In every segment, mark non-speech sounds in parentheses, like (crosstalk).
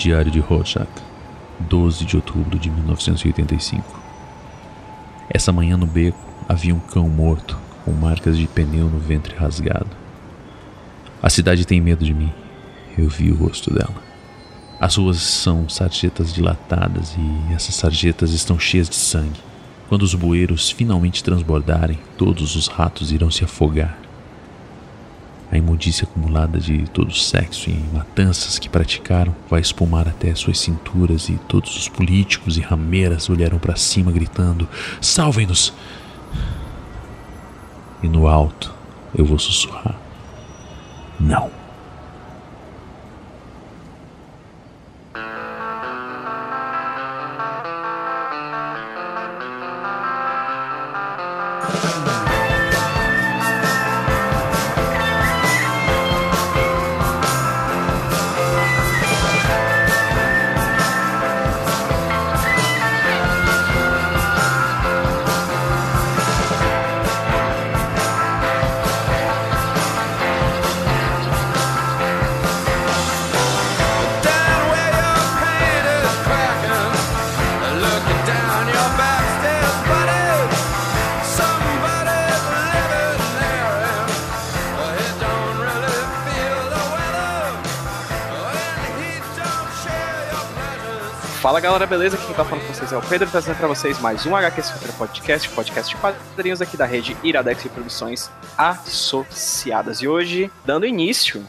Diário de Rorschach, 12 de outubro de 1985. Essa manhã no beco havia um cão morto, com marcas de pneu no ventre rasgado. A cidade tem medo de mim. Eu vi o rosto dela. As ruas são sarjetas dilatadas e essas sarjetas estão cheias de sangue. Quando os bueiros finalmente transbordarem, todos os ratos irão se afogar. A imundícia acumulada de todo o sexo e matanças que praticaram vai espumar até suas cinturas e todos os políticos e rameiras olharão para cima gritando: Salvem-nos! E no alto eu vou sussurrar: Não. Beleza? Quem tá falando com vocês é o Pedro, trazendo pra vocês mais um HQ Super Podcast, podcast de quadrinhos aqui da rede Iradex de Produções Associadas. E hoje, dando início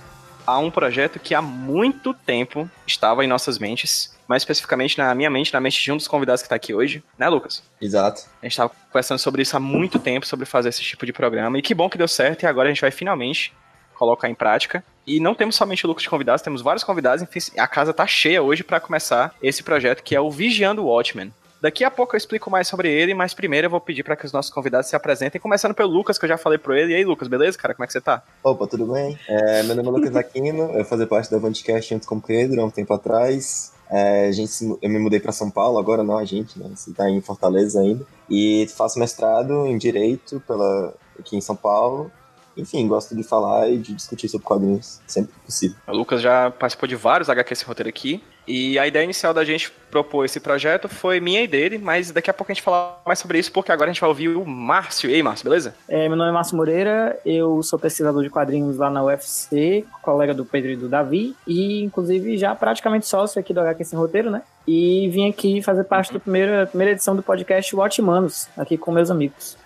a um projeto que há muito tempo estava em nossas mentes, mais especificamente na minha mente, na mente de um dos convidados que tá aqui hoje, né, Lucas? Exato. A gente tava conversando sobre isso há muito tempo, sobre fazer esse tipo de programa, e que bom que deu certo, e agora a gente vai finalmente colocar em prática. E não temos somente o Lucas de convidados, temos vários convidados, enfim, a casa tá cheia hoje para começar esse projeto que é o Vigiando o Watchmen. Daqui a pouco eu explico mais sobre ele, mas primeiro eu vou pedir para que os nossos convidados se apresentem, começando pelo Lucas, que eu já falei pro ele. E aí, Lucas, beleza, cara? Como é que você tá? Opa, tudo bem? É, meu nome é Lucas (laughs) Aquino, eu fazia parte da Vandcast antes com o Pedro, há um tempo atrás. É, a gente, eu me mudei para São Paulo, agora não a gente, né? Você tá em Fortaleza ainda. E faço mestrado em Direito pela, aqui em São Paulo. Enfim, gosto de falar e de discutir sobre quadrinhos sempre que possível. O Lucas já participou de vários HQ esse roteiro aqui. E a ideia inicial da gente propor esse projeto foi minha e dele, mas daqui a pouco a gente fala mais sobre isso, porque agora a gente vai ouvir o Márcio. E aí, Márcio, beleza? É, meu nome é Márcio Moreira, eu sou pesquisador de quadrinhos lá na UFC, colega do Pedro e do Davi, e inclusive já praticamente sócio aqui do HQ Sem Roteiro, né? E vim aqui fazer parte da primeira, primeira edição do podcast Watchmanos, aqui com meus amigos.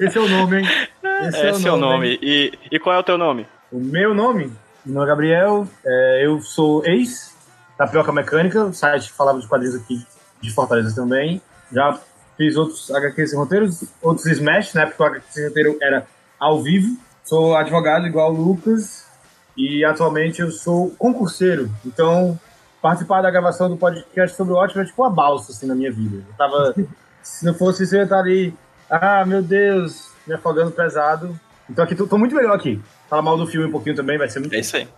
Esse é o nome, hein? Esse é o nome. E, e qual é o teu nome? O meu nome, meu nome é Gabriel, é, eu sou ex Tapioca Mecânica, o site falava de quadrinhos aqui de Fortaleza também. Já fiz outros HQs roteiros, outros Smash, na época o HQ roteiro era ao vivo. Sou advogado igual o Lucas e atualmente eu sou concurseiro. Então, participar da gravação do podcast sobre o ótimo é tipo uma balsa assim, na minha vida. Eu tava, (laughs) se não fosse isso, eu ia estar ali, ah, meu Deus, me afogando pesado. Então aqui tô, tô muito melhor aqui. Falar mal do filme um pouquinho também, vai ser muito É isso aí.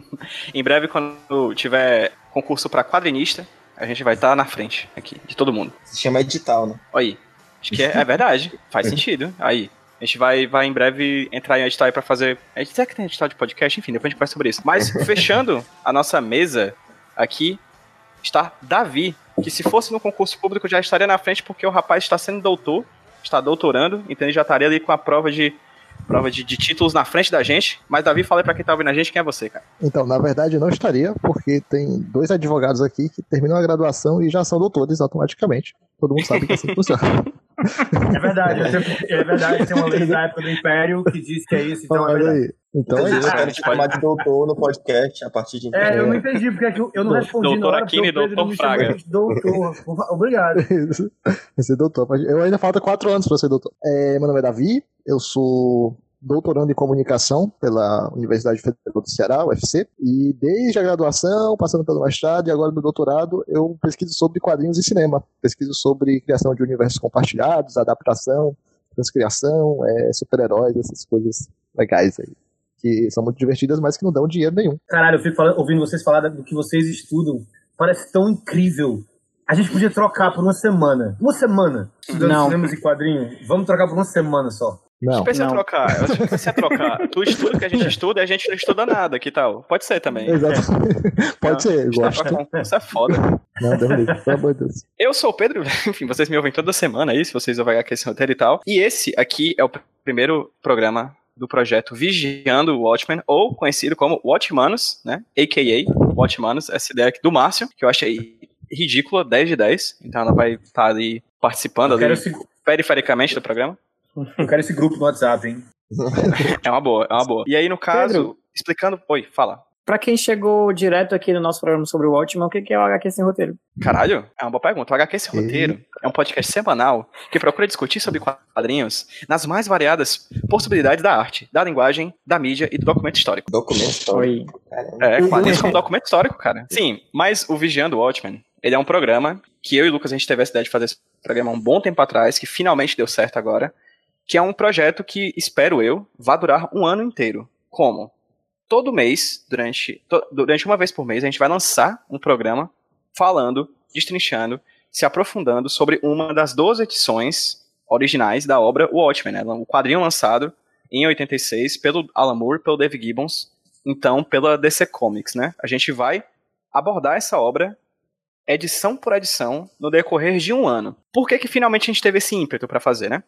(laughs) em breve, quando tiver concurso pra quadrinista, a gente vai estar na frente aqui, de todo mundo. Se chama edital, né? Aí. Acho que é, é verdade. Faz (laughs) sentido. Aí. A gente vai, vai em breve entrar em edital aí pra fazer. A gente será que tem edital de podcast? Enfim, depois a gente conversa sobre isso. Mas fechando a nossa mesa aqui, está Davi, que se fosse no concurso público já estaria na frente, porque o rapaz está sendo doutor, está doutorando, então ele já estaria ali com a prova de. Prova de, de títulos na frente da gente. Mas, Davi, fala pra quem tá ouvindo a gente quem é você, cara. Então, na verdade, não estaria, porque tem dois advogados aqui que terminam a graduação e já são doutores automaticamente. Todo mundo sabe que é assim que funciona. (laughs) É verdade, é verdade. Tem uma lei da época do Império que diz que é isso, então é Olha verdade. aí. Então é isso. eu quero te chamar de doutor no podcast a partir de então. É, eu não entendi porque é que eu, não respondi Doutor na hora, Aquino e doutor Fraga. Doutor. Obrigado. (laughs) Isso. Ser doutor. Eu ainda falta quatro anos para ser doutor. É, meu nome é Davi, eu sou doutorando em comunicação pela Universidade Federal do Ceará, UFC, e desde a graduação, passando pelo mestrado e agora no doutorado, eu pesquiso sobre quadrinhos e cinema. Pesquiso sobre criação de universos compartilhados, adaptação, transcriação, é, super-heróis, essas coisas legais aí. Que são muito divertidas, mas que não dão dinheiro nenhum. Caralho, eu fico falando- ouvindo vocês falar do que vocês estudam. Parece tão incrível. A gente podia trocar por uma semana. Uma semana estudando Não. cinemas e quadrinhos. Vamos trocar por uma semana só. A Não. gente precisa Não. trocar. Eu acho que precisa (laughs) trocar. Tu estuda o que a gente estuda e a gente não estuda nada, que tal? Pode ser também. Exato. (laughs) Pode Não, ser, eu Isso é- gosto. Isso é foda. Não, Deus pelo amor de Deus. Eu sou o Pedro, (laughs) enfim, vocês me ouvem toda semana aí, se vocês ouvem aqui esse roteiro e tal. E esse aqui é o pr- primeiro programa do projeto Vigiando o Watchmen, ou conhecido como Watchmanos, né? A.K.A. Watchmanos, essa ideia aqui do Márcio, que eu achei ridícula, 10 de 10. Então ela vai estar ali participando ali esse, perifericamente do programa. eu quero esse grupo no WhatsApp, hein? (laughs) É uma boa, é uma boa. E aí, no caso, Pedro. explicando. Oi, fala. Pra quem chegou direto aqui no nosso programa sobre o Watchmen, o que que é o HQ sem roteiro? Caralho, é uma boa pergunta. O HQ Esse E- Roteiro é um podcast semanal que procura discutir sobre quadrinhos nas mais variadas possibilidades da arte, da linguagem, da mídia e do documento histórico. Documento histórico. É, quadrinhos (laughs) como documento histórico, cara. Sim, mas o Vigiando o Watchmen, ele é um programa que eu e o Lucas a gente teve essa ideia de fazer esse programa há um bom tempo atrás, que finalmente deu certo agora, que é um projeto que, espero eu, vai durar um ano inteiro. Como? Todo mês, durante, to- durante uma vez por mês, a gente vai lançar um programa falando, destrinchando, se aprofundando sobre uma das 12 edições originais da obra Watchmen, né? o quadrinho lançado em 86 pelo Alan Moore, pelo Dave Gibbons, então pela DC Comics, né? A gente vai abordar essa obra edição por edição no decorrer de um ano. Por que que finalmente a gente teve esse ímpeto pra fazer, né?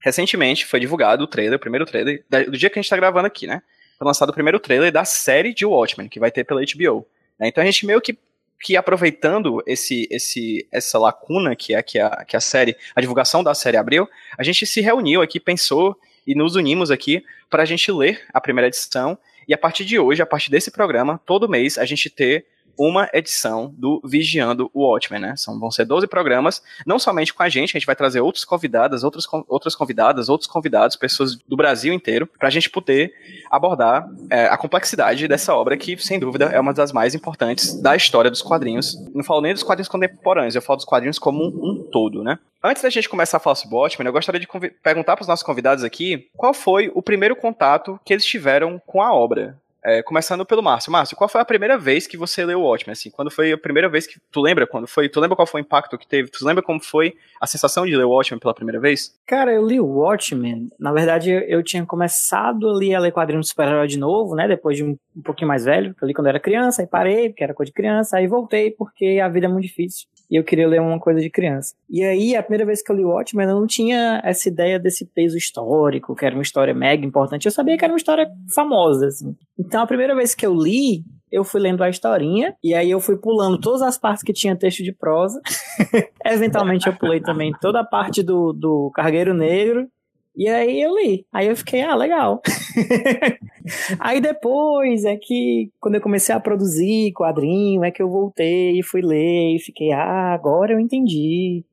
Recentemente foi divulgado o trailer, o primeiro trailer, do dia que a gente tá gravando aqui, né? Foi lançado o primeiro trailer da série de Watchmen, que vai ter pela HBO. né? Então a gente meio que, que aproveitando esse, esse, essa lacuna que é que a, que a série, a divulgação da série abriu, a gente se reuniu aqui, pensou e nos unimos aqui para a gente ler a primeira edição e a partir de hoje, a partir desse programa, todo mês a gente ter uma edição do Vigiando o Watchmen, né? São, vão ser 12 programas, não somente com a gente, a gente vai trazer outros convidadas, outros, outras convidadas, outros convidados, pessoas do Brasil inteiro, para a gente poder abordar é, a complexidade dessa obra que, sem dúvida, é uma das mais importantes da história dos quadrinhos. Não falo nem dos quadrinhos contemporâneos, eu falo dos quadrinhos como um, todo, né? Antes da gente começar a falar sobre o Watchmen, eu gostaria de perguntar para os nossos convidados aqui qual foi o primeiro contato que eles tiveram com a obra. É, começando pelo Márcio. Márcio, qual foi a primeira vez que você leu o Watchmen? Assim, quando foi a primeira vez que. Tu lembra quando foi? Tu lembra qual foi o impacto que teve? Tu lembra como foi a sensação de ler o Watchmen pela primeira vez? Cara, eu li o Watchmen. Na verdade, eu, tinha começado ali a ler quadrinhos de super-herói de novo, né? Depois de um, um pouquinho mais velho. Eu li quando eu era criança, aí parei, porque era coisa de criança, aí voltei porque a vida é muito difícil. E eu queria ler uma coisa de criança. E aí, a primeira vez que eu li o Watchmen, eu não tinha essa ideia desse peso histórico, que era uma história mega importante. Eu sabia que era uma história famosa, assim. Então, a primeira vez que eu li, eu fui lendo a historinha, e aí eu fui pulando todas as partes que tinha texto de prosa. (laughs) Eventualmente eu pulei também toda a parte do, do Cargueiro Negro. E aí eu li. Aí eu fiquei, ah, legal. (laughs) aí depois é que, quando eu comecei a produzir quadrinho, é que eu voltei e fui ler e fiquei, ah, agora eu entendi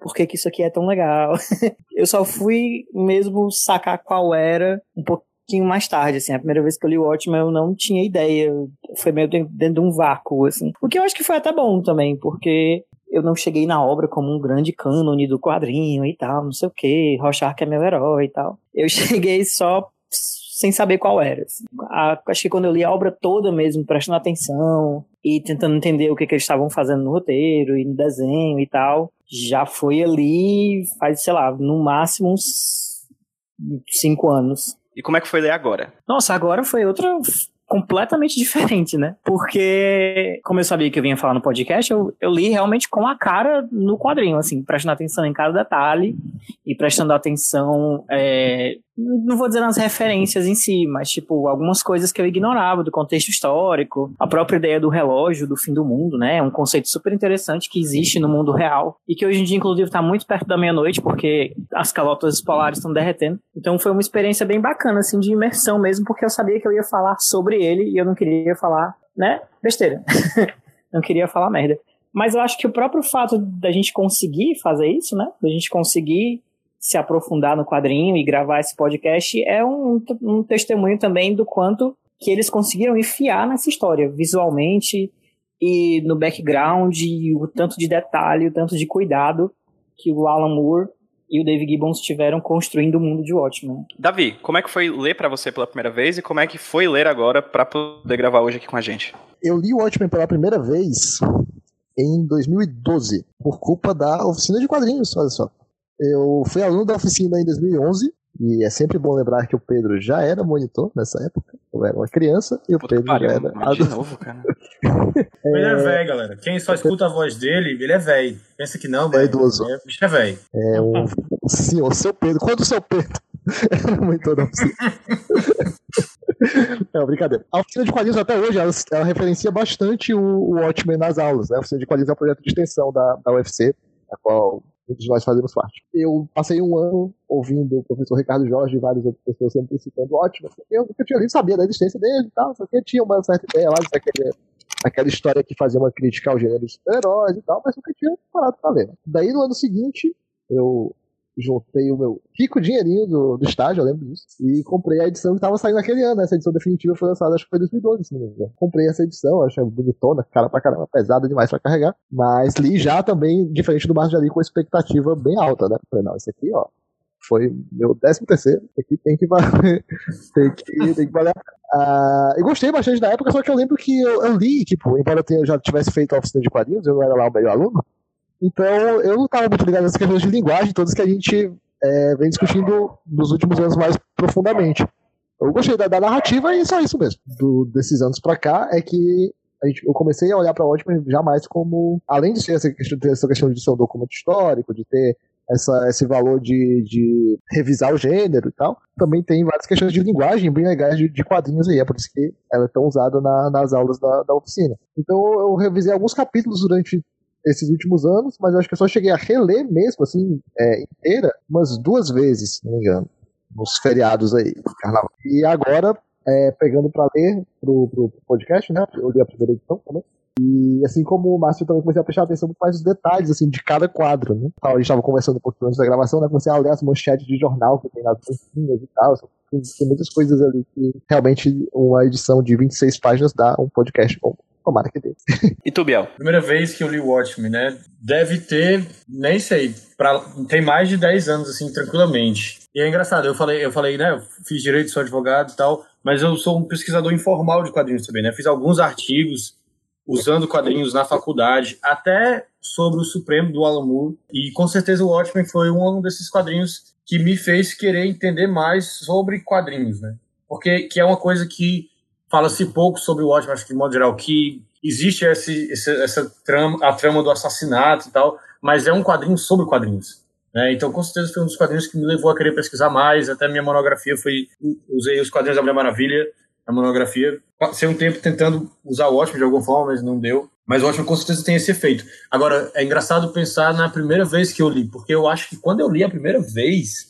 por que, que isso aqui é tão legal. (laughs) eu só fui mesmo sacar qual era um pouquinho mais tarde, assim. A primeira vez que eu li o Watchmen eu não tinha ideia. Foi meio dentro dentro de um vácuo, assim. O que eu acho que foi até bom também, porque eu não cheguei na obra como um grande cânone do quadrinho e tal, não sei o que, Rorschach é meu herói e tal. Eu (laughs) cheguei só sem saber qual era. assim. A- acho que quando eu li a obra toda mesmo, prestando atenção e tentando entender o que, que eles estavam fazendo no roteiro e no desenho e tal, já foi ali faz, sei lá, no máximo uns cinco anos. E como é que foi ler agora? Nossa, agora foi outra completamente (laughs) diferente, né? Porque, como eu sabia que eu vinha falar no podcast, eu, eu li realmente com a cara no quadrinho, assim, prestando atenção em cada detalhe e prestando atenção, é, não vou dizer nas referências em si, mas, tipo, algumas coisas que eu ignorava do contexto histórico, a própria ideia do relógio do fim do mundo, né? É um conceito super interessante que existe no mundo real e que hoje em dia, inclusive, está muito perto da meia-noite, porque as calotas polares estão derretendo. Então foi uma experiência bem bacana, assim, de imersão mesmo, porque eu sabia que eu ia falar sobre ele e eu não queria falar, né, besteira. (laughs) não queria falar merda. Mas eu acho que o próprio fato da gente conseguir fazer isso, né, da gente conseguir se aprofundar no quadrinho e gravar esse podcast é um, um testemunho também do quanto que eles conseguiram enfiar nessa história, visualmente e no background, e o tanto de detalhe, o tanto de cuidado que o Alan Moore e o Dave Gibbons tiveram construindo o mundo de Watchmen. Davi, como é que foi ler pra você pela primeira vez e como é que foi ler agora pra poder gravar hoje aqui com a gente? Eu li o Watchmen pela primeira vez em 2012, por culpa da oficina de quadrinhos, olha só. Eu fui aluno da oficina em 2011 E é sempre bom lembrar que o Pedro já era monitor nessa época. Eu era uma criança e o Puta Pedro já pariu, era mas de adulto. novo, cara. (laughs) Ele é velho, galera. Quem só escuta a voz dele, ele é velho. Pensa que não, mas idoso. é, bicho é velho. É um, o senhor, seu Pedro. Quando o seu Pedro (laughs) era monitor da oficina. (laughs) Não, brincadeira. A oficina de quadrinhos até hoje, ela, ela referencia bastante o, o Watchmen nas aulas. Né? A oficina de quadrinhos é um projeto de extensão da, da UFC, da qual de nós fazemos parte. Eu passei um ano ouvindo o professor Ricardo Jorge e várias outras pessoas sempre citando Watchmen. Eu nunca tinha nem sabia da existência dele e tal, só que tinha uma certa ideia lá de aquela história que fazia uma crítica ao gênero de super-heróis e tal, mas nunca tinha parado pra ler. Daí no ano seguinte, eu juntei o meu rico dinheirinho do, do estágio, eu lembro disso, e comprei a edição que tava saindo naquele ano. Essa edição definitiva foi lançada, acho que foi em 2012, se não me engano. Comprei essa edição, achei bonitona, cara pra caramba, pesada demais pra carregar, mas li já também, diferente do Marcos, já li com expectativa bem alta, né? Falei, não, esse aqui, ó, foi meu 13 terceiro, aqui tem que valer, (laughs) tem que, tem que valer. Ah, eu gostei bastante da época, só que eu lembro que eu, eu li, tipo, embora eu tenha- já tivesse feito oficina de quadrinhos, eu não era lá o melhor aluno, então eu não estava muito ligado nessas questões de linguagem, todas que a gente é, vem discutindo nos últimos anos mais profundamente. Eu gostei da, da narrativa e só isso mesmo. Do- desses anos pra cá é que gente- eu comecei a olhar para Watchmen jamais como, além de ser essa questão, essa questão de ser um documento histórico, de ter essa, esse valor de, de revisar o gênero e tal, também tem várias questões de linguagem bem legais de, de quadrinhos aí, é por isso que ela é tão usada na- nas aulas da, da oficina. Então eu revisei alguns capítulos durante esses últimos anos, mas eu acho que eu só cheguei a reler mesmo, assim, é, inteira, umas duas vezes, se não me engano, nos feriados aí, carnaval. E agora, é, pegando pra ler pro, pro, podcast, né, eu li a primeira edição também, e assim como o Márcio, eu também comecei a prestar atenção muito mais nos detalhes, assim, de cada quadro, né. A gente tava conversando um pouquinho antes da gravação, né, comecei a ler as manchetes de jornal que tem banquinhas e tal, tem muitas coisas ali que realmente uma edição de 26 páginas dá um podcast bom. Tomara que dê. (laughs) E tu, Biel? Primeira vez que eu li o Watchmen, né? Deve ter, nem sei, pra, tem mais de 10 anos, assim, tranquilamente. E é engraçado, eu falei, eu falei, né? Eu fiz direito, sou advogado e tal, mas eu sou um pesquisador informal de quadrinhos também, né? Fiz alguns artigos usando quadrinhos na faculdade, até sobre o Supremo do Alan Moore. E com certeza o Watchmen foi um desses quadrinhos que me fez querer entender mais sobre quadrinhos, né? Porque que é uma coisa que fala-se pouco sobre o Watchmen, acho que de modo geral, que existe esse, esse- essa trama, a trama do assassinato e tal, mas é um quadrinho sobre quadrinhos. Né? Então, com certeza, foi um dos quadrinhos que me levou a querer pesquisar mais. Até minha monografia foi. Usei os quadrinhos da Mulher Maravilha, a monografia. Passei um tempo tentando usar o Watchmen de alguma forma, mas não deu. Mas o Watchmen com certeza tem esse efeito. Agora, é engraçado pensar na primeira vez que eu li, porque eu acho que quando eu li a primeira vez,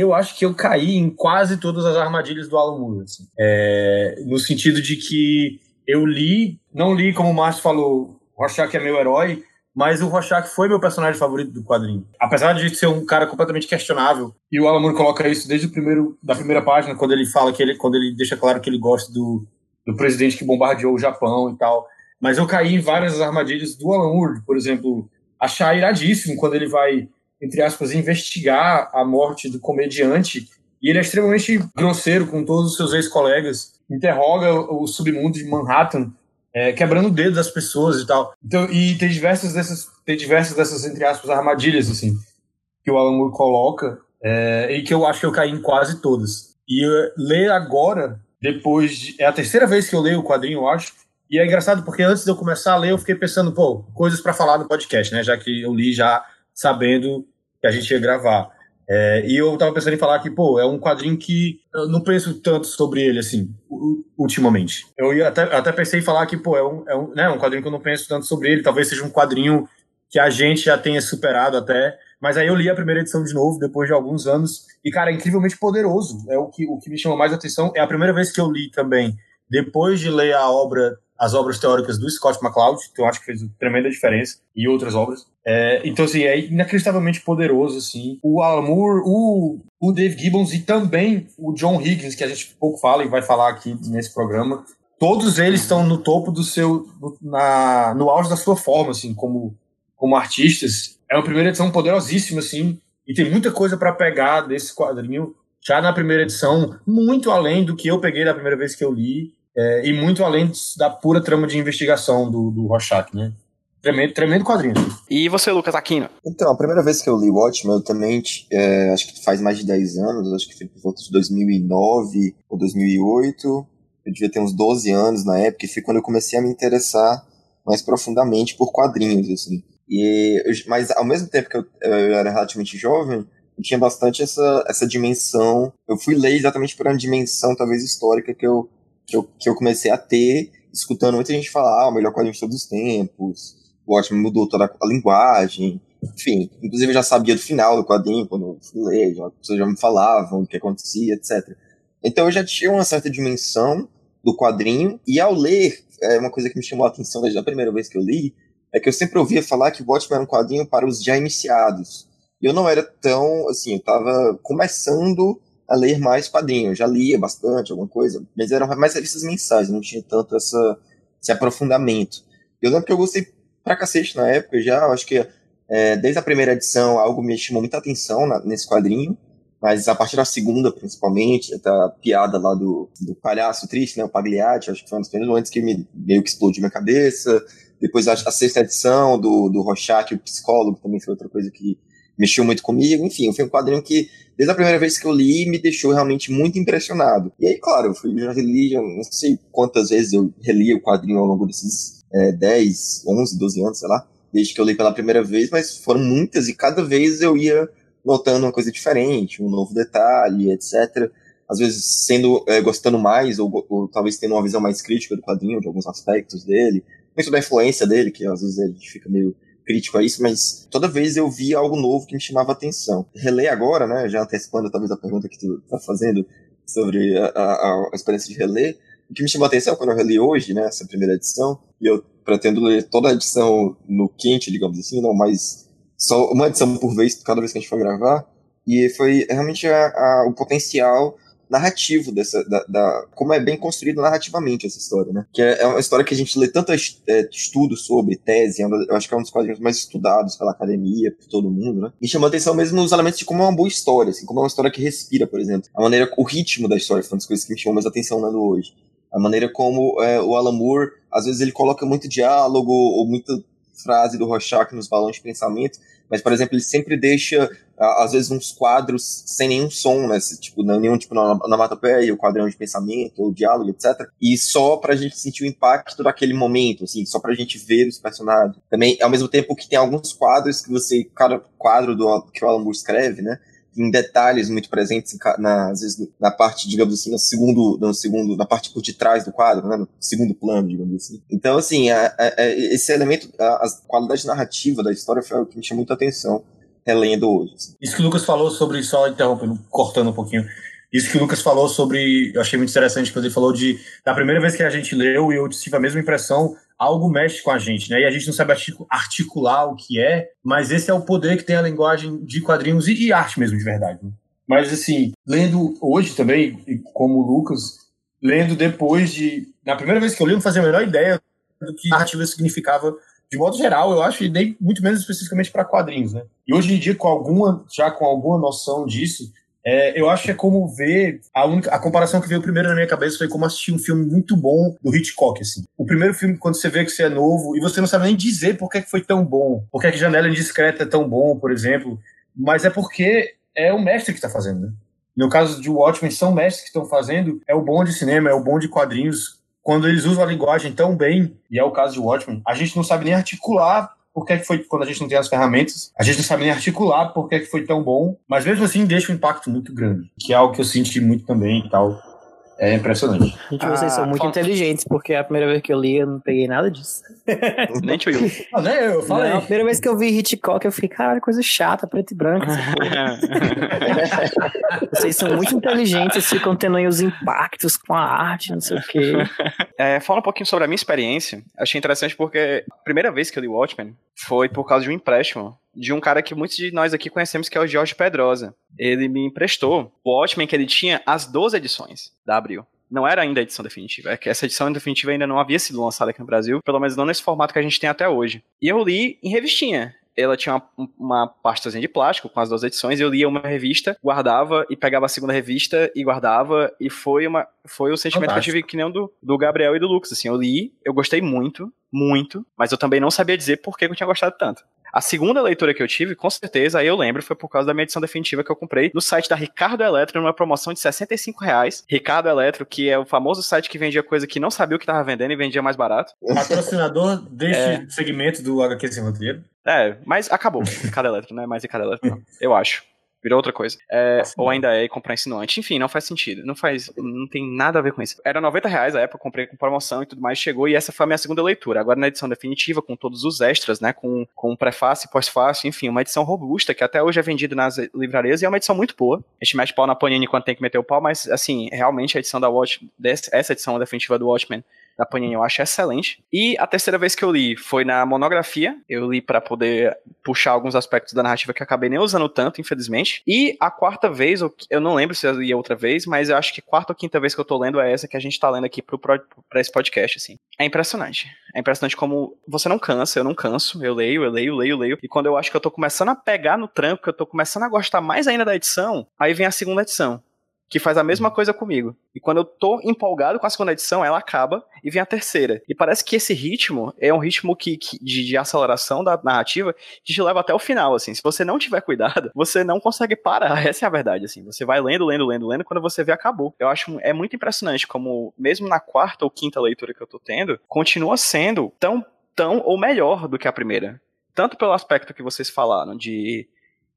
eu acho que eu caí em quase todas as armadilhas do Alan Moore. assim. É, no sentido de que eu li, não li como o Márcio falou, Rorschach é meu herói, mas o Rorschach foi meu personagem favorito do quadrinho. Apesar de ser um cara completamente questionável, e o Alan Moore coloca isso desde o primeiro, da primeira página, quando ele fala que ele, quando ele deixa claro que ele gosta do, do presidente que bombardeou o Japão e tal. Mas eu caí em várias armadilhas do Alan Moore, por exemplo, achar iradíssimo quando ele vai, entre aspas, investigar a morte do comediante e ele é extremamente grosseiro com todos os seus ex-colegas, interroga o submundo de Manhattan, é, quebrando o dedo das pessoas e tal. Então, e tem diversas dessas, tem diversas dessas entre aspas armadilhas assim que o Alan Moore coloca é, e que eu acho que eu caí em quase todas. E eu, ler agora, depois de, é a terceira vez que eu leio o quadrinho, eu acho. E é engraçado porque antes de eu começar a ler, eu fiquei pensando, pô, coisas para falar no podcast, né? Já que eu li já sabendo que a gente ia gravar. É, e eu tava pensando em falar que, pô, é um quadrinho que eu não penso tanto sobre ele, assim, ultimamente. Eu ia até, até pensei em falar que, pô, é um, é, um, né, um quadrinho que eu não penso tanto sobre ele. Talvez seja um quadrinho que a gente já tenha superado até. Mas aí eu li a primeira edição de novo, depois de alguns anos. E, cara, é incrivelmente poderoso. É o que, o que me chama mais atenção. É a primeira vez que eu li também, depois de ler a obra as obras teóricas do Scott McCloud, que eu acho que fez tremenda diferença, e outras obras. É, então, assim, é inacreditavelmente poderoso, assim. O Alan Moore, o, o Dave Gibbons e também o John Higgins, que a gente pouco fala e vai falar aqui nesse programa, todos eles estão no topo do seu, no, na, no auge da sua forma, assim, como, como artistas. É uma primeira edição poderosíssima, assim, e tem muita coisa para pegar desse quadrinho, já na primeira edição, muito além do que eu peguei da primeira vez que eu li, é, e muito além da pura trama de investigação do, do Rorschach, né? Tremendo, tremendo quadrinho. E você, Lucas Aquino? Então, a primeira vez que eu li Watchmen, eu também, é, acho que faz mais de 10 anos, acho que foi por volta de 2009 ou 2008. Eu devia ter uns 12 anos na época, e foi quando eu comecei a me interessar mais profundamente por quadrinhos, assim. E, mas ao mesmo tempo que eu, eu era relativamente jovem, eu tinha bastante essa, essa dimensão. Eu fui ler exatamente por uma dimensão, talvez histórica, que eu, que eu, que eu comecei a ter, escutando muita gente falar, ah, o melhor quadrinho de todos os tempos, o Watchmen mudou toda a linguagem, enfim. Inclusive eu já sabia do final do quadrinho, quando eu fui ler, já, as pessoas já me falavam o que acontecia, etc. Então eu já tinha uma certa dimensão do quadrinho, e ao ler, é uma coisa que me chamou a atenção desde a primeira vez que eu li, é que eu sempre ouvia falar que o Watchmen era um quadrinho para os já iniciados. E eu não era tão, assim, eu tava começando a ler mais quadrinhos. Eu já lia bastante, alguma coisa, mas eram mais revistas mensais, não tinha tanto essa, esse aprofundamento. Eu lembro que eu gostei pra cacete na época já, acho que é, desde a primeira edição algo me chamou muita atenção na- nesse quadrinho, mas a partir da segunda, principalmente, da piada lá do, do palhaço triste, né, o Pagliatti, acho que foi um dos primeiros que me, meio que explodiu minha cabeça. Depois a, a sexta edição do, do Rorschach, o psicólogo, também foi outra coisa que mexeu muito comigo. Enfim, foi um quadrinho que, desde a primeira vez que eu li, me deixou realmente muito impressionado. E aí, claro, eu fui, reli, não sei quantas vezes eu reli o quadrinho ao longo desses é, 10, 11, 12 anos, sei lá, desde que eu li pela primeira vez, mas foram muitas e cada vez eu ia notando uma coisa diferente, um novo detalhe, etc. Às vezes sendo, é, gostando mais, ou, ou talvez tendo uma visão mais crítica do quadrinho, de alguns aspectos dele, muito da influência dele, que às vezes gente fica meio crítico a isso, mas toda vez eu via algo novo que me chamava atenção. Reler agora, né, já antecipando talvez a pergunta que tu tá fazendo sobre a, a, a experiência de reler, o que me chamou a atenção quando eu reli hoje, né, essa primeira edição, e eu pretendo ler toda a edição no quente, digamos assim, não, mas só uma edição por vez, cada vez que a gente for gravar, e foi realmente a, a, o potencial narrativo dessa, da, da- como é bem construído narrativamente essa história, né? Que é, é uma história que a gente lê tanto é, estudo sobre, tese, é eu acho que é um dos quadrinhos mais estudados pela academia, por todo mundo, né? Me chamou a atenção mesmo os elementos de como é uma boa história, assim, como é uma história que respira, por exemplo. A maneira, o ritmo da história foi uma das coisas que me chamou mais atenção lendo hoje. A maneira como é, o Alan Moore, às vezes ele coloca muito diálogo ou muita frase do Rorschach nos balões de pensamento, mas, por exemplo, ele sempre deixa, às vezes, uns quadros sem nenhum som, né? Tipo, nenhum tipo na onomatopeia, o quadrão de pensamento, ou diálogo, etc. E só pra gente sentir o impacto daquele momento, assim, só pra gente ver os personagens. Também, ao mesmo tempo que tem alguns quadros que você, cada quadro do, que o Alan Moore escreve, né? Em detalhes muito presentes, na, às vezes, na parte, digamos assim, no segundo, no segundo, na parte por detrás do quadro, né? No segundo plano, digamos assim. Então, assim, a- a- esse elemento, a, a qualidade narrativa da história foi algo que me chamou muita atenção relendo hoje. assim. Isso que o Lucas falou sobre, só interrompendo, cortando um pouquinho. Isso que o Lucas falou sobre, eu achei muito interessante quando ele falou de, da primeira vez que a gente leu, e eu tive a mesma impressão, algo mexe com a gente, né? E a gente não sabe articu- articular o que é, mas esse é o poder que tem a linguagem de quadrinhos e, e arte mesmo, de verdade. né? Mas, assim, lendo hoje também, como o Lucas, lendo depois de. Na primeira vez que eu li, eu não fazia a menor ideia do que narrativa significava de modo geral, eu acho, e nem muito menos especificamente para quadrinhos, né? E hoje em dia, com alguma, já com alguma noção disso, é, eu acho que é como ver. A, única, a comparação que veio primeiro na minha cabeça foi como assistir um filme muito bom do Hitchcock, assim. O primeiro filme, quando você vê que você é novo, e você não sabe nem dizer por que foi tão bom, por que Janela Indiscreta é tão bom, por exemplo, mas é porque é o mestre que está fazendo, né? No caso de Watchmen, são mestres que estão fazendo, é o bom de cinema, é o bom de quadrinhos. Quando eles usam a linguagem tão bem, e é o caso de Watchmen, a gente não sabe nem articular por que, que foi, quando a gente não tem as ferramentas, a gente não sabe nem articular por que, que foi tão bom, mas mesmo assim deixa um impacto muito grande, que é algo que eu senti muito também e tal. É impressionante. Gente, vocês Ah, são muito falta- inteligentes, porque a primeira vez que eu li, eu não peguei nada disso. (laughs) Nem tio Will. Ah, né? Eu falei. Não, a primeira vez que eu vi Hitchcock, eu fiquei, caralho, coisa chata, preto e branco. (laughs) Vocês são muito inteligentes, vocês ficam tendo aí os impactos com a arte, não sei o quê. É, fala um pouquinho sobre a minha experiência. Achei interessante porque a primeira vez que eu li Watchmen foi por causa de um empréstimo de um cara que muitos de nós aqui conhecemos, que é o Jorge Pedrosa. Ele me emprestou o Watchmen que ele tinha as 12 edições da Abril. Não era ainda a edição definitiva. É que essa edição definitiva ainda não havia sido lançada aqui no Brasil, pelo menos não nesse formato que a gente tem até hoje. E eu li em revistinha. ela tinha uma, uma pastazinha de plástico com as duas edições, eu lia uma revista, guardava e pegava a segunda revista e guardava, e foi uma foi o sentimento Fantástico. que eu tive que nem o do, do Gabriel e do Lucas, assim, eu li, eu gostei muito, muito, mas eu também não sabia dizer por que eu tinha gostado tanto. A segunda leitura que eu tive, com certeza, aí eu lembro, foi por causa da minha edição definitiva que eu comprei no site da Ricardo Eletro, numa promoção de 65 reais. Ricardo Eletro, que é o famoso site que vendia coisa que não sabia o que tava vendendo e vendia mais barato. Patrocinador deste É. segmento do HQ Sem Roteiro. É, mas acabou. Ricardo Eletro, não é mais Ricardo Eletro, não. Eu acho. Virou outra coisa. É, ou ainda é comprar insinuante. Enfim, não faz sentido. Não faz. Não tem nada a ver com isso. Era 90 reais a época, comprei com promoção e tudo mais. Chegou e essa foi a minha segunda leitura. Agora na edição definitiva, com todos os extras, né? Com, com prefácio, pós-fácil, enfim, uma edição robusta, que até hoje é vendida nas livrarias e é uma edição muito boa. A gente mete pau na Panini quando tem que meter o pau, mas assim, realmente a edição da Watch, dessa- essa edição definitiva do Watchmen da Panini eu acho excelente. E a terceira vez que eu li foi na monografia. Eu li pra poder puxar alguns aspectos da narrativa que eu acabei nem usando tanto, infelizmente. E a quarta vez, eu- eu não lembro se eu li outra vez, mas eu acho que quarta ou quinta vez que eu tô lendo é essa que a gente tá lendo aqui pro, pra esse podcast, assim. É impressionante. É impressionante como você não cansa, eu não canso. Eu leio, eu leio, leio, leio. E quando eu acho que eu tô começando a pegar no tranco, que eu tô começando a gostar mais ainda da edição, aí vem a segunda edição que faz a mesma coisa comigo. E quando eu tô empolgado com a segunda edição, ela acaba e vem a terceira. E parece que esse ritmo é um ritmo que, que- de, de aceleração da narrativa que te leva até o final, assim. Se você não tiver (laughs) cuidado, você não consegue parar. Essa é a verdade, assim. Você vai lendo, lendo, lendo, lendo, quando você vê, acabou. Eu acho é muito impressionante como, mesmo na quarta ou quinta leitura que eu tô tendo, continua sendo tão, tão ou melhor do que a primeira. Tanto pelo aspecto que vocês falaram de,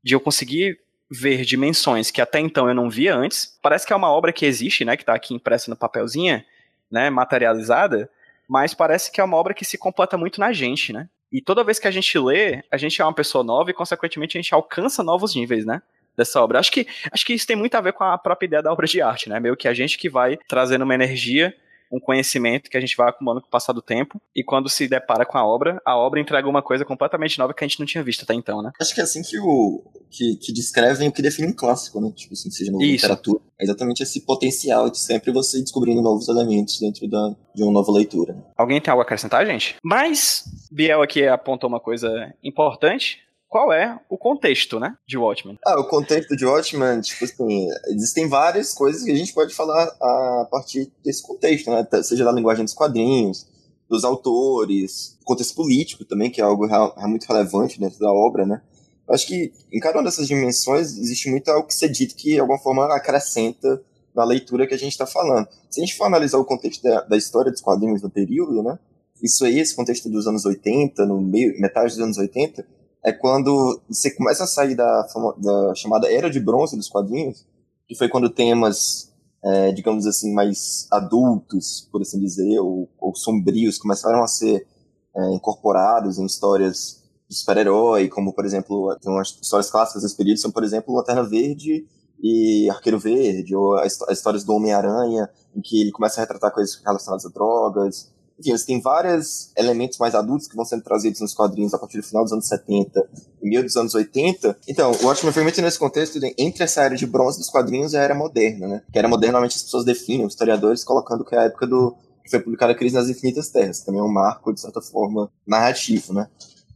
de eu conseguir ver dimensões que até então eu não via antes. Parece que é uma obra que existe, né, que tá aqui impressa no papelzinho, né, materializada, mas parece que é uma obra que se completa muito na gente, né? E toda vez que a gente lê, a gente é uma pessoa nova e consequentemente a gente alcança novos níveis, né? Dessa obra. Acho que, acho que isso tem muito a ver com a própria ideia da obra de arte, né? Meio que a gente que vai trazendo uma energia, um conhecimento que a gente vai acumulando com o passar do tempo, e quando se depara com a obra, a obra entrega uma coisa completamente nova que a gente não tinha visto até então, né? Acho que é assim que o que, que descrevem o que define um clássico, né? Tipo assim, seja na literatura. É exatamente esse potencial de sempre você descobrindo novos elementos dentro da, de uma nova leitura. né? Alguém tem algo a acrescentar, gente? Mas Biel aqui apontou uma coisa importante. Qual é o contexto, né, de Watchmen? Ah, o contexto de Watchmen, tipo assim, existem várias coisas que a gente pode falar a partir desse contexto, né? Seja da linguagem dos quadrinhos, dos autores, contexto político também, que é algo é muito relevante dentro da obra, né? Eu acho que em cada uma dessas dimensões existe muito algo que ser dito que, de alguma forma, acrescenta na leitura que a gente está falando. Se a gente for analisar o contexto da, da história dos quadrinhos no período, né? Isso aí, esse contexto dos anos 80, no meio, metade dos anos 80, é quando você começa a sair da, da chamada Era de Bronze dos quadrinhos, que foi quando temas, é, digamos assim, mais adultos, por assim dizer, ou, ou sombrios, começaram a ser é, incorporados em histórias de super-herói, como, por exemplo, tem umas histórias clássicas desse período, são, por exemplo, Lanterna Verde e Arqueiro Verde, ou as histórias do Homem-Aranha, em que ele começa a retratar coisas relacionadas a drogas. Enfim, você tem vários elementos mais adultos que vão sendo trazidos nos quadrinhos a partir do final dos anos 70 e meio dos anos 80. Então, o Watchmen foi muito nesse contexto de, entre essa era de bronze dos quadrinhos e a era moderna, né? Que era moderna, normalmente, as pessoas definem, os historiadores, colocando que é a época do que foi publicada a Crise nas Infinitas Terras, que também é um marco, de certa forma, narrativo, né?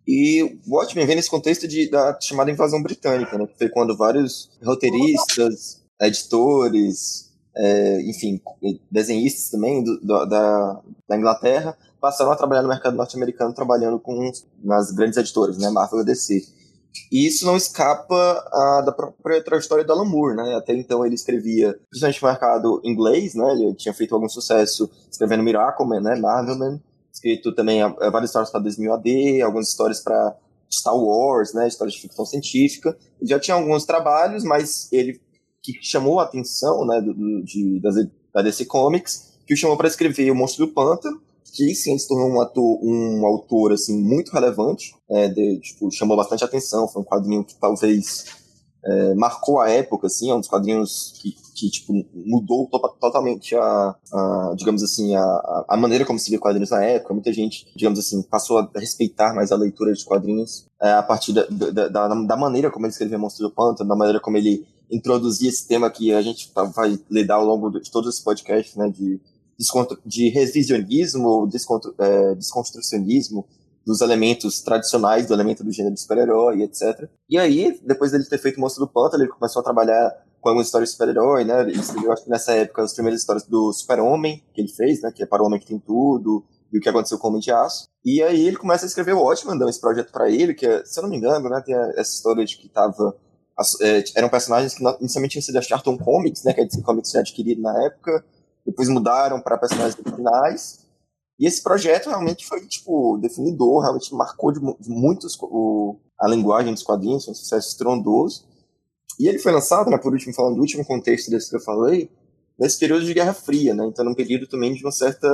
E o Watchmen vem nesse contexto de, da chamada invasão britânica, né? Que foi quando vários roteiristas, editores, é, enfim, desenhistas também do- do- da, da Inglaterra passaram a trabalhar no mercado norte-americano trabalhando com nas grandes editoras, né? Marvel e DC. E isso não escapa ah, da própria trajetória do Alan Moore, né? Até então ele escrevia, principalmente mercado inglês, né? Ele tinha feito algum sucesso escrevendo Miracleman, né? Marvelman, escrito também ah, várias histórias para 2000 AD, algumas histórias para Star Wars, né? Histórias de ficção científica. Já tinha alguns trabalhos, mas ele que chamou a atenção, né? Do, do- de, das, da DC Comics, que o chamou para escrever O Monstro do Pântano, que sim se tornou um, ator, um autor assim muito relevante, é, de, tipo, chamou bastante atenção, foi um quadrinho que talvez é, marcou a época, assim, é um dos quadrinhos que, que tipo, mudou to- totalmente a, a, digamos assim, a, a- maneira como se vê quadrinhos na época. Muita gente, digamos assim, passou a respeitar mais a leitura de quadrinhos é, a partir da, da, da, da maneira como ele escrevia Monstro do Pântano, da maneira como ele introduzia esse tema que a gente tá- vai lidar ao longo de todos esses podcasts, né, de, de revisionismo, descontro, é, desconstrucionismo, dos elementos tradicionais, do elemento do gênero super-herói, etc. E aí, depois dele ter feito o Monstro do Pântano, ele começou a trabalhar com algumas histórias de super-herói, né? Ele escreveu, acho que nessa época, as primeiras histórias do Super-Homem, que ele fez, né? Que é para o Homem que tem tudo, e o que aconteceu com o Homem de Aço. E aí ele começa a escrever o Watchmen, dando esse projeto para ele, que, é, se eu não me engano, né? Tem essa história de que tava... as- é, eram personagens que inicialmente tinham sido da Charlton Comics, né? Que a Comics tinha adquirido na época. Depois mudaram para personagens originais. E esse projeto realmente foi, tipo, definidor, realmente marcou de, de muitos o, a linguagem dos quadrinhos, foi um sucesso estrondoso. E ele foi lançado, né, por último, falando do último contexto desse que eu falei, nesse período de Guerra Fria, né? Então, num período também de uma certa.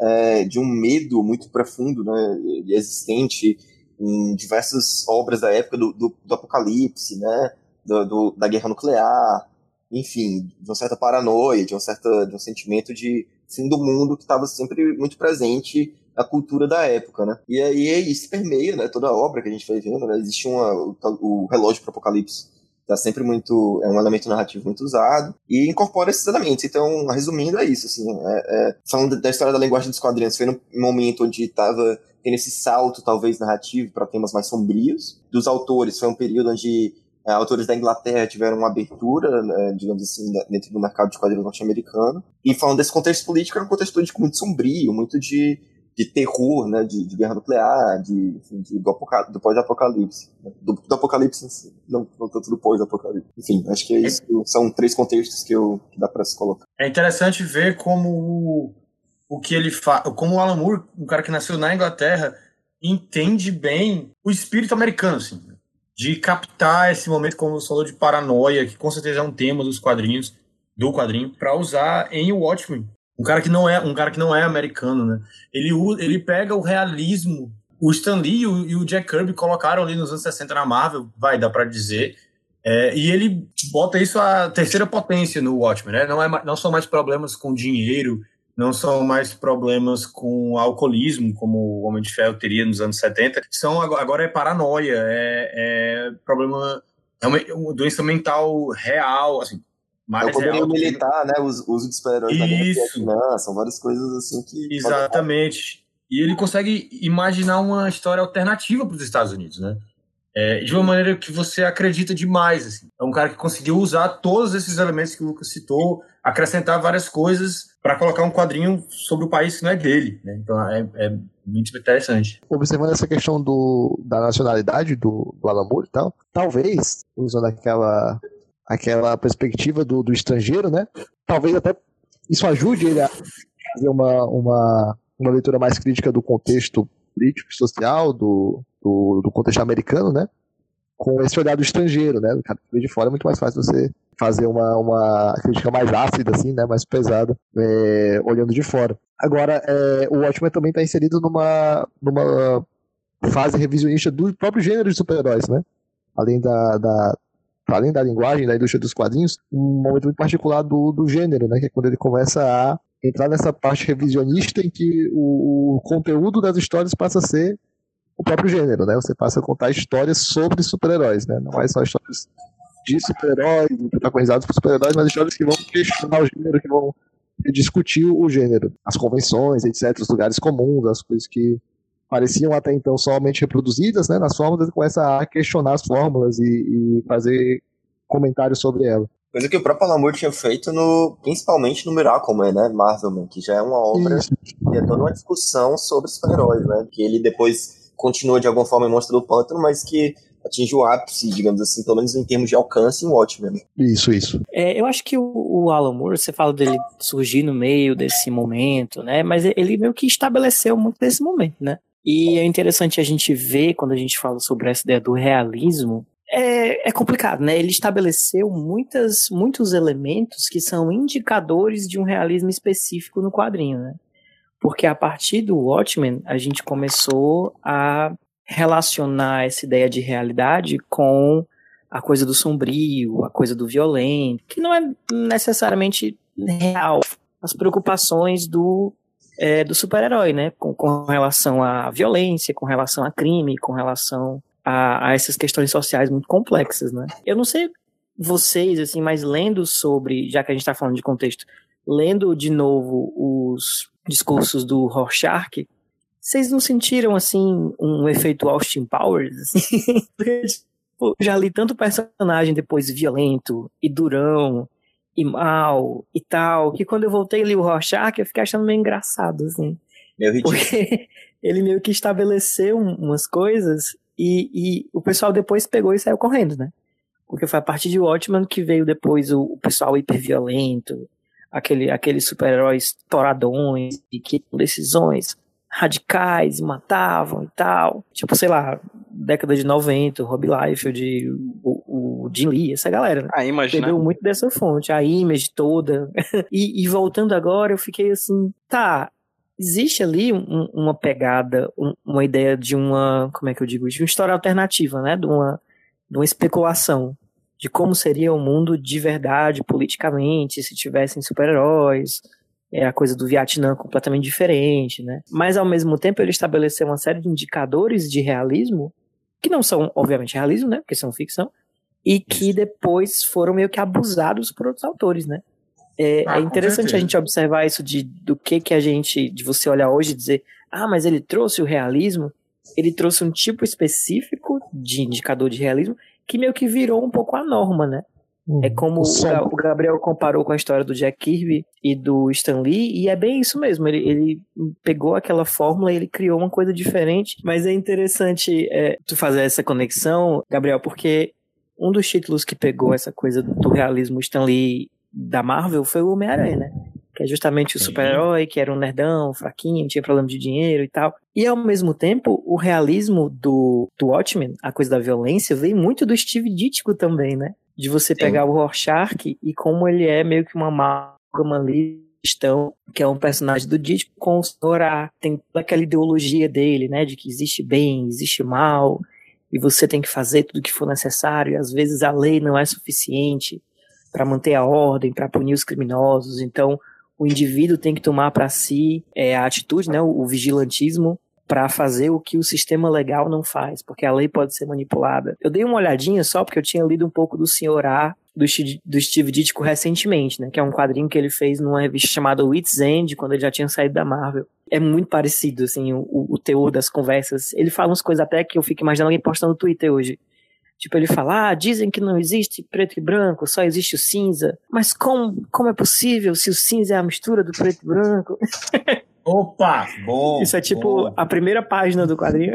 é, de um medo muito profundo, né? Existente em diversas obras da época do, do, do Apocalipse, né? Do, do- da guerra nuclear, enfim, de uma certa paranoia, de, uma certa, de um sentimento de fim do mundo que estava sempre muito presente na cultura da época, né? E aí isso permeia, né, toda a obra que a gente vai vendo, né? Existe uma, o, o relógio para Apocalipse tá sempre muito é um elemento narrativo muito usado e incorpora esses elementos. Então, resumindo, é isso, assim, é- é, falando da história da linguagem dos quadrinhos, foi num momento onde estava tendo esse salto, talvez, narrativo para temas mais sombrios. Dos autores, foi um período onde é, autores da Inglaterra tiveram uma abertura, né, digamos assim, dentro do mercado de quadrinhos norte-americano. E falando desse contexto político, era um contexto político muito sombrio, muito de, de terror, né, de, de guerra nuclear, de, enfim, de- do, do pós-apocalipse. né, Do, do apocalipse em si, não, não tanto do pós-apocalipse. Enfim, acho que é isso. São três contextos que, eu, que dá para se colocar. É interessante ver como o, que ele faz, como o Alan Moore, um cara que nasceu na Inglaterra, entende bem o espírito americano, assim, de captar esse momento, como você falou, de paranoia, que com certeza é um tema dos quadrinhos, do quadrinho, para usar em Watchmen. Um cara que não é, um cara que não é americano, né? Ele, ele pega o realismo. O Stan Lee e o, e o Jack Kirby colocaram ali nos anos 60 na Marvel, vai, dá para dizer, é, e ele bota isso a terceira potência no Watchmen, né? Não, é, não são mais problemas com dinheiro, não são mais problemas com alcoolismo, como o Homem de Ferro teria nos anos 70. São, agora é paranoia, é, é problema. É uma, uma doença mental real, assim. É Mais o real do que- militar, né? O uso de super-heróis. Vietnã, são várias coisas assim que. Exatamente. E ele consegue imaginar uma história alternativa para os Estados Unidos, né? É, de uma maneira que você acredita demais. Assim. É um cara que conseguiu usar todos esses elementos que o Lucas citou, acrescentar várias coisas para colocar um quadrinho sobre o país que não é dele. Né? Então é, é muito interessante. observando essa questão do, da nacionalidade do, do Alan Moore e tal, talvez, usando aquela, aquela perspectiva do, do estrangeiro, né? Talvez até isso ajude ele a fazer uma, uma, uma leitura mais crítica do contexto político e social, do, do, do contexto americano, né? Com esse olhar do estrangeiro, né? Cara de fora é muito mais fácil você fazer uma, uma crítica mais ácida, assim, né? Mais pesada, é, olhando de fora. Agora, é, o Watchmen também está inserido numa, numa fase revisionista do próprio gênero de super-heróis, né? Além da, da, além da linguagem, da indústria dos quadrinhos, um momento muito particular do, do gênero, né? Que é quando ele começa a entrar nessa parte revisionista em que o, o conteúdo das histórias passa a ser o próprio gênero, né? Você passa a contar histórias sobre super-heróis, né? Não é só histórias de super-heróis, protagonizados por super-heróis, mas histórias que vão questionar o gênero, que vão discutir o gênero, as convenções, etc., os lugares comuns, as coisas que pareciam até então somente reproduzidas né, nas fórmulas, começa a questionar as fórmulas e, e fazer comentários sobre ela. Coisa que o próprio Alan Moore tinha feito no, principalmente no Miracleman, né? Marvelman, que já é uma obra Isso. que é toda uma discussão sobre super-heróis, né? Que ele depois continua de alguma forma em Monstro do Pântano, mas que atinge o ápice, digamos assim, pelo menos em termos de alcance em Watchmen. né? Isso, isso. É, eu acho que o, o Alan Moore, você fala dele surgir no meio desse momento, né? Mas ele meio que estabeleceu muito desse momento, né? E é interessante a gente ver, quando a gente fala sobre essa ideia do realismo, é, é complicado, né? Ele estabeleceu muitas, muitos elementos que são indicadores de um realismo específico no quadrinho, né? Porque a partir do Watchmen, a gente começou a relacionar essa ideia de realidade com a coisa do sombrio, a coisa do violento, que não é necessariamente real. As preocupações do, é, do super-herói, né? Com, com relação à violência, com relação a crime, com relação a, a essas questões sociais muito complexas, né? Eu não sei vocês, assim, mas lendo sobre, já que a gente está falando de contexto, lendo de novo os discursos do Rorschach, Vocês não sentiram, assim, um efeito Austin Powers? Assim? (laughs) Porque, tipo, já li tanto personagem depois violento e durão e mal e tal, que quando eu voltei e li o Rorschach, eu fiquei achando meio engraçado, assim. Meio ridículo. Porque (laughs) ele meio que estabeleceu um- umas coisas e, e o pessoal depois pegou e saiu correndo, né? Porque foi a partir de Watchmen que veio depois o, o pessoal hiperviolento, aquele, aqueles super-heróis toradões e que decisões radicais e matavam e tal. Tipo, sei lá, década de 90, o Rob Liefeld, o, o Jim Lee, essa galera, né? A Image, né? Bebeu muito dessa fonte, a image toda. (laughs) e, e voltando agora, eu fiquei assim, tá, existe ali um- uma pegada, um- uma ideia de uma, como é que eu digo, de uma história alternativa, né? De uma, de uma especulação de como seria o mundo de verdade, politicamente, se tivessem super-heróis. É a coisa do Vietnã completamente diferente, né? Mas ao mesmo tempo ele estabeleceu uma série de indicadores de realismo que não são, obviamente, realismo, né? Porque são ficção, e que depois foram meio que abusados por outros autores, né? É, Ah, é interessante a gente observar isso de do que que a gente, de você olhar hoje e dizer, ah, mas ele trouxe o realismo, ele trouxe um tipo específico de indicador de realismo que meio que virou um pouco a norma, né? É como O o, Gabriel comparou com a história do Jack Kirby e do Stan Lee, e é bem isso mesmo. Ele, ele pegou aquela fórmula e ele criou uma coisa diferente. Mas é interessante é, tu fazer essa conexão, Gabriel, porque um dos títulos que pegou essa coisa do realismo Stan Lee da Marvel foi o Homem-Aranha, né? Que é justamente o Sim. super-herói, que era um nerdão, fraquinho, tinha problema de dinheiro e tal. E ao mesmo tempo, o realismo do, do Watchmen, a coisa da violência, veio muito do Steve Ditko também, né? De você pegar o Rorschach e como ele é meio que uma amálgama ali, que é um personagem do Ditko com o Sora, tem toda aquela ideologia dele, né? De que existe bem, existe mal, e você tem que fazer tudo o que for necessário, e às vezes a lei não é suficiente para manter a ordem, para punir os criminosos, então o indivíduo tem que tomar para si é, a atitude, né, o, o vigilantismo, para fazer o que o sistema legal não faz, porque a lei pode ser manipulada. Eu dei uma olhadinha só porque eu tinha lido um pouco do Senhor A, do, do Steve Ditko recentemente, né, que é um quadrinho que ele fez numa revista chamada Wits End, quando ele já tinha saído da Marvel. É muito parecido, assim, o, o teor das conversas. Ele fala umas coisas até que eu fico imaginando alguém postando no Twitter hoje. Tipo, ele fala, ah, dizem que não existe preto e branco, só existe o cinza. Mas como, como é possível se o cinza é a mistura do preto e branco? (laughs) Opa! Bom. Isso é tipo bom. a primeira página do quadrinho.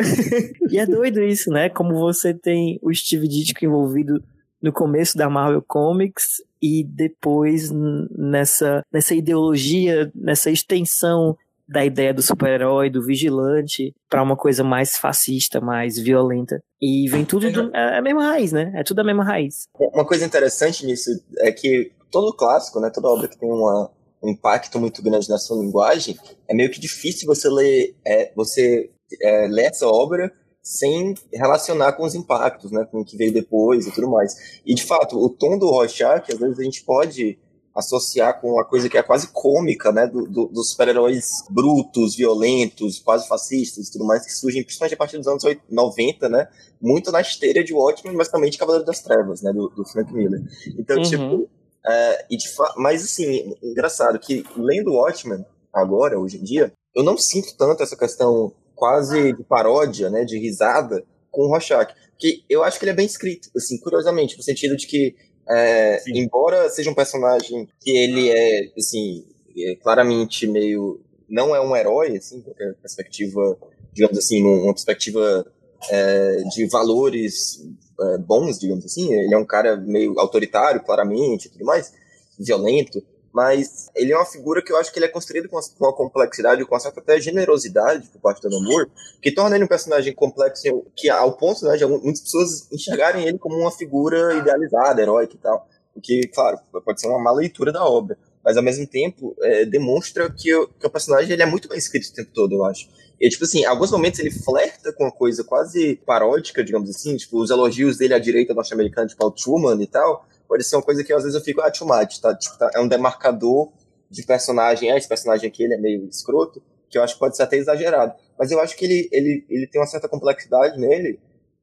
e é doido isso, né? Como você tem o Steve Ditko envolvido no começo da Marvel Comics e depois nessa, nessa ideologia, nessa extensão da ideia do super-herói, do vigilante, pra uma coisa mais fascista, mais violenta. E vem tudo do, é a mesma raiz, né? É tudo a mesma raiz. Uma coisa interessante nisso é que todo clássico, né, toda obra que tem uma, um impacto muito grande na sua linguagem, é meio que difícil você ler, é, você é, ler essa obra sem relacionar com os impactos, né, com o que veio depois e tudo mais. E de fato, o tom do Rorschach, às vezes a gente pode associar com uma coisa que é quase cômica, né, do, do- dos super-heróis brutos, violentos, quase fascistas e tudo mais, que surgem principalmente a partir dos anos 80, 90, né, muito na esteira de Watchmen, mas também de Cavaleiro das Trevas, né, do, do Frank Miller. Então, Uhum. tipo, é, e de mas assim, engraçado que lendo Watchmen agora, hoje em dia, eu não sinto tanto essa questão quase de paródia, né, de risada com o Rorschach, que eu acho que ele é bem escrito, assim, curiosamente, no sentido de que é, embora seja um personagem que ele é, assim, é claramente meio não é um herói, assim, qualquer perspectiva, digamos assim, numa perspectiva é, de valores é, bons, digamos assim. Ele é um cara meio autoritário, claramente, e tudo mais, violento, mas ele é uma figura que eu acho que ele é construído com uma, com uma complexidade, com uma certa até generosidade por parte do Namor, que torna ele um personagem complexo, que ao ponto né, de muitas pessoas enxergarem ele como uma figura idealizada, heróica e tal. O que, claro, pode ser uma má leitura da obra, mas ao mesmo tempo é, demonstra que, o- que o personagem ele é muito bem escrito o tempo todo, eu acho. E, tipo assim, alguns momentos ele flerta com uma coisa quase paródica, digamos assim, tipo, os elogios dele à direita norte-americana, tipo, ao Truman e tal, pode ser uma coisa que às vezes eu fico, ah, too much, tá? Tipo, tá- é um demarcador de personagem, ah, esse personagem aqui ele é meio escroto, que eu acho que pode ser até exagerado. Mas eu acho que ele, ele, ele tem uma certa complexidade nele,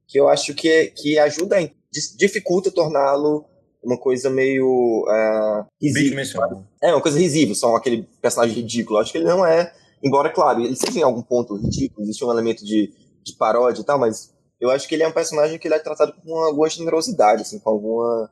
que eu acho que, que ajuda, a, dificulta torná-lo uma coisa meio ah, risível. É, uma coisa risível, só aquele personagem ridículo. Eu acho que ele não é Embora, claro, ele seja em algum ponto ridículo, existe um elemento de, de paródia e tal, mas eu acho que ele é um personagem que ele é tratado com alguma generosidade, assim, com alguma,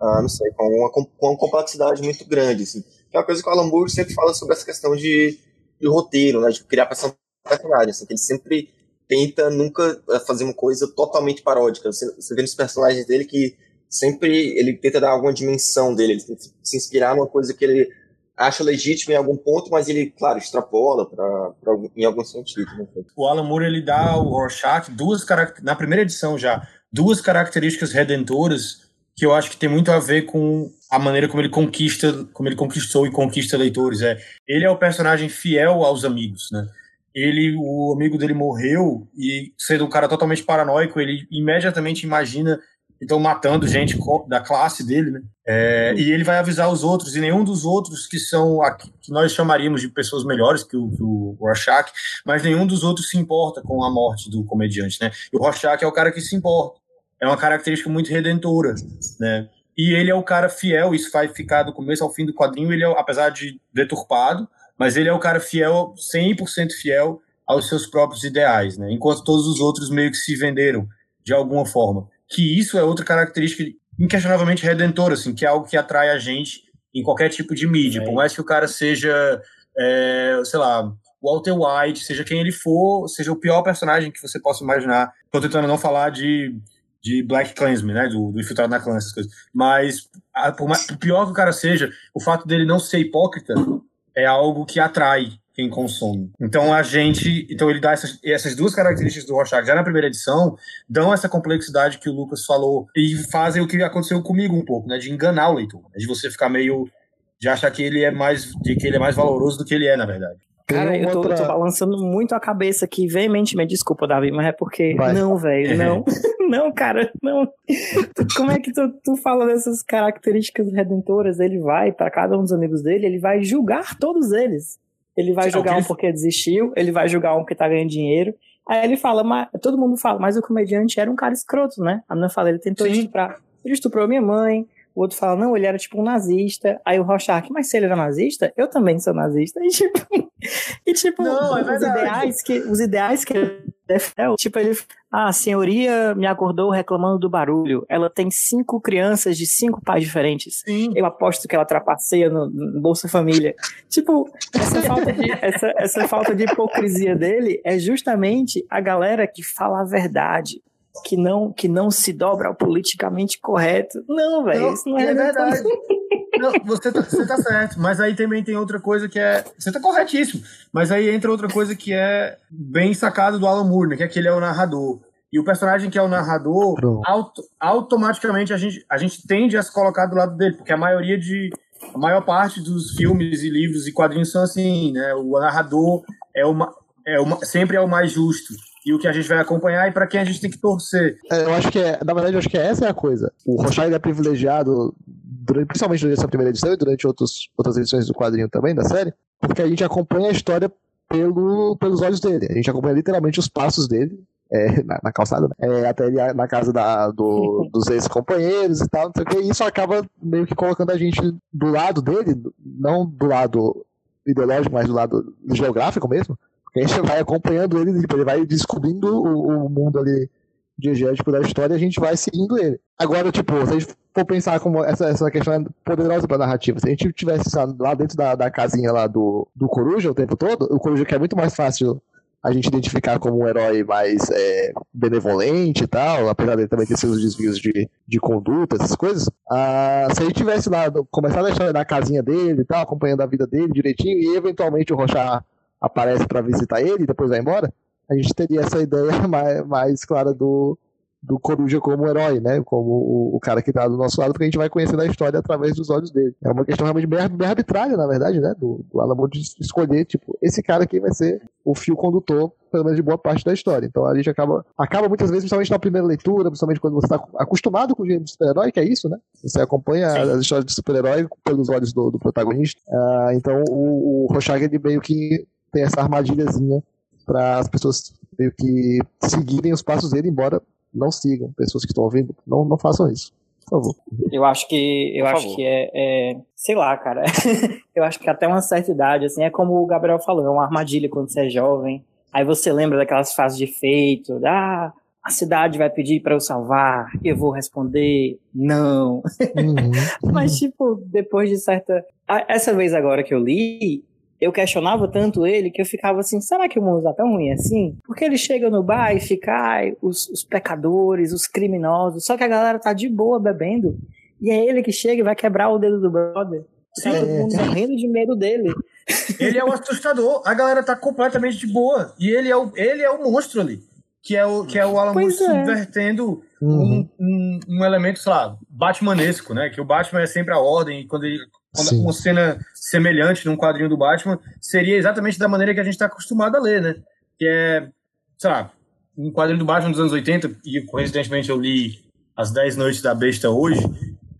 ah, não sei, com uma, com uma complexidade muito grande, assim. Que é uma coisa que o Alan Moore sempre fala sobre essa questão de, de roteiro, né, de criar personagem, assim, que ele sempre tenta nunca eh, fazer uma coisa totalmente paródica. Você, você vê nos personagens dele que sempre ele tenta dar alguma dimensão dele, ele tenta se inspirar numa coisa que ele acha legítima em algum ponto, mas ele, claro, extrapola pra, pra em algum sentido. Né? O Alan Moore ele dá ao Rorschach duas na primeira edição já duas características redentoras que eu acho que tem muito a ver com a maneira como ele conquista, como ele conquistou e conquista leitores. É, ele é o personagem fiel aos amigos, né? Ele, o amigo dele morreu e sendo um cara totalmente paranoico, ele imediatamente imagina que estão matando gente da classe dele, né? É, e ele vai avisar os outros, e nenhum dos outros que são aqui, que nós chamaríamos de pessoas melhores que o, o Rorschach, mas nenhum dos outros se importa com a morte do comediante, né? E o Rorschach é o cara que se importa. É uma característica muito redentora, né? E ele é o cara fiel, isso vai ficar do começo ao fim do quadrinho, ele é, apesar de deturpado, mas ele é o cara fiel, 100% fiel aos seus próprios ideais, né? Enquanto todos os outros meio que se venderam de alguma forma. Que isso é outra característica inquestionavelmente redentora, assim, que é algo que atrai a gente em qualquer tipo de mídia. Por mais que o cara seja, é, sei lá, Walter White, seja quem ele for, seja o pior personagem que você possa imaginar. Tô tentando não falar de, de Black Klansman, né, do, do infiltrado na clã, essas coisas. Mas, a- por, mais, por pior que o cara seja, o fato dele não ser hipócrita é algo que atrai quem consome. Então a gente, então ele dá essas, essas duas características do Rorschach já na primeira edição, dão essa complexidade que o Lucas falou e fazem o que aconteceu comigo um pouco, né, de enganar o leitor, né, de você ficar meio de achar que ele é mais de que ele é mais valoroso do que ele é na verdade. Cara, eu tô, outra- tô balançando muito a cabeça aqui, veementemente. Desculpa, Davi, mas é porque. Vai. Não, velho, não. (laughs) não, cara, não. (laughs) Como é que tu, tu fala dessas características redentoras? Ele vai, pra cada um dos amigos dele, ele vai julgar todos eles. Ele vai que um porque desistiu, ele vai julgar um porque tá ganhando dinheiro. Aí ele fala, mas todo mundo fala, mas o comediante era um cara escroto, né? A menina fala, ele tentou Sim. estuprar. Ele estuprou minha mãe. O outro fala, não, ele era tipo um nazista. Aí o Rorschach, mas se ele era nazista, eu também sou nazista. (laughs) E tipo, e, tipo Não, é os, ideais que, os ideais que ele defende, tipo, ele, ah, a senhoria me acordou reclamando do barulho. Ela tem cinco crianças de cinco pais diferentes. Sim. Eu aposto que ela trapaceia no, no Bolsa Família. (laughs) Tipo, essa falta, de, essa, essa falta de hipocrisia dele é justamente a galera que fala a verdade. Que não, que não se dobra ao politicamente correto. Não, velho, isso não é, é verdade. Não, você tá, você tá certo, mas aí também tem outra coisa que é. Você tá corretíssimo, mas aí entra outra coisa que é bem sacado do Alan Moore, né, que é que ele é o narrador. E o personagem que é o narrador, auto- automaticamente a gente, a gente tende a se colocar do lado dele, porque a maioria de. A maior parte dos filmes e livros e quadrinhos são assim, né? O narrador é uma, é uma, sempre é o mais justo. E o que a gente vai acompanhar e para quem a gente tem que torcer. É, eu acho que é, na verdade, eu acho que essa é a coisa. O Rorschach é privilegiado, durante- principalmente durante essa primeira edição e durante outros, outras edições do quadrinho também, da série, porque a gente acompanha a história pelo, pelos olhos dele. A gente acompanha literalmente os passos dele. é, na, na calçada, né? É, até ele na casa da, do- (laughs) dos ex-companheiros e tal, não sei o que, e isso acaba meio que colocando a gente do lado dele, não do lado ideológico, mas do lado geográfico mesmo, (laughs) a gente vai acompanhando ele, tipo, ele vai descobrindo o, o mundo ali diegético da história e a gente vai seguindo ele. Agora, tipo, se a gente for pensar como essa, essa questão é poderosa pra narrativa, se a gente tivesse lá dentro da, da casinha lá do, do Coruja o tempo todo, o Coruja que é muito mais fácil a gente identificar como um herói mais é, benevolente e tal, apesar dele também ter seus desvios de, de conduta, essas coisas. Ah, se gente tivesse lá, começado a história da casinha dele e tal, acompanhando a vida dele direitinho, e eventualmente o Rochar aparece pra visitar ele e depois vai embora, a gente teria essa ideia (laughs) mais, mais clara do, do Coruja como herói, né? Como o, o cara que tá do nosso lado, porque a gente vai conhecendo a história através dos olhos dele. É uma questão realmente bem, bem arbitrária, na verdade, né? Do, do Alan Moore de escolher, tipo, esse cara aqui vai ser o fio condutor, pelo menos de boa parte da história. Então a gente acaba, acaba muitas vezes, principalmente na primeira leitura, principalmente quando você tá acostumado com o gênero de super-herói, que é isso, né? Você acompanha Sim. as histórias de super-herói pelos olhos do, do protagonista. Ah, então o, o Rorschach, ele meio que tem essa armadilhazinha para as pessoas meio que seguirem os passos dele, embora não sigam. Pessoas que estão ouvindo, não, não façam isso. por favor. Eu acho que eu Por acho favor. que é, é- sei lá, cara. (laughs) eu acho que até uma certa idade, assim, é como o Gabriel falou, é uma armadilha quando você é jovem. Aí você lembra daquelas fases de efeito, ah, a cidade vai pedir pra eu salvar, eu vou responder não. Uhum. (laughs) Mas tipo, depois de certa, essa vez agora que eu li, eu questionava tanto ele que eu ficava assim, será que o mundo tá tão ruim assim? Porque ele chega no bar e fica, ai, os, os pecadores, os criminosos, só que a galera tá de boa bebendo, e é ele que chega e vai quebrar o dedo do brother. Tá todo mundo morrendo de medo dele. Ele é o assustador. A galera tá completamente de boa. E ele é o, ele é o monstro ali. Que é o, que é o Alan Moore é. subvertendo Uhum. um, um, um elemento, sei lá, Batmanesco, né? Que o Batman é sempre a ordem. E quando ele. Sim. uma cena semelhante num quadrinho do Batman seria exatamente da maneira que a gente tá acostumado a ler, né? Que é, sei lá, um quadrinho do Batman dos anos 80, e coincidentemente eu li As 10 Noites da Besta hoje,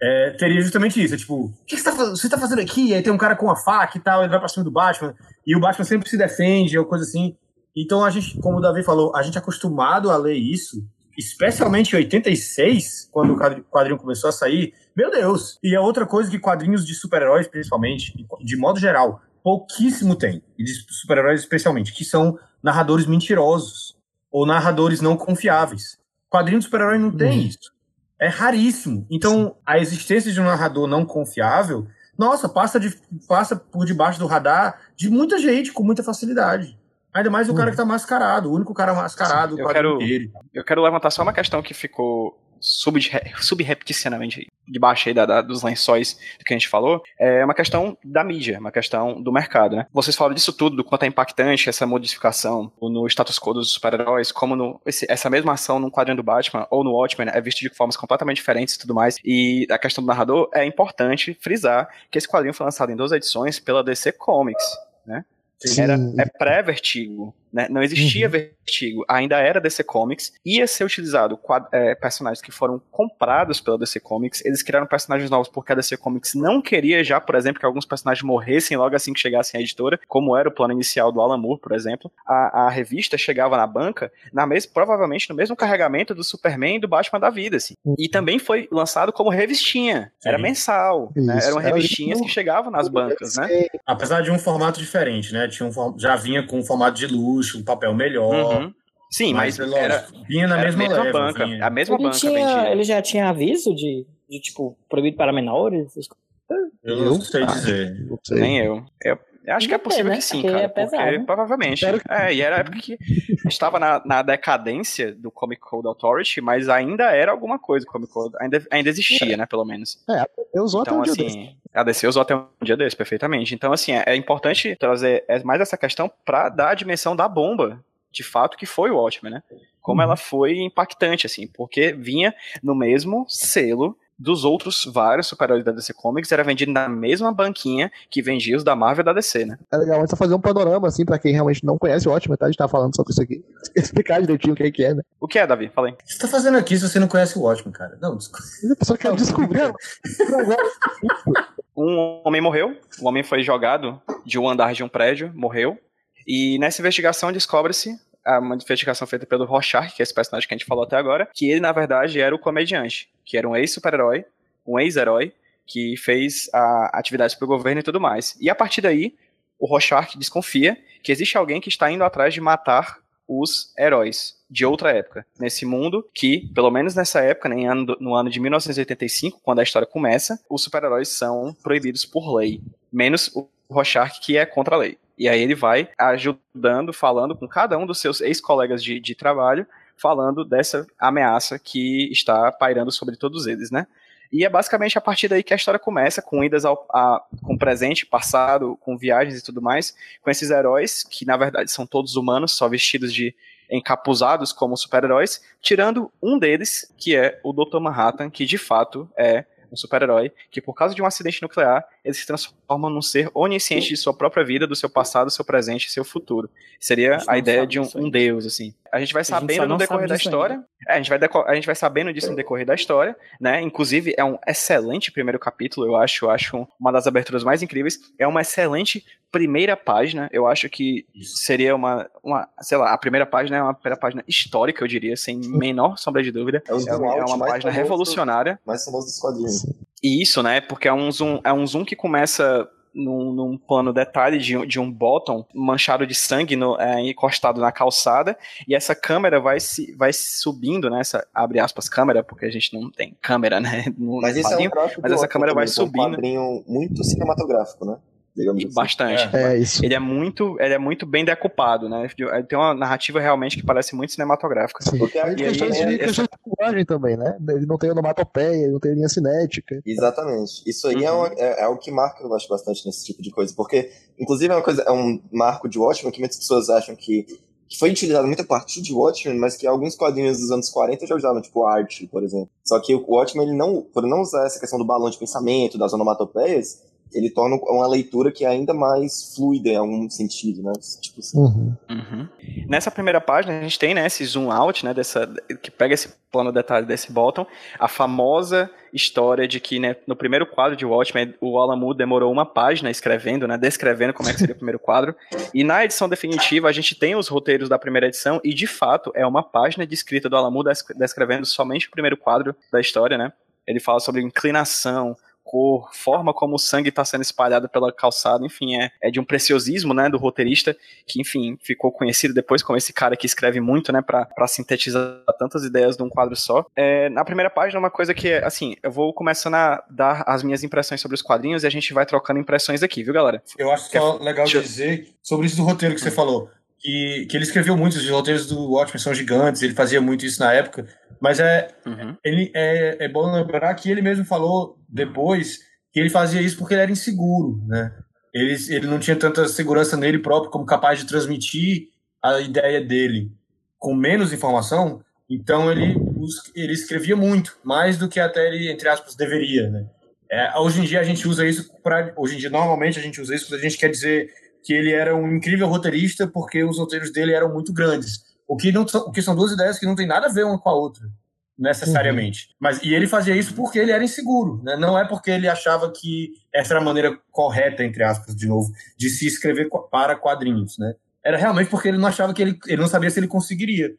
é, teria justamente isso. É tipo, o que, você, tá, fazendo- você tá fazendo aqui? E aí tem um cara com uma faca e tal, ele vai pra cima do Batman, e o Batman sempre se defende, ou coisa assim. Então a gente, como o Davi falou, a gente é acostumado a ler isso, especialmente em 86, quando o quadri- quadrinho começou a sair. Meu Deus! E é outra coisa que quadrinhos de super-heróis, principalmente, de modo geral, pouquíssimo tem, e de super-heróis especialmente, que são narradores mentirosos ou narradores não confiáveis. Quadrinho de super-herói não tem Uhum. isso. É raríssimo. Então, a existência de um narrador não confiável, nossa, passa, de, passa por debaixo do radar de muita gente com muita facilidade. Ainda mais o cara que tá mascarado, o único cara mascarado do Eu quadrinho quero- inteiro. Eu quero levantar só uma questão que ficou sub, subrepticiamente debaixo aí da, da- dos lençóis do que a gente falou. É uma questão da mídia, uma questão do mercado, né? Vocês falam disso tudo, do quanto é impactante essa modificação no status quo dos super-heróis, como no, esse- essa mesma ação num quadrinho do Batman ou no Watchmen é vista de formas completamente diferentes e tudo mais. E a questão do narrador é importante frisar que esse quadrinho foi lançado em duas edições pela DC Comics, né? Sim. era é pré-vertigo, né? Não existia vertigo, ainda era DC Comics, ia ser utilizado é, personagens que foram comprados pela DC Comics, eles criaram personagens novos porque a DC Comics não queria já, por exemplo, que alguns personagens morressem logo assim que chegassem à editora, como era o plano inicial do Alan Moore, por exemplo. A, a revista chegava na banca, na mes provavelmente no mesmo carregamento do Superman e do Batman da vida, assim. E também foi lançado como revistinha, era Sim. mensal, né? Eram era revistinhas que chegavam nas bancas, né? Apesar de um formato diferente, né? Tinha um, já vinha com um formato de luxo, um papel melhor. Uhum. Sim, mas, lógico, era, vinha na era mesma, mesma leva, banca. vinha. A mesma Ele, banca tinha, vendia. ele já tinha aviso de, de tipo, proibido para menores? Eu não sei dizer. Não sei. Nem eu. Eu, eu acho que é possível né? que sim, Porque cara. é pesado, porque né? provavelmente. Que- É, e era a época que estava na, na decadência do Comic Code Authority, mas ainda era alguma coisa o Comic Code. Ainda, ainda existia, né, pelo menos. Eu usou Então, até um dia desse. assim, a DC usou até um dia desse, perfeitamente. Então, assim, é, é importante trazer é, mais essa questão pra dar a dimensão da bomba, de fato, que foi o Watchmen, né? Como Uhum. ela foi impactante, assim, porque vinha no mesmo selo dos outros vários super-heróis da DC Comics, era vendido na mesma banquinha que vendia os da Marvel e da DC, né? É legal antes fazer um panorama, assim, pra quem realmente não conhece o ótimo, tá? A gente tá falando sobre isso aqui. (laughs) Explicar direitinho o que é que é, né? O que é, Davi? Fala aí. O que você tá fazendo aqui se você não conhece o Watchmen, cara? Não, desculpa. A pessoa quer descobrir. (laughs) Um homem morreu, o homem foi jogado de um andar de um prédio, morreu, e nessa investigação descobre-se, ah, uma investigação feita pelo Rorschach, que é esse personagem que a gente falou até agora, que ele, na verdade, era o comediante, que era um ex-super-herói, um ex-herói, que fez a atividades para o governo e tudo mais. E a partir daí, o Rorschach desconfia que existe alguém que está indo atrás de matar os heróis de outra época, nesse mundo que, pelo menos nessa época, né, no ano de 1985, quando a história começa, os super-heróis são proibidos por lei, menos o Rorschach, que é contra a lei. E aí ele vai ajudando, falando com cada um dos seus ex-colegas de, de trabalho, falando dessa ameaça que está pairando sobre todos eles, né? E é basicamente a partir daí que a história começa, com idas ao a, com presente, passado, com viagens e tudo mais, com esses heróis, que na verdade são todos humanos, só vestidos de encapuzados como super-heróis, tirando um deles, que é o Dr. Manhattan, que de fato é um super-herói, que por causa de um acidente nuclear, ele se transforma num ser onisciente de sua própria vida, do seu passado, seu presente e seu futuro. Seria a ideia de um, um deus, assim. A gente vai sabendo no não decorrer da história. É, a gente, vai a gente vai sabendo disso no decorrer da história, né? Inclusive, é um excelente primeiro capítulo, eu acho. Eu acho uma das aberturas mais incríveis. É uma excelente primeira página. Eu acho que seria uma, uma sei lá, a primeira página é uma primeira página histórica, eu diria, sem (laughs) menor sombra de dúvida. É É uma, é uma página revolucionária. Mais famoso dos quadrinhos. E isso, né? Porque é um zoom, é um zoom que começa num, num plano detalhe de, um- de um bottom manchado de sangue no- é, encostado na calçada, e essa câmera vai se vai subindo, né? Essa, abre aspas, câmera, porque a gente não tem câmera, né? (laughs) No Mas isso é um mas essa câmera vai que é um subindo. quadrinho muito cinematográfico, né? Digamos assim. bastante. É isso. Ele é muito, ele é muito bem decupado, né? Ele Tem uma narrativa realmente que parece muito cinematográfica. Sim. Porque Aí aí- questões de, questões de linguagem também, né? Ele não tem onomatopeia, ele não tem linha cinética. Exatamente. Isso aí é, Uhum. uma- é, é o que marca, eu acho, bastante nesse tipo de coisa. Porque, inclusive, é uma coisa, é um marco de Watchmen que muitas pessoas acham que, que foi utilizado muito a partir de Watchmen, mas que alguns quadrinhos dos anos 40 já usavam, tipo Art, por exemplo. Só que o Watchmen, ele não, por não usar essa questão do balão de pensamento, das onomatopeias, ele torna uma leitura que é ainda mais fluida em algum sentido, né? Tipo assim. Uhum. Uhum. Nessa primeira página a gente tem né, esse zoom out, né, dessa, que pega esse plano detalhe desse bottom, a famosa história de que né, no primeiro quadro de Watchmen o Moore demorou uma página escrevendo, né, descrevendo como é que seria o primeiro quadro, e na edição definitiva a gente tem os roteiros da primeira edição e de fato é uma página de escrita do des- descrevendo somente o primeiro quadro da história, né, ele fala sobre inclinação, cor, forma como o sangue está sendo espalhado pela calçada, enfim, é, é de um preciosismo, né, do roteirista, que, enfim, ficou conhecido depois como esse cara que escreve muito, né, pra sintetizar tantas ideias num quadro só. É, na primeira página, uma coisa que, assim, eu vou começando a dar as minhas impressões sobre os quadrinhos e a gente vai trocando impressões aqui, viu, galera? Eu acho só legal Deixa eu- dizer sobre isso do roteiro que você falou. Que, que ele escreveu muito, os roteiros do Watchmen são gigantes, ele fazia muito isso na época. Mas é, Uhum. ele, é, é bom lembrar que ele mesmo falou depois que ele fazia isso porque ele era inseguro, né? Ele, ele não tinha tanta segurança nele próprio como capaz de transmitir a ideia dele com menos informação, então ele, ele escrevia muito, mais do que até ele, entre aspas, deveria, né? É, hoje em dia a gente usa isso para hoje em dia normalmente a gente usa isso quando a gente quer dizer que ele era um incrível roteirista porque os roteiros dele eram muito grandes. O que não são, o que são duas ideias que não tem nada a ver uma com a outra necessariamente. Mas e ele fazia isso porque ele era inseguro, né? Não é porque ele achava que essa era a maneira correta entre aspas de novo de se escrever para quadrinhos, né? Era realmente porque ele não achava que ele ele não sabia se ele conseguiria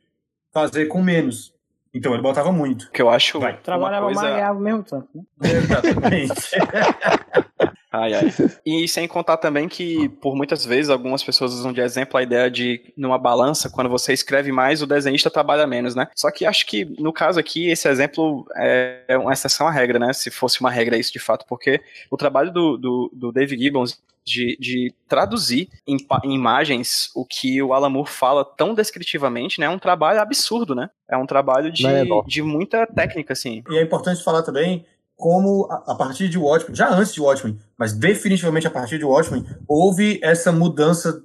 fazer com menos. Então ele botava muito. Que eu acho Vai. Trabalhava mais coisa... ganhava ao mesmo tempo. Né? Exatamente. (laughs) Ai, ai. (laughs) E sem contar também que, por muitas vezes, algumas pessoas usam de exemplo a ideia de, numa balança, quando você escreve mais, o desenhista trabalha menos, né? Só que acho que, no caso aqui, esse exemplo é é uma exceção à regra, né? Se fosse uma regra isso de fato, porque o trabalho do, do, do Dave Gibbons de, de traduzir em, em imagens o que o Alan Moore fala tão descritivamente, né? É um trabalho absurdo, né? É um trabalho de, é de muita técnica, assim. E é importante falar também como a, a partir de Watchmen, já antes de Watchmen, mas definitivamente a partir de Watchmen, houve essa mudança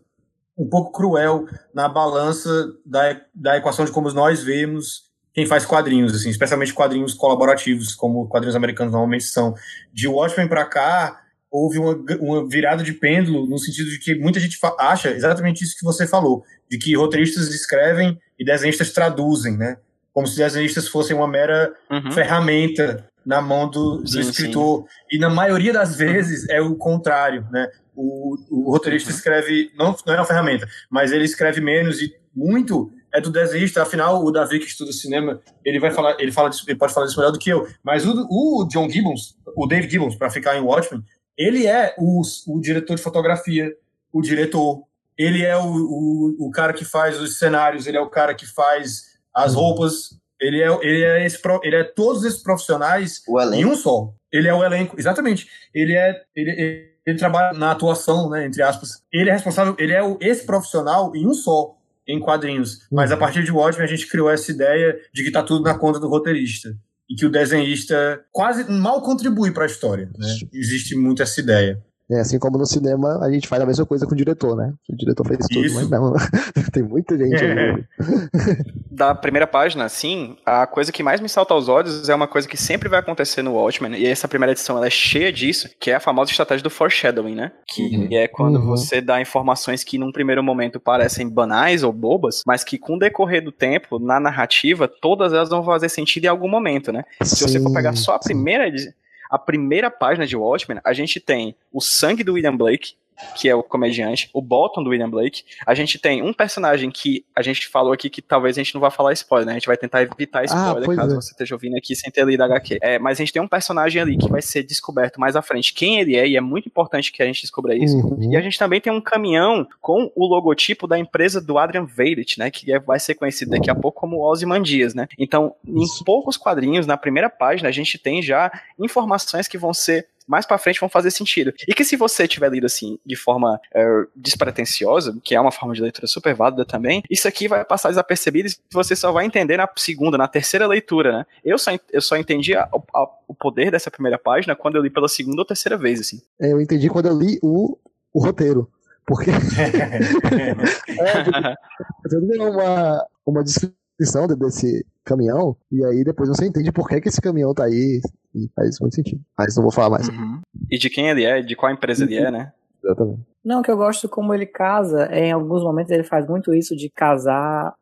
um pouco cruel na balança da, da equação de como nós vemos quem faz quadrinhos, assim, especialmente quadrinhos colaborativos, como quadrinhos americanos normalmente são. De Watchmen para cá, houve uma, uma virada de pêndulo no sentido de que muita gente acha exatamente isso que você falou, de que roteiristas escrevem e desenhistas traduzem, né? Como se desenhistas fossem uma mera Uhum. ferramenta na mão do, do Sim, escritor. E na maioria das vezes é o contrário, né? O, o roteirista Uhum. escreve, não, não é uma ferramenta, mas ele escreve menos e muito é do desenhista. Afinal, o Davi que estuda cinema, ele vai falar, ele fala disso, ele pode falar disso melhor do que eu. Mas o, o John Gibbons, o Dave Gibbons, para ficar em Watchmen, ele é o, o diretor de fotografia, o diretor. Ele é o, o, o cara que faz os cenários, ele é o cara que faz as roupas. Ele é, ele é, esse, ele é todos esses profissionais O em um só. Ele é o elenco, exatamente. Ele é ele, ele, ele trabalha na atuação, né, entre aspas. Ele é responsável, ele é o, esse profissional em um só em quadrinhos. Mas a partir de Watchmen a gente criou essa ideia de que tá tudo na conta do roteirista e que o desenhista quase mal contribui para a história, né? Existe muito essa ideia. É, assim como no cinema, a gente faz a mesma coisa com o diretor, né? O diretor fez tudo, Isso. mas não. (laughs) Tem muita gente É. ali. (laughs) da primeira página, assim, a coisa que mais me salta aos olhos é uma coisa que sempre vai acontecer no Watchmen, e essa primeira edição ela é cheia disso, que é a famosa estratégia do foreshadowing, né? Que é quando Uhum. você dá informações que num primeiro momento parecem banais ou bobas, mas que com o decorrer do tempo, na narrativa, todas elas vão fazer sentido em algum momento, né? Se você for pegar só a primeira, edi- a primeira página de Watchmen, a gente tem o sangue do William Blake, que é o comediante, o Bolton do William Blake. A gente tem um personagem que a gente falou aqui que talvez a gente não vá falar spoiler, né? A gente vai tentar evitar spoiler pois caso é. você esteja ouvindo aqui sem ter lido HQ. É, mas a gente tem um personagem ali que vai ser descoberto mais à frente quem ele é, e é muito importante que a gente descubra isso. Uhum. E a gente também tem um caminhão com o logotipo da empresa do Adrian Veidt, né? Que é- vai ser conhecido daqui a pouco como Ozymandias, né? Então, em poucos quadrinhos, na primeira página, a gente tem já informações que vão ser mais pra frente vão fazer sentido. E que se você tiver lido assim de forma é, despretensiosa, que é uma forma de leitura super válida também, isso aqui vai passar desapercebido e você só vai entender na segunda, na terceira leitura, né? Eu só, eu só entendi a- a- o poder dessa primeira página quando eu li pela segunda ou terceira vez, assim. É, Eu entendi quando eu li o, o roteiro. Porque (laughs) é, porque uma, uma descrição de- desse caminhão, e aí depois você entende por que, que esse caminhão tá aí, e faz muito sentido. Mas não vou falar mais. E de quem ele é, de qual empresa ele é, né? Exatamente. Não, que eu gosto como ele casa, é, em alguns momentos ele faz muito isso de casar,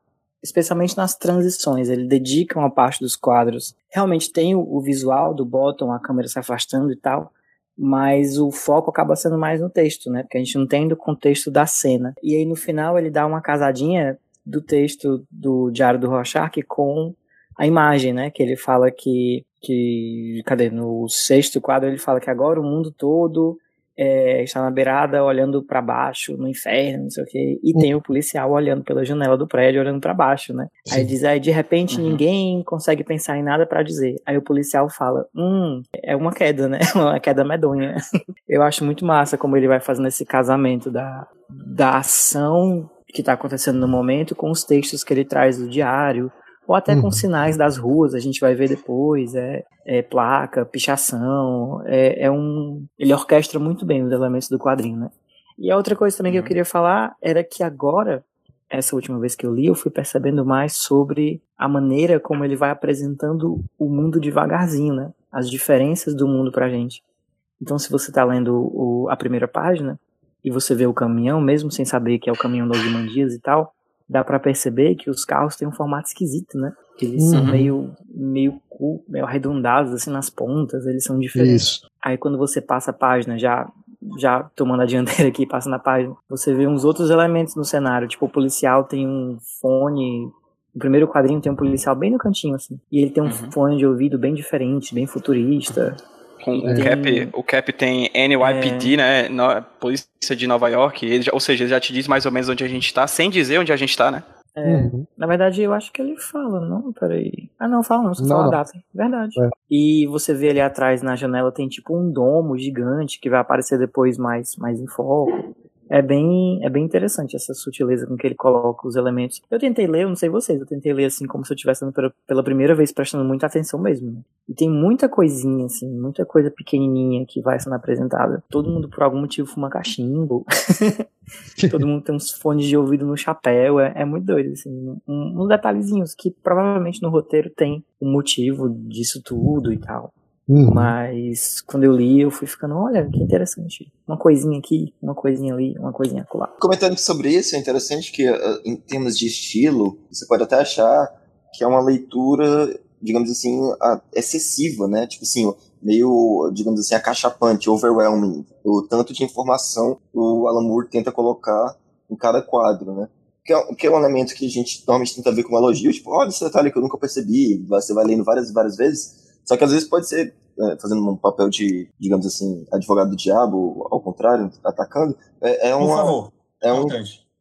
especialmente nas transições. Ele dedica uma parte dos quadros. Realmente tem o, o visual do bottom, a câmera se afastando e tal, mas o foco acaba sendo mais no texto, né? Porque a gente não tem do contexto da cena. E aí no final ele dá uma casadinha do texto do Diário do Rorschach com a imagem, né? Que ele fala que, que cadê? No sexto quadro ele fala que agora o mundo todo é, está na beirada olhando pra baixo, no inferno, não sei o quê, e tem o policial olhando pela janela do prédio, olhando pra baixo, né? Aí diz, aí de repente Uhum. ninguém consegue pensar em nada pra dizer. Aí o policial fala, hum, é uma queda, né? (laughs) Uma queda medonha. (laughs) Eu acho muito massa como ele vai fazendo esse casamento da, da ação que tá acontecendo no momento com os textos que ele traz do diário, ou até com Uhum. sinais das ruas, a gente vai ver depois, é, é placa, pichação, é, é um... Ele orquestra muito bem os elementos do quadrinho, né? E a outra coisa também que eu Uhum. queria falar era que agora, essa última vez que eu li, eu fui percebendo mais sobre a maneira como ele vai apresentando o mundo devagarzinho, né? As diferenças do mundo pra gente. Então, se você tá lendo o- a primeira página e você vê o caminhão, mesmo sem saber que é o caminhão dos Dimandias e tal, dá pra perceber que os carros têm um formato esquisito, né? Que eles são Uhum. meio, meio, cu- meio arredondados, assim, nas pontas, eles são diferentes. Isso. Aí quando você passa a página, já já tomando a dianteira aqui, passando a página, você vê uns outros elementos no cenário, tipo o policial tem um fone, no primeiro quadrinho tem um policial bem no cantinho assim, e ele tem um Uhum. fone de ouvido bem diferente, bem futurista. Com o Cap, o Cap tem NYPD, né? No- Polícia de Nova York. Ele já- ou seja, ele já te diz mais ou menos onde a gente tá, sem dizer onde a gente tá, né? É, Uhum. Na verdade, eu acho que ele fala, não? Peraí. Ah, não, fala não, só Não, fala a data. Verdade. É. E você vê ali atrás na janela tem tipo um domo gigante que vai aparecer depois mais, mais em foco. É bem, é bem interessante essa sutileza com que ele coloca os elementos. Eu tentei ler, eu não sei vocês, eu tentei ler assim como se eu estivesse pela, primeira vez, prestando muita atenção mesmo. né? E tem muita coisinha, assim, muita coisa pequenininha que vai sendo apresentada. Todo mundo, por algum motivo, fuma cachimbo. (laughs) Todo mundo tem uns fones de ouvido no chapéu. É, é muito doido, assim. Um- uns detalhezinhos que provavelmente no roteiro tem um motivo disso tudo e tal. Uhum. Mas quando eu li, eu fui ficando, olha, que interessante. Uma coisinha aqui, uma coisinha ali, uma coisinha acolá. Comentando sobre isso, é interessante que, eh, em termos de estilo, você pode até achar que é uma leitura, digamos assim, a- excessiva, né? Tipo assim, meio, digamos assim, acachapante, overwhelming. O tanto de informação que o Alan Moore tenta colocar em cada quadro, né? Que é, que é um elemento que a gente normalmente tenta ver como elogio, tipo, olha esse detalhe que eu nunca percebi, você vai lendo várias e várias vezes, só que às vezes pode ser é, fazendo um papel de, digamos assim, advogado do diabo, ao contrário, atacando, é, é Por uma, favor. é um,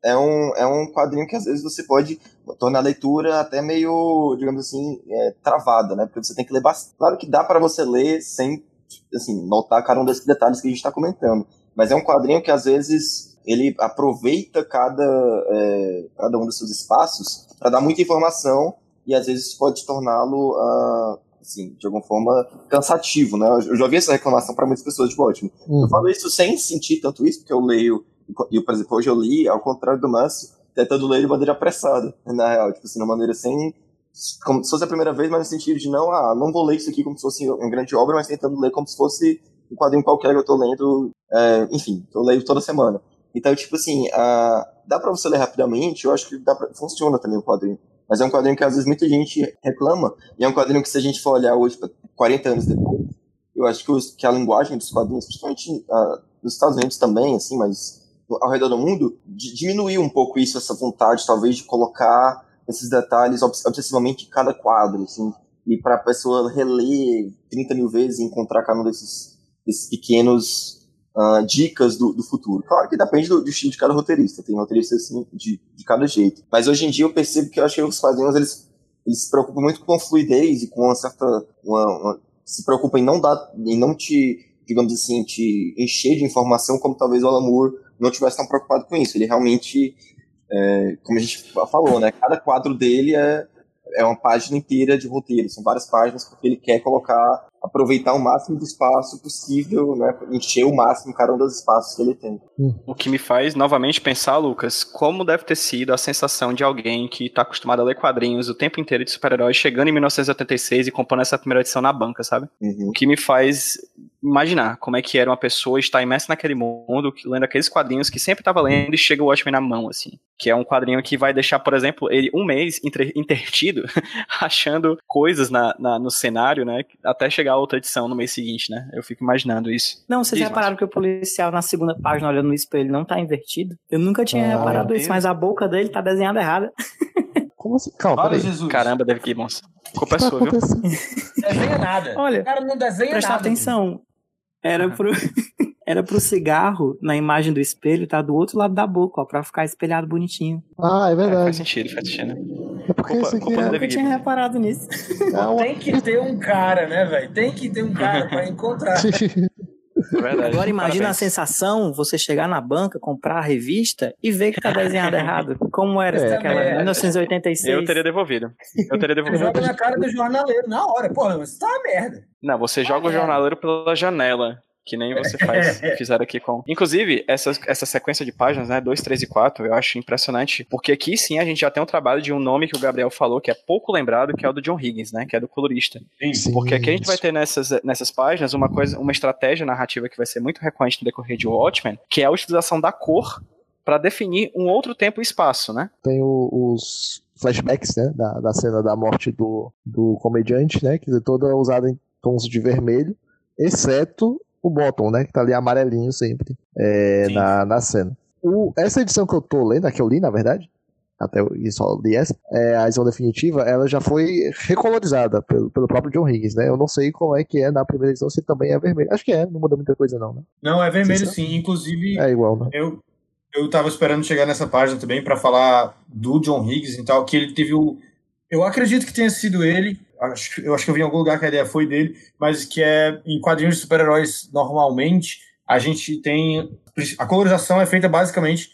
é um, é um quadrinho que às vezes você pode tornar a leitura até meio, digamos assim, é, travada, né? Porque você tem que ler bastante. Claro que dá para você ler sem, assim, notar cada um desses detalhes que a gente está comentando. Mas é um quadrinho que às vezes ele aproveita cada, é, cada um dos seus espaços para dar muita informação e às vezes pode torná-lo, ah, assim, de alguma forma cansativo, né? Eu já ouvi essa reclamação para muitas pessoas de Baltimore. Uhum. Eu falo isso sem sentir tanto isso, porque eu leio, e, por exemplo, hoje eu li, ao contrário do Márcio, tentando ler de maneira apressada, na real, tipo assim, de uma maneira sem. Como se fosse a primeira vez, mas no sentido de não, ah, não vou ler isso aqui como se fosse uma grande obra, mas tentando ler como se fosse um quadrinho qualquer que eu tô lendo, é, enfim, eu leio toda semana. Então, tipo assim, ah, dá pra você ler rapidamente, eu acho que dá pra, funciona também o quadrinho. Mas é um quadrinho que às vezes muita gente reclama, e é um quadrinho que se a gente for olhar hoje, 40 anos depois, eu acho que, os, que a linguagem dos quadrinhos, principalmente ah, nos Estados Unidos também, assim, mas ao redor do mundo, di- diminuiu um pouco isso, essa vontade, talvez, de colocar esses detalhes obs- obsessivamente em cada quadro, assim, e para a pessoa reler 30 mil vezes e encontrar cada um desses, desses pequenos ah, dicas do, do futuro. Claro que depende do, do estilo de cada roteirista, tem roteiristas assim, de, de cada jeito. Mas hoje em dia eu percebo que eu acho que os quadrinhos eles, eles se preocupam muito com fluidez e com uma certa. Uma, uma- se preocupam em não dar, em não te, digamos assim, te encher de informação, como talvez o Alan Moore não tivesse tão preocupado com isso. Ele realmente, é, como a gente falou, né? Cada quadro dele é, é uma página inteira de roteiro, são várias páginas porque ele quer colocar, aproveitar o máximo do espaço possível, né? Encher o máximo cada um dos espaços que ele tem. O que me faz novamente pensar, Lucas, como deve ter sido a sensação de alguém que tá acostumado a ler quadrinhos o tempo inteiro de super-heróis, chegando em 1986 e comprando essa primeira edição na banca, sabe? Uhum. O que me faz imaginar como é que era uma pessoa estar imersa naquele mundo, lendo aqueles quadrinhos que sempre estava lendo e chega o Watchmen na mão, assim. Que é um quadrinho que vai deixar, por exemplo, ele um mês entre- (laughs) intertido, (laughs) achando coisas na, na- no cenário, né? Até chegar a outra edição no mês seguinte, né? Eu fico imaginando isso. Não, vocês Diz, repararam que o policial na segunda página olhando no espelho não tá invertido? Eu nunca tinha Ah, reparado isso, mas a boca dele tá desenhada errada. (laughs) Como assim? Calma, peraí. Jesus. Caramba, David Gibbons. Culpa é tá sua, viu? Desenha nada. Olha, o cara não desenha Presta nada. atenção. Era pro, (laughs) era pro cigarro, na imagem do espelho, tá do outro lado da boca, ó, pra ficar espelhado bonitinho. Ah, é É, faz verdade. sentido, faz sentido. É porque culpa- isso culpa é, Eu nunca tinha reparado nisso. é uma... Tem que ter um cara, né, velho? Tem que ter um cara pra encontrar. (laughs) É verdade. Agora imagina a Parabéns. sensação, você chegar na banca, comprar a revista e ver que tá desenhado (laughs) errado. Como era É. aquela É. 1986. Eu teria devolvido. Eu teria devolvido. Joga na cara do jornaleiro na hora. Porra, isso tá uma merda. Não, você joga o é. jornaleiro pela janela. Que nem você faz, (laughs) fizeram aqui com. Inclusive, essa, essa sequência de páginas, né? 2, 3 e 4, eu acho impressionante. Porque aqui sim a gente já tem um trabalho de um nome que o Gabriel falou, que é pouco lembrado, que é o do John Higgins, né? Que é do colorista. Sim, Porque aqui a gente vai ter nessas, nessas páginas uma coisa, uma estratégia narrativa que vai ser muito recorrente no decorrer de Watchmen, que é a utilização da cor para definir um outro tempo e espaço, né? Tem o- os flashbacks, né, da, da cena da morte do, do comediante, né, que é toda usada em tons de vermelho, exceto o bottom, né, que tá ali amarelinho sempre é, na, na cena. O, essa edição que eu tô lendo, a que eu li, na verdade, até eu só li essa, é, a edição definitiva, ela já foi recolorizada pelo, pelo próprio John Higgins, né, eu não sei como é que é na primeira edição, se também é vermelho. Acho que é, não muda muita coisa não, né? Não, é vermelho Sim, sim. Inclusive, É igual, né? eu, eu tava esperando chegar nessa página também pra falar do John Higgs e tal, que ele teve o. Eu acredito que tenha sido ele. Acho, eu acho que eu vi em algum lugar que a ideia foi dele, mas que é em quadrinhos de super-heróis normalmente, a gente tem. A colorização é feita basicamente,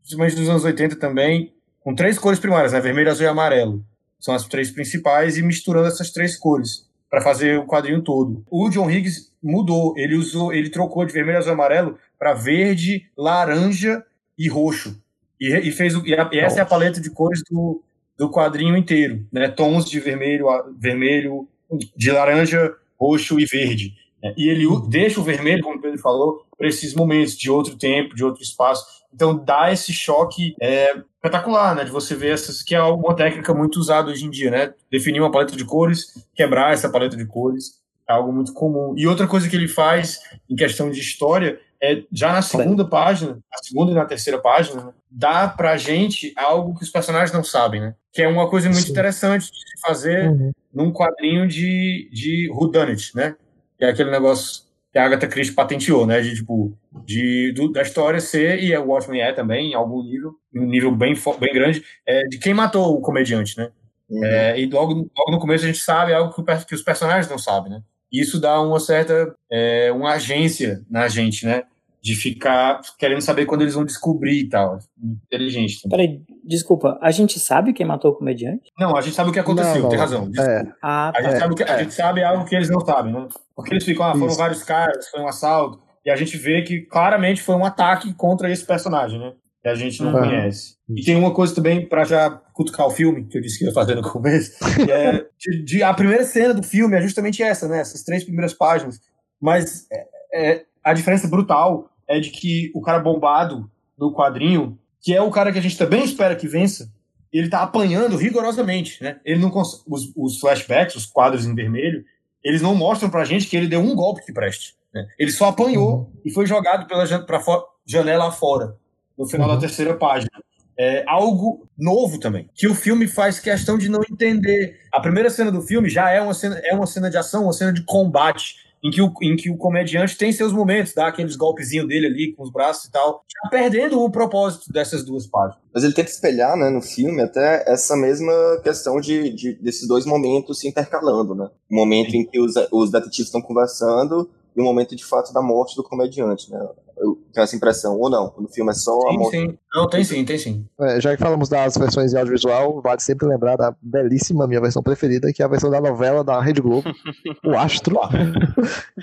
principalmente nos anos 80 também, com três cores primárias, né? Vermelho, azul e amarelo. São as três principais, e misturando essas três cores para fazer o quadrinho todo. O John Higgs mudou, ele usou, ele trocou de vermelho, azul e amarelo para verde, laranja e roxo. E, e fez o, e, a- e essa é a paleta de cores do, do quadrinho inteiro, né? Tons de vermelho, a- vermelho, de laranja, roxo e verde. né? E ele deixa o vermelho, como o Pedro falou, para esses momentos de outro tempo, de outro espaço. Então dá esse choque é, espetacular, né? De você ver essas, que é uma técnica muito usada hoje em dia, né? Definir uma paleta de cores, quebrar essa paleta de cores, é algo muito comum. E outra coisa que ele faz em questão de história é já na segunda página, na segunda e na terceira página, né, dá pra gente algo que os personagens não sabem, né? Que é uma coisa muito Sim. interessante de se fazer Uhum. num quadrinho de, de whodunit, né? Que é aquele negócio que a Agatha Christie patenteou, né? De, tipo, de, do- da história ser, e o Watchmen é também, em algum nível, em um nível bem, bem grande, é, de quem matou o comediante, né? Uhum. É, e logo, logo no começo a gente sabe algo que, que os personagens não sabem, né? Isso dá uma certa, é, uma agência na gente, né? De ficar querendo saber quando eles vão descobrir e tal. Inteligente. também. Peraí, desculpa, a gente sabe quem matou o comediante? Não, a gente sabe o que aconteceu, Não, não. tem razão. É, Ah, A tá. gente, É, sabe que, a gente sabe algo que eles não sabem, né? Porque eles ficam, ah, foram Isso. vários caras, foi um assalto, e a gente vê que claramente foi um ataque contra esse personagem, né? que a gente não Uhum. conhece. E tem uma coisa também, pra já cutucar o filme, que eu disse que ia fazer no começo, que é (laughs) de, de- a primeira cena do filme é justamente essa, né? Essas três primeiras páginas. Mas é, é, a diferença brutal é de que o cara bombado do quadrinho, que é o cara que a gente também espera que vença, ele tá apanhando rigorosamente, né? Ele não os, os flashbacks, os quadros em vermelho, eles não mostram pra gente que ele deu um golpe que preste. né? Ele só apanhou e foi jogado pela pra janela afora, no final da Uhum. terceira página. É algo novo também, que o filme faz questão de não entender. A primeira cena do filme já é uma cena, é uma cena de ação, uma cena de combate, em que, o, em que o comediante tem seus momentos, dá aqueles golpezinhos dele ali com os braços e tal, já perdendo o propósito dessas duas páginas. Mas ele tenta espelhar, né, no filme, até essa mesma questão de, de- desses dois momentos se intercalando, né? O momento em que os, os detetives estão conversando e o momento, de fato, da morte do comediante, né? Eu tenho essa impressão, ou não, no filme é só a morte. sim. Não, tem sim, tem sim. É, já que falamos das versões em audiovisual, vale sempre lembrar da belíssima minha versão preferida, que é a versão da novela da Rede Globo, (laughs) o Astro,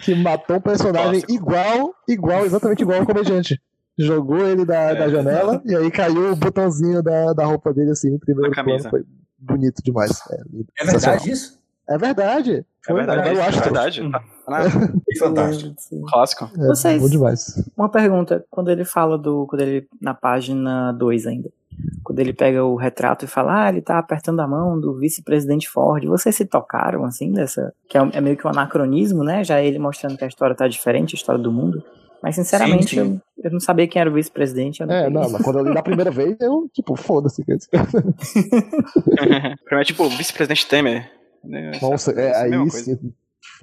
que matou um personagem Clássico. igual, igual, exatamente igual ao comediante. Jogou ele da, É. da janela e aí caiu o botãozinho da, da roupa dele assim, primeiro plano. Foi bonito demais. É, É verdade isso? É verdade. É Foi, verdade, era o é verdade. (laughs) Na- Que fantástico. Clássico. É, Vocês- bom demais. Uma pergunta, quando ele fala do. Quando ele. Na página 2 ainda. Quando ele pega o retrato e fala, ah, ele tá apertando a mão do vice-presidente Ford. Vocês se tocaram, assim, dessa. Que é, um- é meio que um anacronismo, né? Já ele mostrando que a história tá diferente, a história do mundo. Mas, sinceramente, Sim, sim. Eu, eu não sabia quem era o vice-presidente. É, não, mas quando eu li da (laughs) primeira vez, eu, tipo, foda-se. (laughs) Primeiro é tipo o vice-presidente Temer. né? Nossa, é, Essa aí sim.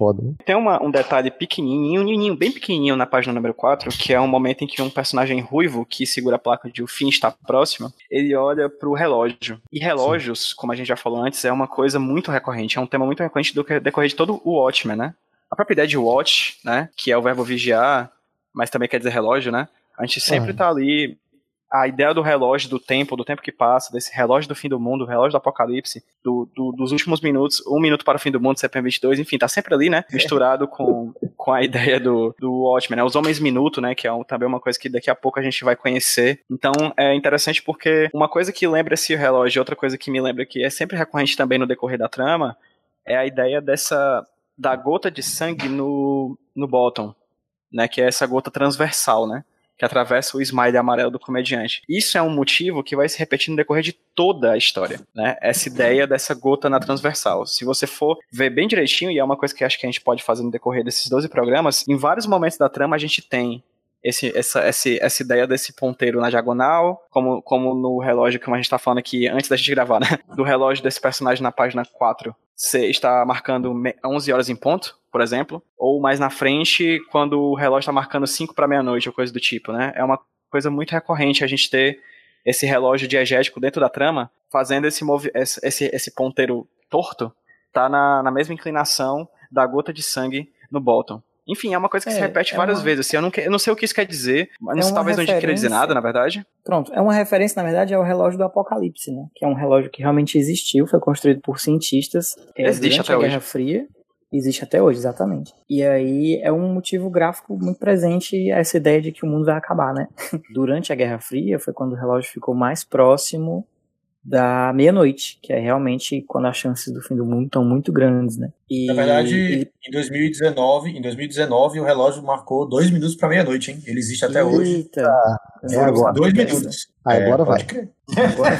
Foda, né? Tem uma- um detalhe pequenininho, nininho, bem pequenininho na página número 4, que é um momento em que um personagem ruivo, que segura a placa de o fim está próximo, ele olha pro relógio. E relógios, como a gente já falou antes, é uma coisa muito recorrente, é um tema muito recorrente do que decorrer de todo o Watchmen, né? A própria ideia de watch, né, que é o verbo vigiar, mas também quer dizer relógio, né? A gente sempre Ah. tá ali a ideia do relógio, do tempo, do tempo que passa, desse relógio do fim do mundo, o relógio do apocalipse, do, do- dos últimos minutos, um minuto para o fim do mundo, CPM 22, enfim, tá sempre ali, né? Misturado com, com a ideia do, do Watchmen, né? Os homens minuto, né? Que é um- também uma coisa que daqui a pouco a gente vai conhecer. Então é interessante porque uma coisa que lembra esse relógio, outra coisa que me lembra que é sempre recorrente também no decorrer da trama, é a ideia dessa. da gota de sangue no, no bottom, né? Que é essa gota transversal, né? Que atravessa o smile amarelo do comediante. Isso é um motivo que vai se repetir no decorrer de toda a história, né? Essa ideia dessa gota na transversal. Se você for ver bem direitinho, e é uma coisa que acho que a gente pode fazer no decorrer desses 12 programas, em vários momentos da trama a gente tem esse, essa, esse, essa ideia desse ponteiro na diagonal, como, como no relógio que a gente tá falando aqui antes da gente gravar, né? Do relógio desse personagem na página 4. Você está marcando me- 11 horas em ponto, por exemplo, ou mais na frente, quando o relógio está marcando 5 para meia-noite, ou coisa do tipo, né? É uma coisa muito recorrente a gente ter esse relógio diegético dentro da trama, fazendo esse, esse, esse, ponteiro torto, tá na, na mesma inclinação da gota de sangue no bottom. Enfim, é uma coisa que É, se repete é várias uma- vezes. Assim, eu, não, que- eu não sei o que isso quer dizer, mas É não sei, talvez não queira dizer referência. nada, na verdade. Pronto, é uma referência, na verdade, ao relógio do Apocalipse, né? Que é um relógio que realmente existiu, foi construído por cientistas é, Existe até a hoje. Guerra Fria. Existe até hoje, exatamente. E aí é um motivo gráfico muito presente essa ideia de que o mundo vai acabar, né? (laughs) Durante a Guerra Fria foi quando o relógio ficou mais próximo da meia-noite, que é realmente quando as chances do fim do mundo estão muito grandes, né? E Na verdade, ele- em 2019, em 2019 o relógio marcou dois minutos para meia-noite, hein? Ele existe até hoje. Eita, é agora. Dois minutos. Ah, agora É, vai. Agora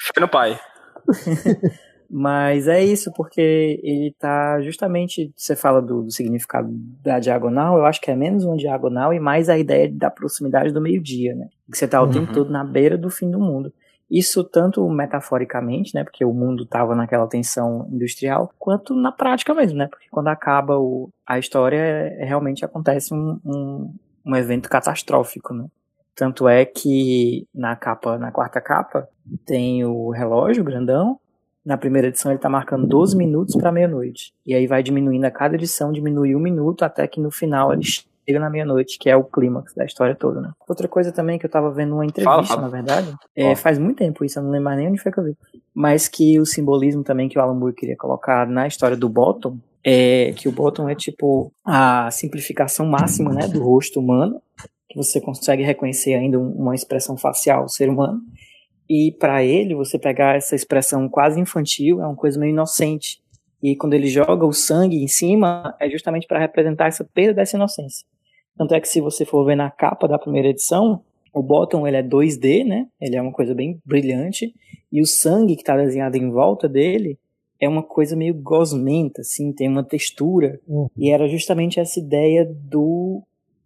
Fica no pai. (laughs) Mas é isso, porque ele tá justamente. Você fala do, do significado da diagonal, eu acho que é menos uma diagonal e mais a ideia da proximidade do meio-dia, né? Que você tá o tempo Uhum. todo na beira do fim do mundo. Isso tanto metaforicamente, né? Porque o mundo tava naquela tensão industrial, quanto na prática mesmo, né? Porque quando acaba o, a história, é- realmente acontece um, um, um evento catastrófico, né? Tanto é que na capa, na quarta capa, tem o relógio grandão. Na primeira edição ele tá marcando 12 minutos para meia-noite. E aí vai diminuindo a cada edição, diminui um minuto até que no final ele chega na meia-noite, que é o clímax da história toda, né? Outra coisa também que eu tava vendo uma entrevista, Fala, fala. na verdade, é, faz muito tempo isso, eu não lembro mais nem onde foi que eu vi. Mas que o simbolismo também que o Alan Moore queria colocar na história do Bottom é que o Bottom é tipo a simplificação máxima, né, do rosto humano, que você consegue reconhecer ainda um- uma expressão facial ser humano. E para ele, você pegar essa expressão quase infantil é uma coisa meio inocente. E quando ele joga o sangue em cima, é justamente para representar essa perda dessa inocência. Tanto é que se você for ver na capa da primeira edição, o Bottom ele é 2D, né? Ele é uma coisa bem brilhante. E o sangue que está desenhado em volta dele é uma coisa meio gosmenta, assim, tem uma textura. Uhum. E era justamente essa ideia do,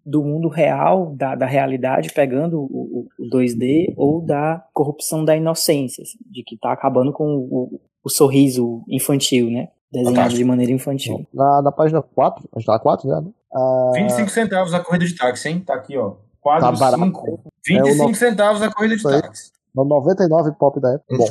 do mundo real, da, da realidade, pegando o, o- o 2D, ou da corrupção da inocência, assim, de que tá acabando com o, o sorriso infantil, né? Desenhado Fantástico. de maneira infantil. Na, na página 4, a gente tá na 4 já, né? Ah, 25 centavos a corrida de táxi, hein? Tá aqui, ó. Quase Tá os barato. cinco. É o 25 no- centavos a corrida de táxi. no 99 pop da época. Bom,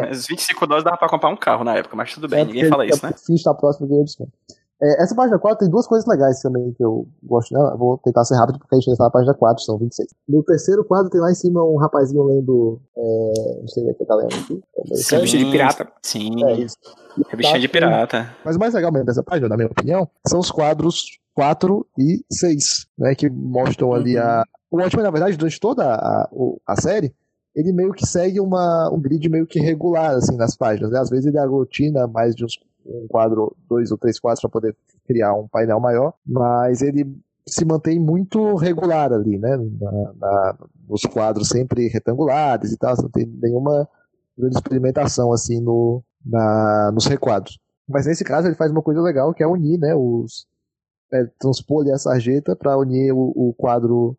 Mas 25 dólares dava pra comprar um carro na época, mas tudo bem, é ninguém porque fala isso, né? O fim está próximo do desconto. É, essa página 4 tem duas coisas legais também que eu gosto. Né? Vou tentar ser rápido porque a gente está na página 4, são 26. No terceiro quadro tem lá em cima um rapazinho lendo. É, não sei o que tá lendo aqui. Sim. Revista de pirata. Sim, É isso. revistinha de pirata. Mas o mais legal mesmo dessa página, na minha opinião, são os quadros 4 e 6, né? Que mostram ali a. O Watchmen, na verdade, durante toda a, a série, ele meio que segue uma, um grid meio que regular, assim, nas páginas, né? Às vezes ele aglutina mais de uns, um quadro, dois ou três quadros para poder criar um painel maior, mas ele se mantém muito regular ali, né? Na, na- nos quadros sempre retangulares e tal, não tem nenhuma grande experimentação, assim, no, na, nos requadros. Mas nesse caso ele faz uma coisa legal que é unir, né, os é, transpor ali a sarjeta para unir o, o quadro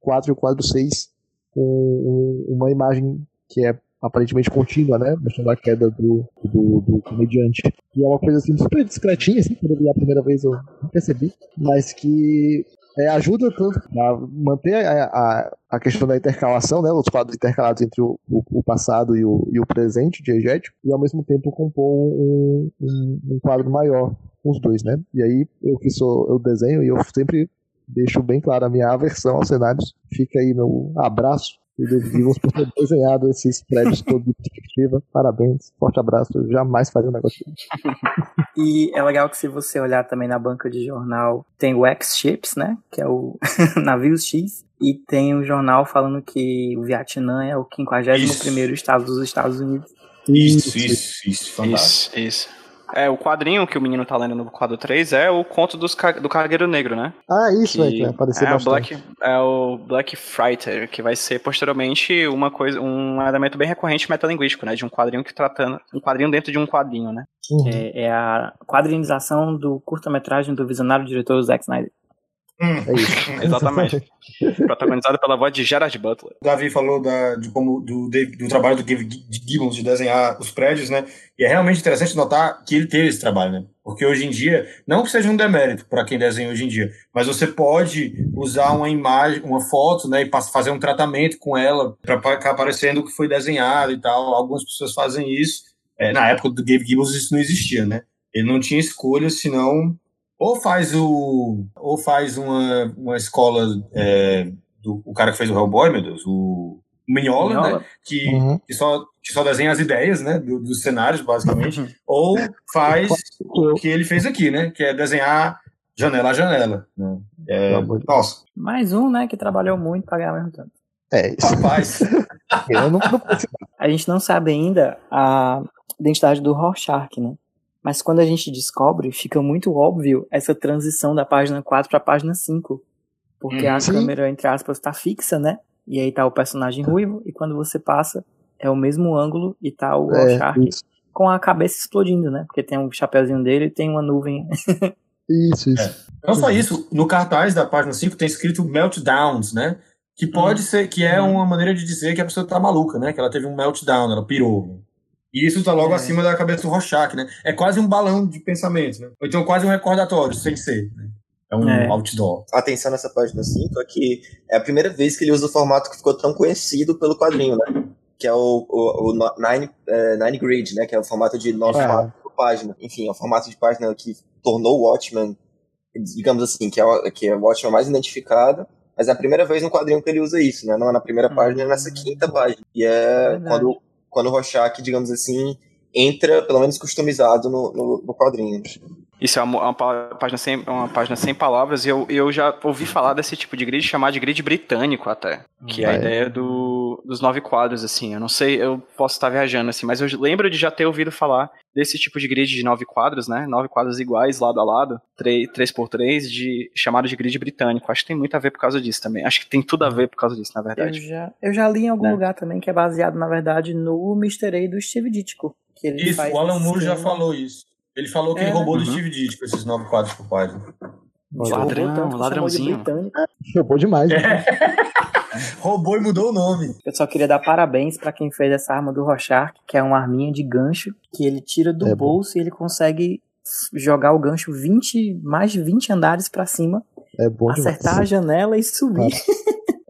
4 e o quadro 6 com um- uma imagem que é aparentemente contínua, né, mostrando a queda do, do, do comediante. E é uma coisa assim super discretinha, assim, quando eu vi a primeira vez eu não percebi, mas que é, ajuda tanto a manter a, a, a questão da intercalação, né, os quadros intercalados entre o, o, o passado e o, e o presente diegético, e ao mesmo tempo compor um, um, um quadro maior os dois, né? E aí eu que sou eu desenho e eu sempre deixo bem claro a minha aversão aos cenários. Fica aí meu abraço e devíamos por ter desenhado esses prédios todos de perspectiva. Parabéns, forte abraço. Eu jamais faria um negócio desse. (laughs) E é legal que se você olhar também na banca de jornal, tem o X-Ships, né? Que é o (laughs) navio X. E tem um jornal falando que o Vietnã é o 51º estado dos Estados Unidos. Isso, isso, isso. Fantástico. Isso, isso. É, o quadrinho que o menino tá lendo no quadro 3 é o conto dos do Cargueiro Negro, né? Ah, isso, Que é, que vai aparecer é, o bastante. Black, é o Black Frighter, que vai ser posteriormente uma coisa, um elemento bem recorrente metalinguístico, né? De um quadrinho que tratando. Um quadrinho dentro de um quadrinho, né? Uhum. É, é a quadrinização do curta-metragem do visionário diretor Zack Snyder. Hum. É isso. (laughs) Exatamente. (laughs) Protagonizado pela voz de Gerard Butler. O Davi falou da, de como, do, do trabalho do Dave Gibbons de desenhar os prédios, né? E é realmente interessante notar que ele teve esse trabalho, né? Porque hoje em dia, não que seja um demérito para quem desenha hoje em dia, mas você pode usar uma imagem, uma foto, né? E fazer um tratamento com ela para ficar aparecendo o que foi desenhado e tal. Algumas pessoas fazem isso. É, na época do Dave Gibbons isso não existia, né? Ele não tinha escolha, senão ou faz o ou faz uma, uma escola é, do o cara que fez o Hellboy, meu Deus, o Mignola, Mignola. né? Que, Uhum. que, só, que só desenha as ideias, né? do- dos cenários, basicamente. ou faz o que ele fez aqui, né? Que é desenhar janela a janela. Né? É, nossa, Mais um, né, que trabalhou muito para ganhar mesmo tempo. É isso. rapaz. (laughs) Eu não, não. A gente não sabe ainda a identidade do Rorschach, né? Mas quando a gente descobre, fica muito óbvio essa transição da página 4 para a página 5. Porque Uhum. a Sim. câmera, entre aspas, tá fixa, né? E aí tá o personagem ruivo, e quando você passa, é o mesmo ângulo e tá o É, isso, com a cabeça explodindo, né? Porque tem um chapeuzinho dele e tem uma nuvem. isso. isso. Não só isso, no cartaz da página 5 tem escrito meltdowns, né? Que pode ser, que é uma maneira de dizer que a pessoa tá maluca, né? Que ela teve um meltdown, ela pirou. E isso tá logo É. acima da cabeça do Rorschach, né? É quase um balão de pensamento, né? Ou então quase um recordatório, sem ser. Né? É um É. outdoor. atenção nessa página 5 é que é a primeira vez que ele usa o formato que ficou tão conhecido pelo quadrinho, né? Que é o, o, o Nine, é, Nine Grid, né? Que é o formato de nove É. páginas página. Enfim, é o formato de página que tornou o Watchmen, digamos assim, que é, o- que é o Watchmen mais identificado. Mas é a primeira vez no quadrinho que ele usa isso, né? Não é na primeira Hum. página, é nessa quinta página. E é Verdade. quando, quando o Rorschach, digamos assim, entra, pelo menos customizado no, no, no quadrinho. Isso é uma, uma pa- página, sem, uma página sem palavras e eu, eu já ouvi falar desse tipo de grid chamado de grid britânico até. Que é a é? ideia do, dos nove quadros, assim. Eu não sei, eu posso estar viajando, assim, mas eu lembro de já ter ouvido falar desse tipo de grid de nove quadros, né? Nove quadros iguais, lado a lado, três, três por três, de, chamado de grid britânico. Acho que tem muito a ver por causa disso também. Acho que tem tudo a ver por causa disso, na Eu verdade. já, eu já li em algum Né? lugar também que é baseado, na verdade, no Mr. A do Steve Ditko. Que ele Isso, faz o Alan Moore já falou isso. Ele falou que É, ele roubou do Uhum. Steve Ditko esses nove quadros por página. Ladrão, tanto ladrãozinho. Roubou demais. É. né? (laughs) roubou e mudou o nome. Eu só queria dar parabéns pra quem fez essa arma do Rorschach, que é uma arminha de gancho que ele tira do É bom. bolso e ele consegue jogar o gancho 20, mais de 20 andares pra cima, É bom acertar a demais. janela e subir.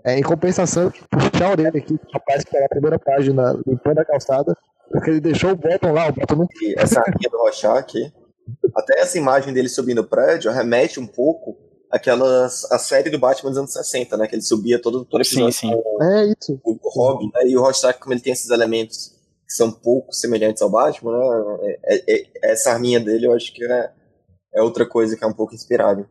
É, em compensação, puxar a orelha aqui, o rapaz que tá na primeira página limpando a calçada, porque ele deixou o bottom lá, o bottom não E essa arminha do Rorschach aqui, até essa imagem dele subindo o prédio remete um pouco àquela a série do Batman dos anos 60, né? Que ele subia todo, todo Sim, episódio sim. É isso. o, o Robin, né? E o Rorschach, como ele tem esses elementos que são pouco semelhantes ao Batman, né? é- é- é- essa arminha dele eu acho que é, é outra coisa que é um pouco inspirável.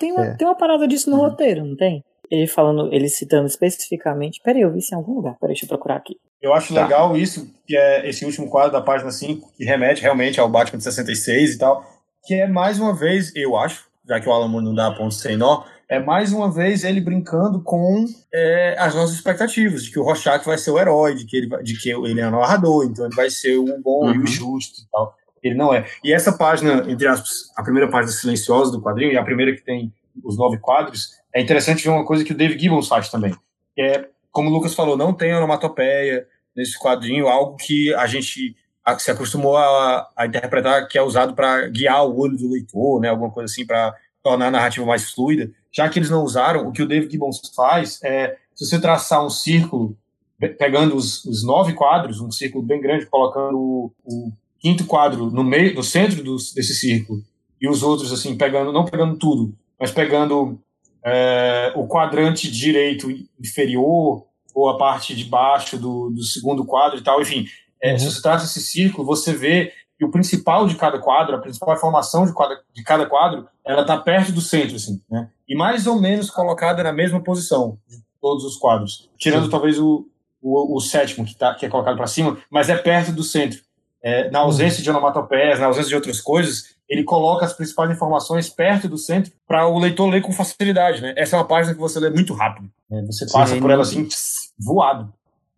Tem uma, É. tem uma parada disso no roteiro, não tem? Ele falando, ele citando especificamente. Peraí, eu vi isso em algum lugar. Peraí, deixa eu procurar aqui. Eu acho Tá. legal isso, que é esse último quadro da página 5, que remete realmente ao Batman de 66 e tal, que é mais uma vez, eu acho, já que o Alan Moore não dá ponto sem nó, é mais uma vez ele brincando com é, as nossas expectativas, de que o Rorschach vai ser o herói, de que ele, vai- de que ele é o narrador, então ele vai ser o bom e Uhum. o justo e tal. Ele não é. E essa página, entre aspas, a primeira página silenciosa do quadrinho, e a primeira que tem os nove quadros, é interessante ver uma coisa que o Dave Gibbons faz também. Que é, como o Lucas falou, não tem onomatopeia nesse quadrinho, algo que a gente se acostumou a, a interpretar que é usado para guiar o olho do leitor, né, alguma coisa assim, para tornar a narrativa mais fluida. Já que eles não usaram, o que o Dave Gibbons faz é, se você traçar um círculo, pe- pegando os, os nove quadros, um círculo bem grande, colocando o, o quinto quadro no meio, no centro dos- desse círculo, e os outros, assim, pegando, não pegando tudo, mas pegando é, o quadrante direito inferior ou a parte de baixo do, do segundo quadro e tal, enfim, é, Uhum. se você traça esse círculo, você vê que o principal de cada quadro, a principal informação de, quadra- de cada quadro, ela está perto do centro, assim, né? E mais ou menos colocada na mesma posição de todos os quadros, tirando Sim. talvez o, o, o sétimo que, tá, que é colocado para cima, mas é perto do centro. É, na ausência de onomatopeias, na ausência de outras coisas, ele coloca as principais informações perto do centro para o leitor ler com facilidade, né? Essa é uma página que você lê muito rápido. né? Você passa Sim, por ela assim, tss, voado.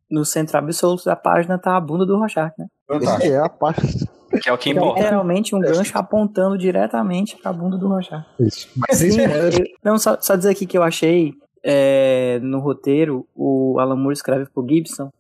No centro absoluto da página tá a bunda do Rorschach, né? Fantástico. É a parte. Que é o que É importa. literalmente um gancho apontando diretamente pra bunda do Rorschach. Isso. Mas sem spoiler. Não, só, só dizer aqui que eu achei é, no roteiro, o Alan Moore escreve pro Gibson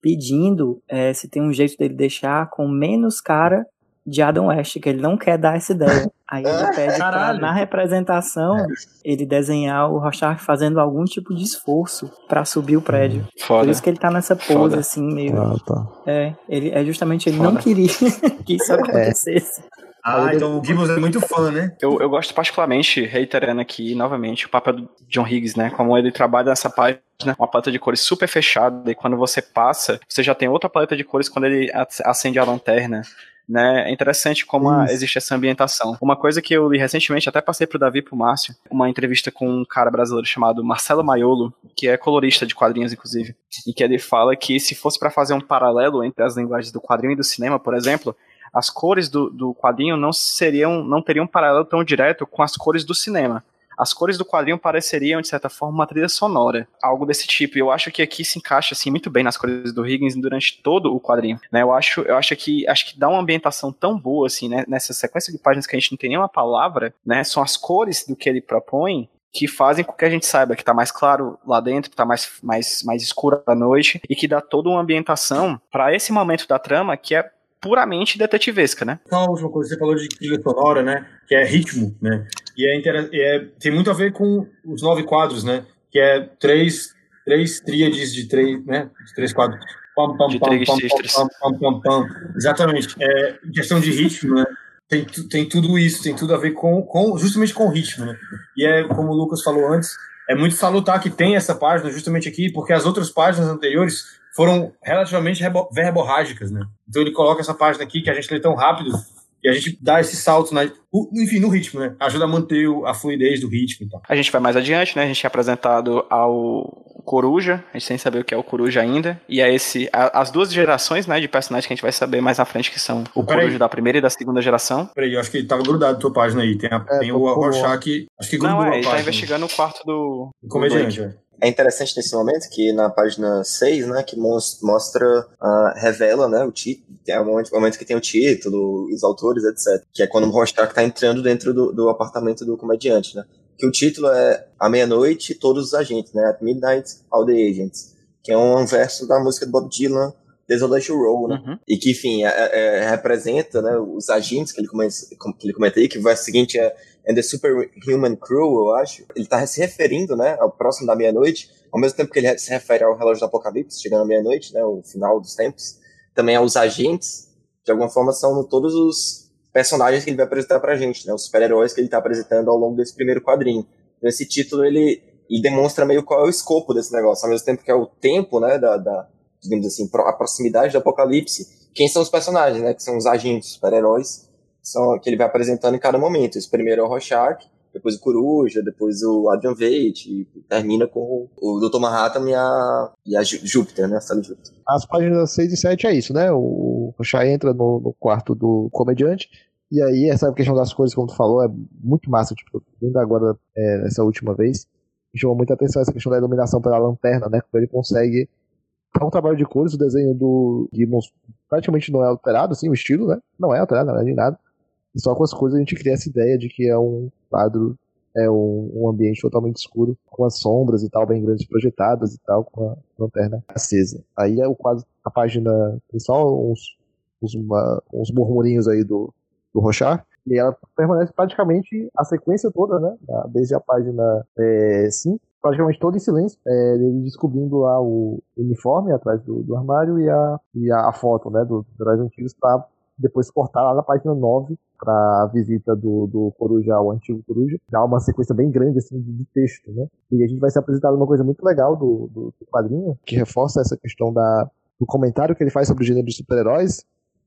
pedindo é, se tem um jeito dele deixar com menos cara de Adam West, que ele não quer dar essa ideia. Aí ele pede pra, na representação, ele desenhar o Rorschach fazendo algum tipo de esforço pra subir o prédio. Por Foda. isso que ele tá nessa pose, Foda. assim, meio... Ah, tá. É, ele, é justamente ele Foda. não queria (laughs) que isso acontecesse. Ah, então o Gibbons é muito fã, né? Eu, eu gosto particularmente, reiterando aqui novamente, o papel do John Higgs, né? Como ele trabalha nessa página, uma paleta de cores super fechada, e quando você passa, você já tem outra paleta de cores quando ele ac- acende a lanterna. Né? É interessante como a- existe essa ambientação. Uma coisa que eu li recentemente, até passei pro Davi e pro Márcio, uma entrevista com um cara brasileiro chamado Marcelo Maiolo, que é colorista de quadrinhos, inclusive, e que ele fala que se fosse para fazer um paralelo entre as linguagens do quadrinho e do cinema, por exemplo, as cores do, do quadrinho não seriam, não teriam um paralelo tão direto com as cores do cinema. As cores do quadrinho pareceriam, de certa forma, uma trilha sonora, algo desse tipo. E eu acho que aqui se encaixa assim muito bem nas cores do Higgins durante todo o quadrinho. Né? Eu acho, eu acho que acho que dá uma ambientação tão boa assim, né? nessa sequência de páginas que a gente não tem nenhuma palavra, né? São as cores do que ele propõe que fazem com que a gente saiba que tá mais claro lá dentro, que tá mais, mais, mais escuro à noite e que dá toda uma ambientação para esse momento da trama que é puramente detetivesca, né? Só a última coisa, você falou de trilha sonora, né? Que é ritmo, né? E é, inter... é tem muito a ver com os nove quadros, né? Que é três, três tríades de três, né? De três quadros. Pam, pam, De pam, três pam, pam, pam, pam. Exatamente. É, questão de ritmo, né? Tem, tem tudo isso, tem tudo a ver com, com justamente com o ritmo, né? E é como o Lucas falou antes, é muito salutar que tem essa página justamente aqui, porque as outras páginas anteriores foram relativamente verborrágicas, né? Então ele coloca essa página aqui que a gente lê tão rápido, E a gente dá esses saltos, né? o- enfim, no ritmo, né? Ajuda a manter o- a fluidez do ritmo e tal. A gente vai mais adiante, né? A gente é apresentado ao Coruja, a gente sem saber o que é o Coruja ainda. E é esse. a- as duas gerações, né, de personagens que a gente vai saber mais na frente, que são o Peraí. Coruja da primeira e da segunda geração. Peraí, eu acho que ele tava grudado na tua página aí. Tem, a- É, tem o com- Rorschach, acho que grudou Não, a é, ele tá página. investigando o quarto do. O comediante, é. É interessante nesse momento que na página 6, né, que mos- mostra, ah, revela, né, o título, é o momento, o momento que tem o título, os autores, etc. Que é quando o Rorschach tá entrando dentro do, do apartamento do comediante, né. Que o título é A Meia-Noite, Todos os Agentes, né, At Midnight, All the Agents. Que é um verso da música do Bob Dylan, Desolation Row, né. Uhum. E que, enfim, é- é- representa, né, os agentes que ele, come, que ele comenta aí, que o verso seguinte é and the Superhuman Crew, eu acho. Ele tá se referindo, né, ao próximo da meia-noite, ao mesmo tempo que ele se refere ao relógio do Apocalipse, chegando à meia-noite, né, o final dos tempos, também aos agentes, de alguma forma são todos os personagens que ele vai apresentar pra gente, né, os super-heróis que ele tá apresentando ao longo desse primeiro quadrinho. Então esse título, ele, ele demonstra meio qual é o escopo desse negócio, ao mesmo tempo que é o tempo, né, da, da digamos assim, a proximidade do Apocalipse, quem são os personagens, né, que são os agentes, super-heróis, são que ele vai apresentando em cada momento. Esse primeiro é o Rorschach, depois o Coruja, depois o Adrian Veidt, e termina com o, Dr. Manhattan e a, e a Jú- Júpiter, né? A Sally Júpiter. As páginas 6 e 7 é isso, né? O Chá entra no, no quarto do comediante. E aí, essa questão das cores, como tu falou, é muito massa. Tipo, ainda agora, é, nessa última vez, chamou muita atenção essa questão da iluminação pela lanterna, né? Quando ele consegue. É um trabalho de cores, o desenho do Gibbons praticamente não é alterado, assim, o estilo, né? Não é alterado, na verdade, em nada. E só com as cores a gente cria essa ideia de que é um quadro, é um, um ambiente totalmente escuro, com as sombras e tal, bem grandes projetadas e tal, com a lanterna acesa. Aí é o quadro, a página, tem só uns, uns, uma- uns murmurinhos aí do, do Rochard, e ela permanece praticamente a sequência toda, né? Desde a página 5, praticamente toda em silêncio, é, ele descobrindo lá o uniforme atrás do, do armário e a, e a, foto, né? Dos heróis antigos pra depois cortar lá na página 9 para a visita do, do Coruja ao antigo Coruja. Já uma sequência bem grande assim, de, de texto, né? E a gente vai ser apresentado uma coisa muito legal do, do, do quadrinho, que reforça essa questão da, do comentário que ele faz sobre o gênero de super-heróis.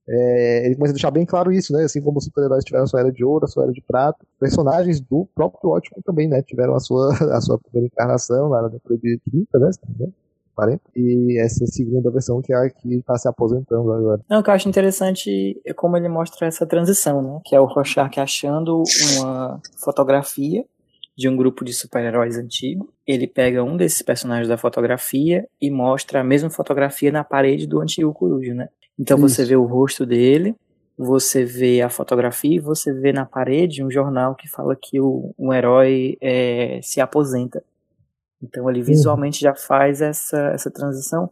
É, ele começa a deixar bem claro isso, né? Assim como os super-heróis tiveram a sua era de ouro, a sua era de prata, personagens do próprio Ótimo também, né? Tiveram a sua, (laughs) a sua primeira encarnação lá na década de 30, né? Se não me engano, 40. E essa segunda versão que é a que está se aposentando agora. Não, o que eu acho interessante é como ele mostra essa transição, né? Que é o Rorschach achando uma fotografia de um grupo de super-heróis antigo. Ele pega um desses personagens da fotografia e mostra a mesma fotografia na parede do antigo Coruja, né? Então você Isso. vê o rosto dele, você vê a fotografia e você vê na parede um jornal que fala que o, um herói é, se aposenta. Então ele visualmente já faz essa, essa transição.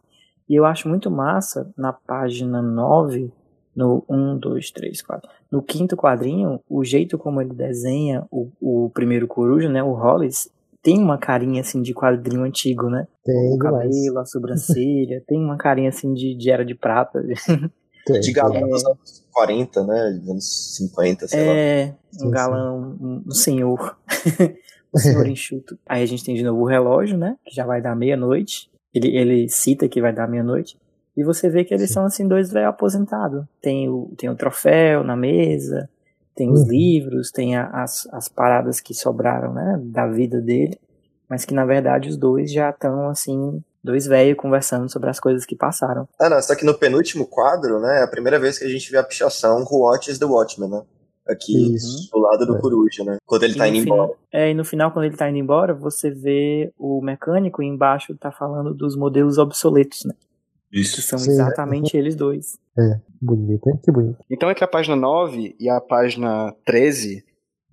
E eu acho muito massa na página 9, no 1, 2, 3, 4. No quinto quadrinho, o jeito como ele desenha o, o primeiro coruja, né? O Hollis, tem uma carinha assim de quadrinho antigo, né? Tem o demais. cabelo, a sobrancelha, (laughs) tem uma carinha assim de, de era de prata. Tem, De galã dos anos 40, né? Dos anos 50, sei lá. É, um galão, um, um senhor. (laughs) senhor (laughs) enxuto. Aí a gente tem de novo o relógio, né? Que já vai dar meia-noite. Ele, ele cita que vai dar meia-noite. E você vê que eles Sim. são assim dois velhos aposentados. Tem o, tem o troféu na mesa, tem os Uhum. livros, tem a- as, as paradas que sobraram, né? Da vida dele. Mas que na verdade os dois já estão assim, dois velhos conversando sobre as coisas que passaram. Ah, não, só que no penúltimo quadro, né, é a primeira vez que a gente vê a pichação Who Watches the Watchman, né? Aqui Isso. do lado do É. Coruja, né? Quando ele E tá no indo final- embora. É, e no final, quando ele tá indo embora, você vê o mecânico e embaixo tá falando dos modelos obsoletos, né? Que Isso. são Sim. exatamente eles dois. Bonito, hein? Que bonito. Então, entre a página 9 e a página 13,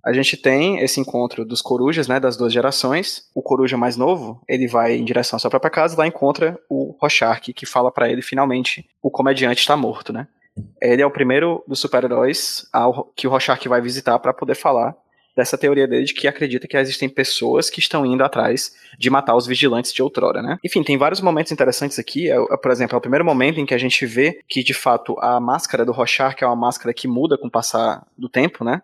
a gente tem esse encontro dos corujas, né, das duas gerações. O coruja mais novo, ele vai em direção à sua própria casa, lá encontra o Rorschach, que fala pra ele, finalmente, o comediante está morto, né? Ele é o primeiro dos super-heróis que o Rorschach vai visitar para poder falar dessa teoria dele de que acredita que existem pessoas que estão indo atrás de matar os vigilantes de outrora, né? Enfim, tem vários momentos interessantes aqui. É, por exemplo, é o primeiro momento em que a gente vê que, de fato, a máscara do Rorschach é uma máscara que muda com o passar do tempo, né?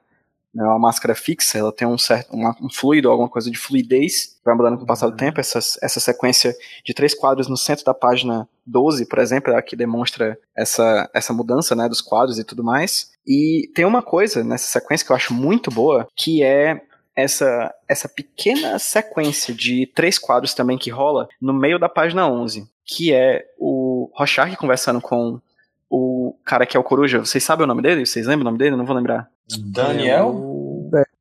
Não é uma máscara fixa, ela tem um certo um fluido, alguma coisa de fluidez, vai mudando com o passar do tempo. Essa, essa sequência de três quadros no centro da página 12, por exemplo, é a que demonstra essa, essa mudança né, dos quadros e tudo mais. E tem uma coisa nessa sequência que eu acho muito boa, que é essa, essa pequena sequência de três quadros também que rola no meio da página 11, que é o Rorschach conversando com o cara que é o Coruja. Vocês sabem o nome dele? Vocês lembram o nome dele? Eu não vou lembrar. Daniel?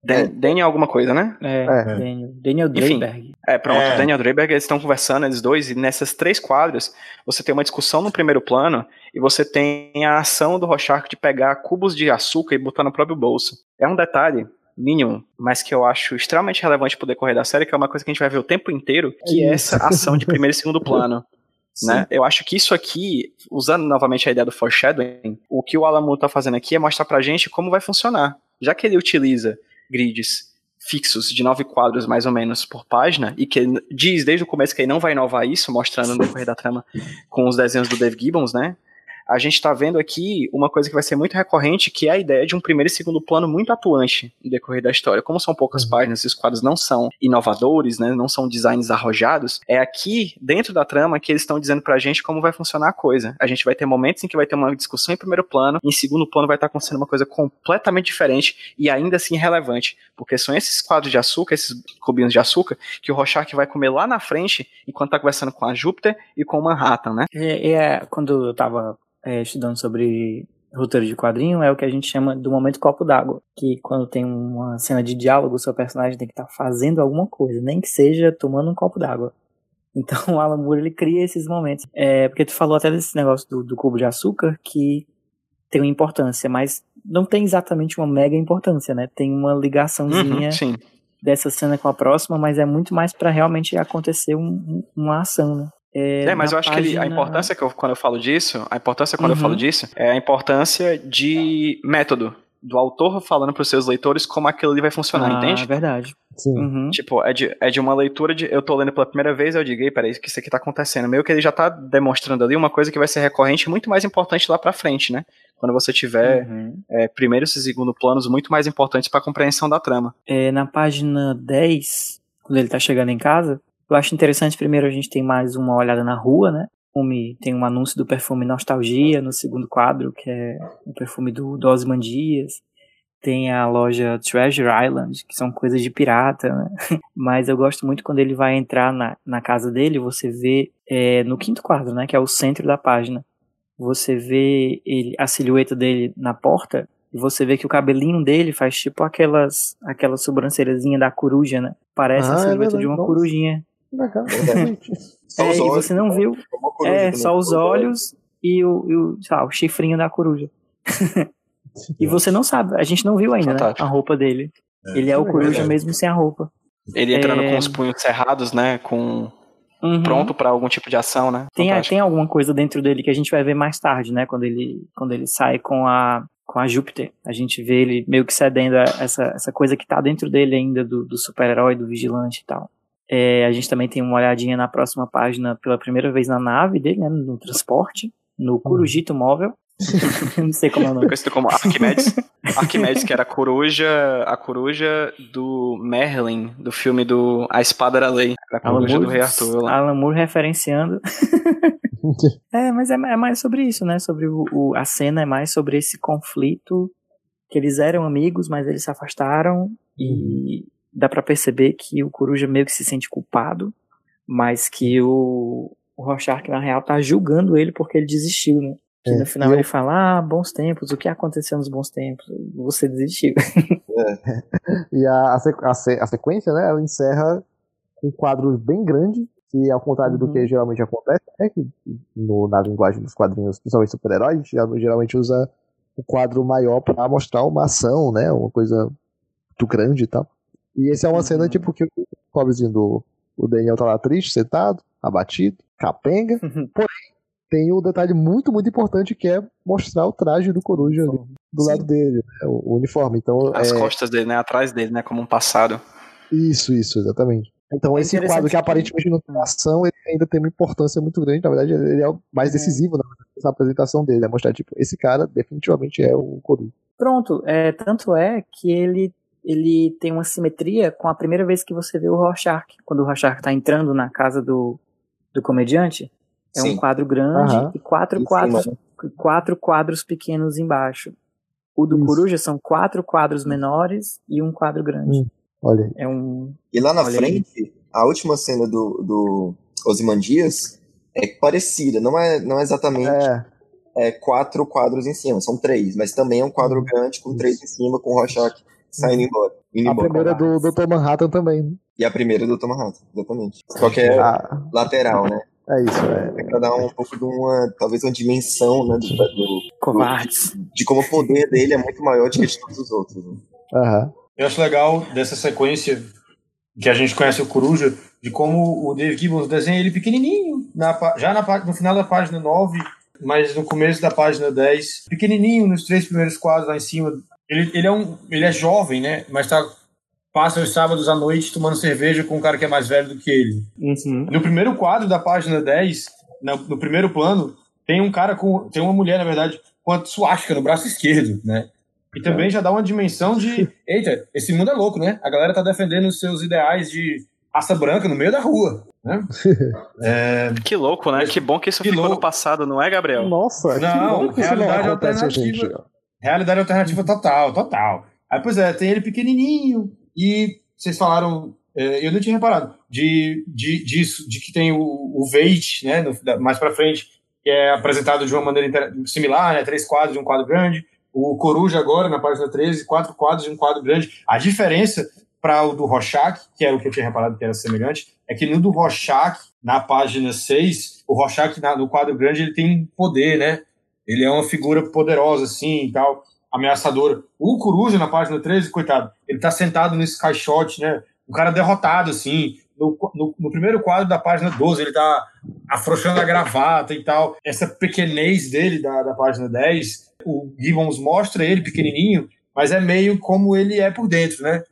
Dan, Daniel alguma coisa, né? É, É. Daniel, Daniel Enfim. Dreiberg. É, pronto, É. Daniel Dreiberg, eles estão conversando, eles dois, e nessas três quadros, você tem uma discussão no primeiro plano, e você tem a ação do Rorschach de pegar cubos de açúcar e botar no próprio bolso. É um detalhe mínimo, mas que eu acho extremamente relevante pro decorrer da série, que é uma coisa que a gente vai ver o tempo inteiro, que é essa ação de primeiro e segundo plano. (laughs) Né? Eu acho que isso aqui, usando novamente a ideia do foreshadowing, o que o Alan Moore tá fazendo aqui é mostrar pra gente como vai funcionar. Já que ele utiliza grids fixos de nove quadros mais ou menos por página e que diz desde o começo que ele não vai inovar isso, mostrando no decorrer da trama com os desenhos do Dave Gibbons, né? A gente está vendo aqui uma coisa que vai ser muito recorrente, que é a ideia de um primeiro e segundo plano muito atuante no decorrer da história. Como são poucas páginas e os quadros não são inovadores, né, não são designs arrojados, é aqui, dentro da trama, que eles estão dizendo pra gente como vai funcionar a coisa. A gente vai ter momentos em que vai ter uma discussão em primeiro plano, em segundo plano vai estar acontecendo uma coisa completamente diferente e ainda assim relevante, porque são esses quadros de açúcar, esses cubinhos de açúcar, que o Rorschach vai comer lá na frente, enquanto tá conversando com a Júpiter e com o Manhattan, né? É, é, quando eu tava é, estudando sobre roteiro de quadrinho, é o que a gente chama do momento copo d'água. Que quando tem uma cena de diálogo, o seu personagem tem que estar fazendo alguma coisa, nem que seja tomando um copo d'água. (laughs) Então o Alan Moore ele cria esses momentos. É, porque tu falou até desse negócio do, do cubo de açúcar que tem uma importância, mas não tem exatamente uma mega importância, né? Tem uma ligaçãozinha Uhum, dessa cena com a próxima, mas é muito mais pra realmente acontecer um- um- uma ação, né? É, mas na eu acho que ele- a página- importância que eu, quando eu falo disso, a importância quando eu Uhum. falo disso, é a importância de método. Do autor falando pros seus leitores como aquilo ali vai funcionar, ah, entende? É verdade. Sim. Uhum. Tipo, é de, é de uma leitura de. Eu tô lendo pela primeira vez, eu digo, ei, peraí, que isso aqui tá acontecendo. Meio que ele já tá demonstrando ali uma coisa que vai ser recorrente e muito mais importante lá pra frente, né? Quando você tiver Uhum. é, primeiro e segundo planos muito mais importantes pra compreensão da trama. É, na página 10, quando ele tá chegando em casa, eu acho interessante, primeiro a gente tem mais uma olhada na rua, né? Perfume- Tem um anúncio do perfume Nostalgia no segundo quadro, que é o perfume do, do Osman Dias. Tem a loja Treasure Island, que são coisas de pirata, né? (laughs) Mas eu gosto muito quando ele vai entrar na, na casa dele, você vê é, no quinto quadro, né? Que é o centro da página. Você vê ele, a silhueta dele na porta e você vê que o cabelinho dele faz tipo aquelas aquela sobrancelhazinha da coruja, né? Parece Ah, a é silhueta verdade, de uma nossa. corujinha. Legal, exatamente. É, os e olhos, você não viu? uma coruja É, também, só os olhos. e o, e o, sei lá, o chifrinho da coruja. (laughs) E você não sabe, a gente não viu ainda, né? A roupa dele. Ele é o É coruja verdade. mesmo sem a roupa. Ele entrando É. com os punhos cerrados, né? Com. Uhum. Pronto pra algum tipo de ação, né? Tem, Fantástico. tem alguma coisa dentro dele que a gente vai ver mais tarde, né? Quando ele, quando ele sai com a, com a Júpiter. A gente vê ele meio que cedendo a essa, essa coisa que tá dentro dele ainda, do, do super-herói, do vigilante e tal. É, a gente também tem uma olhadinha na próxima página pela primeira vez na nave dele, né? No transporte, no Corujito Móvel. (laughs) Não sei como é o nome. Conhecido como Arquimedes. Arquimedes, que era a coruja, a coruja do Merlin, do filme do A Espada era Lei. Era a Alan coruja do Moore, Rei Arthur lá. Alan Moore referenciando. (laughs) é, mas é, é mais sobre isso, né? Sobre o, o- a cena é mais sobre esse conflito que eles eram amigos, mas eles se afastaram e dá pra perceber que o Coruja meio que se sente culpado, mas que o, o Rorschach na real tá julgando ele porque ele desistiu, né? Que É, no final eu- ele fala, ah, bons tempos, o que aconteceu nos bons tempos? Você desistiu. (laughs) E a, a, a se- a sequência, né, ela encerra com quadros bem grandes, que ao contrário do Uhum. que geralmente acontece, é que no, na linguagem dos quadrinhos, principalmente super-heróis, geralmente- geralmente usa o quadro maior pra mostrar uma ação, né, uma coisa muito grande e tal. E esse é uma cena, Uhum. tipo, que o pobrezinho do o Daniel tá lá triste, sentado, abatido, capenga, (laughs) tem um detalhe muito, muito importante que é mostrar o traje do coruja ali do lado dele, né, o, o uniforme. Então, As é, costas dele, né? Atrás dele, né? Como um passado. isso, isso, exatamente. Então, É esse quadro que aparentemente não tem ação, ele ainda tem uma importância muito grande. Na verdade, ele é o mais decisivo na, na apresentação dele. É mostrar, tipo, esse cara definitivamente é o Coruja. Pronto, é, tanto é que ele, ele tem uma simetria com a primeira vez que você vê o Rorschach. Quando o Rorschach tá entrando na casa do, do comediante, É Sim. um quadro grande e quatro quadros, quatro quadros pequenos embaixo. O do Isso. Coruja são quatro quadros menores e um quadro grande. Hum. Olha aí. É um. E lá na Olha aí. frente, a última cena do, do Ozymandias é parecida, não é, não é exatamente É, é, quatro quadros em cima, são três, mas também é um quadro grande com três em cima, com o Rorschach saindo embora. indo a embora. primeira do Dr. Manhattan também. né? E a primeira do Tom Manhattan, exatamente. Qualquer Ah, lateral, né? é isso, é. É pra dar um pouco de uma, talvez uma dimensão, né, do, do- Covardes. de como o poder dele é muito maior do que de todos os outros. né? Aham. Eu acho legal dessa sequência que a gente conhece o Coruja, de como o Dave Gibbons desenha ele pequenininho, na já na, no final da página 9, mas no começo da página 10, pequenininho nos três primeiros quadros lá em cima. Ele, ele, é, um, ele é jovem, né? Mas tá, passa os sábados à noite tomando cerveja com um cara que é mais velho do que ele. Uhum. No primeiro quadro da página 10, no, no primeiro plano, tem um cara com. Tem uma mulher, na verdade, com a suástica no braço esquerdo, né? E também já dá uma dimensão de. (laughs) Eita, esse mundo é louco, né? A galera tá defendendo os seus ideais de raça branca no meio da rua. Né? (laughs) É, Que louco, né? Que bom que isso Que ficou louco. no passado, não é, Gabriel? Nossa, que Não, bom que isso não realidade acontece hoje em alternativa. Realidade alternativa total, total. Aí, pois é, tem ele pequenininho e vocês falaram, é, eu não tinha reparado, de, de, disso, de que tem o, o Veit, né, no- mais pra frente, que é apresentado de uma maneira similar, né, três quadros de um quadro grande. O Coruja agora, na página 13, quatro quadros de um quadro grande. A diferença para o do Rorschach, que era o que eu tinha reparado que era semelhante, é que no do Rorschach, na página 6, o Rorschach na- no quadro grande ele tem poder, né? Ele é uma figura poderosa, assim, e tal, ameaçadora. O Coruja, na página 13, coitado, ele tá sentado nesse caixote, né? Um cara derrotado, assim. No, no, no primeiro quadro da página 12, ele tá afrouxando a gravata e tal. Essa pequenez dele, da, da página 10, o Gibbons mostra ele pequenininho, mas é meio como ele é por dentro, né?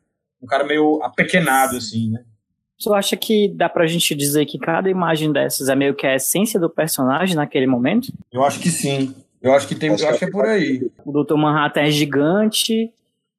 Um cara meio apequenado, assim, né? Tu acha que dá pra gente dizer que cada imagem dessas é meio que a essência do personagem naquele momento? Eu acho que sim. Eu acho que tem, Acho acho que é por aí. O Dr. Manhattan é gigante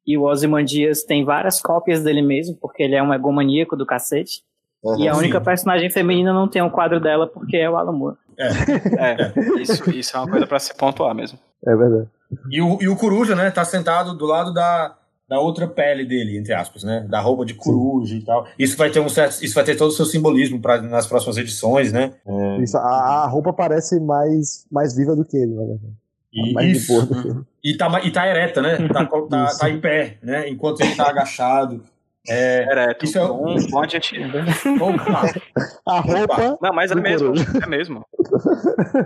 e o Ozymandias tem várias cópias dele mesmo, porque ele é um egomaníaco do cacete. Uhum. E a Sim. única personagem feminina não tem o quadro dela porque é o Alan Moore. É, isso, isso é uma coisa pra se pontuar mesmo. É verdade. E o, e o coruja, né, tá sentado do lado da, da outra pele dele, entre aspas, né? Da roupa de coruja e tal. Isso vai ter um certo. Isso vai ter todo o seu simbolismo pra, nas próximas edições, né? Isso, a, a roupa parece mais, mais viva do que ele, na verdade. E, mais de isso. boa do que ele. E tá, e tá ereta, né? Tá, tá, tá em pé, né? Enquanto ele tá agachado. É, Ereto. Isso é um bom adjetivo. (laughs) A roupa. Não, mas é do mesmo. É mesmo.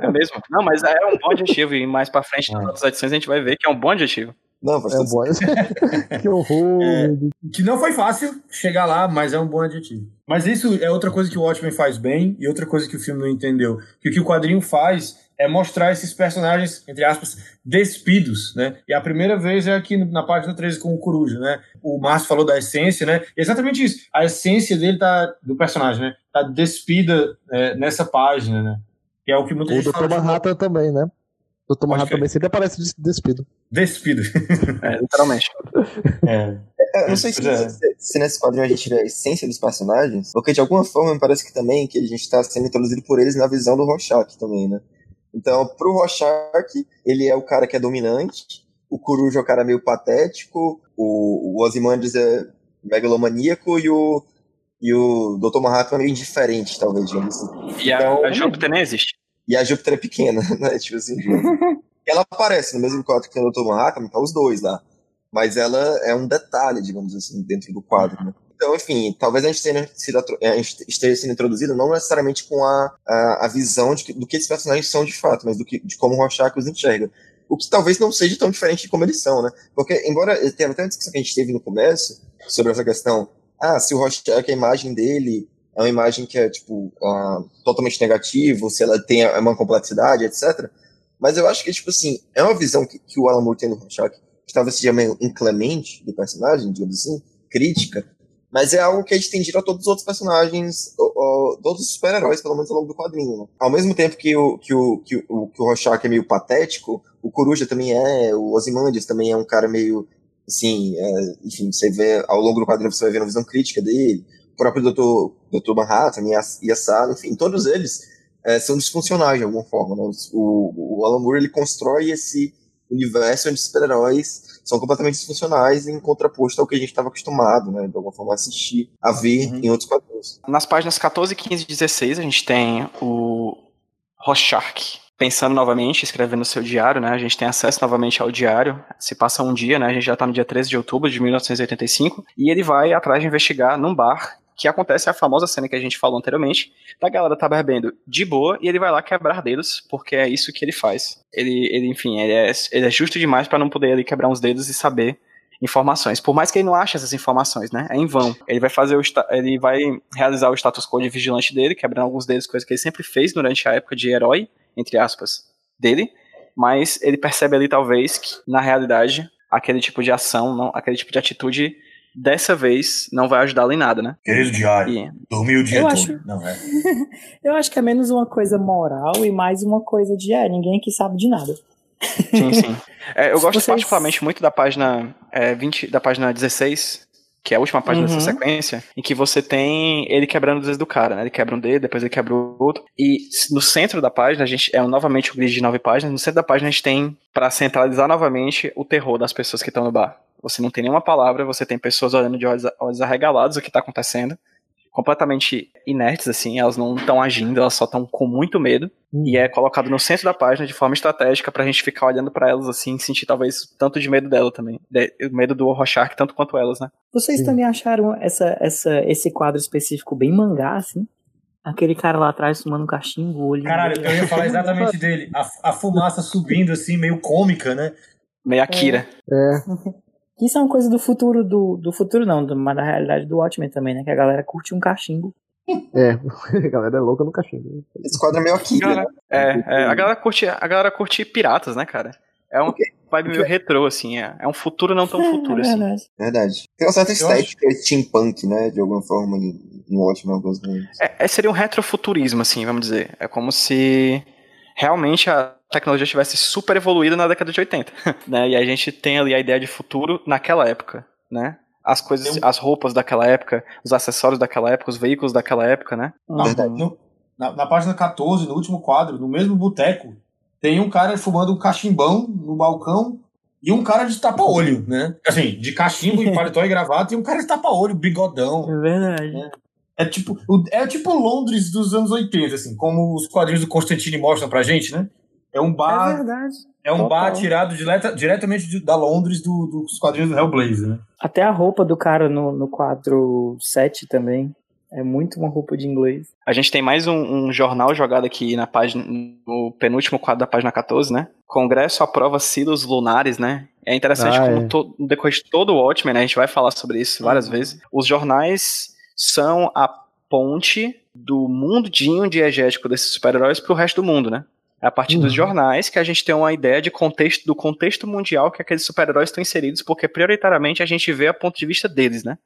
É mesmo. Não, mas é um bom adjetivo. E mais pra frente, nas outras edições, a gente vai ver que é um bom adjetivo. Não, faz É todo bom. (laughs) que horror. É. que não foi fácil chegar lá, mas é um bom adjetivo. Mas isso é outra coisa que o Watchmen faz bem e outra coisa que o filme não entendeu. Que o que o quadrinho faz é mostrar esses personagens, entre aspas, despidos, né? E a primeira vez é aqui na página 13 com o Coruja, né? O Márcio falou da essência, né? E exatamente isso. A essência dele tá, do personagem, né? Tá despida é, nessa página, né? Que é o que muita O gente Dr. fala de Manhattan também, né? O Dr. Manhattan também sempre aparece des- despido. despido. (laughs) É, literalmente. É. É, eu não sei se, Pois é. se- se nesse quadrinho a gente vê a essência dos personagens, porque de alguma forma me parece que também que a gente está sendo introduzido por eles na visão do Rorschach também, né? Então, pro Rorschach, ele é o cara que é dominante, o Coruja é o cara meio patético, o, o Ozymandias é megalomaníaco e o, e o Dr. Manhattan é meio indiferente, talvez, digamos assim. E a, Então- a Júpiter nem existe. E a Júpiter é pequena, (laughs) né? Tipo assim. (laughs) Ela aparece no mesmo quadro que o Dr. Manhattan, tá os dois lá. Mas ela é um detalhe, digamos assim, dentro do quadro, né? Então, enfim, talvez a gente tenha sido, atro- a gente esteja sendo introduzido não necessariamente com a, a, a visão de que- do que esses personagens são de fato, mas do que, de como o Rorschach os enxerga. O que talvez não seja tão diferente de como eles são, né? Porque, embora tenha até uma discussão que a gente teve no começo sobre essa questão, ah, se o Rorschach, a imagem dele é uma imagem que é, tipo, ah, totalmente negativa, se ela tem uma complexidade, etc. Mas eu acho que, tipo assim, é uma visão que, que o Alan Moore tem do Rorschach, que talvez seja meio inclemente do personagem, digamos assim, crítica, mas é algo que é estendido a todos os outros personagens, ó, ó, todos os super-heróis, pelo menos ao longo do quadrinho. Né? Ao mesmo tempo que o, que, o, que, o, que o Rorschach é meio patético, o Coruja também é, o Ozymandias também é um cara meio, assim, é, enfim, você vê, ao longo do quadrinho você vai ver uma visão crítica dele, próprio Dr. Dr. Manhattan e a, a Sala, enfim, todos eles é, são disfuncionais de alguma forma. Né? O, o Alan Moore ele constrói esse universo onde super-heróis são completamente disfuncionais em contraposto ao que a gente estava acostumado, né, de alguma forma, a assistir, a ver Uhum. em outros quadrinhos. Nas páginas 14, 15 e 16, a gente tem o Rorschach pensando novamente, escrevendo seu diário, né? A gente tem acesso novamente ao diário. Se passa um dia, né? A gente já tá no dia 13 de outubro de 1985. E ele vai atrás de investigar num bar que acontece a famosa cena que a gente falou anteriormente, da galera tá bebendo de boa e ele vai lá quebrar dedos, porque é isso que ele faz. Ele, ele enfim, ele é, ele é justo demais para não poder ali quebrar uns dedos e saber informações. Por mais que ele não ache essas informações, né? É em vão. Ele vai fazer o ele vai realizar o status quo de vigilante dele, quebrando alguns dedos, coisa que ele sempre fez durante a época de herói, entre aspas, dele. Mas ele percebe ali talvez que na realidade aquele tipo de ação, não, aquele tipo de atitude dessa vez não vai ajudá-lo em nada, né? Querido diário, E dormiu o dia Eu todo. acho- Não, é. (laughs) Eu acho que é menos uma coisa moral e mais uma coisa de, é, ninguém aqui sabe de nada. Sim, sim. (laughs) É, eu Se gosto vocês- particularmente muito da página é, 20, da página 16, que é a última página Uhum. dessa sequência, em que você tem ele quebrando os dedos do cara, né? Ele quebra um dedo, depois ele quebra o outro. E no centro da página, a gente é novamente o grid de nove páginas. No centro da página a gente tem, pra centralizar novamente, o terror das pessoas que estão no bar. Você não tem nenhuma palavra, você tem pessoas olhando de olhos, olhos arregalados o que tá acontecendo. Completamente inertes, assim, elas não estão agindo, elas só estão com muito medo. E é colocado no centro da página de forma estratégica pra gente ficar olhando pra elas assim, sentir talvez tanto de medo dela também. De- o medo do Rorschach tanto quanto elas, né? Vocês Sim. também acharam essa, essa, esse quadro específico bem mangá, assim? Aquele cara lá atrás fumando um cachimbo, olho. Caralho, eu ia falar exatamente (laughs) dele. A, a fumaça subindo assim, meio cômica, né? Meio Akira. É, (laughs) Isso é uma coisa do futuro do. Do futuro não, do- mas da realidade do Watchmen também, né? Que a galera curte um cachimbo. (laughs) é. (laughs) A galera é louca no cachimbo. Esse quadro é meio Akira, né? É, é, a galera curte, a galera curte piratas, né, cara? É um vibe meio retrô, assim, é, é um futuro não tão futuro, é assim. verdade. Verdade. Tem uma certa estética steampunk, né? De alguma forma, no ótimo alguns momentos. É, é, seria um retrofuturismo, assim, vamos dizer. É como se realmente a tecnologia tivesse super evoluído na década de 80, (laughs) né? E a gente tem ali a ideia de futuro naquela época, né? As coisas, as roupas daquela época, os acessórios daquela época, os veículos daquela época, né? Verdade. no- na, na página 14, no último quadro, no mesmo boteco, tem um cara fumando um cachimbão no balcão e um cara de tapa-olho, né? Assim, de cachimbo e (laughs) paletó e gravata, e um cara de tapa-olho, bigodão. É verdade. É tipo, o- é tipo Londres dos anos 80, assim, como os quadrinhos do Constantine mostram pra gente, né? É um É bar, verdade. é, um total. bar tirado direta- diretamente de- da Londres do- dos quadrinhos do Hellblazer, né? Até a roupa do cara no, no quadro 7 também. É muito uma roupa de inglês. A gente tem mais um, um jornal jogado aqui na página, no penúltimo quadro da página 14, né? Congresso aprova silos lunares, né? É interessante Ah, como é. to- no decorrer de todo o Watchmen, né? A gente vai falar sobre isso várias vezes. Os jornais são a ponte do mundinho diegético desses super-heróis pro resto do mundo, né? É a partir dos Uhum. jornais que a gente tem uma ideia de contexto, do contexto mundial que aqueles super-heróis estão inseridos, porque prioritariamente a gente vê a ponto de vista deles, né?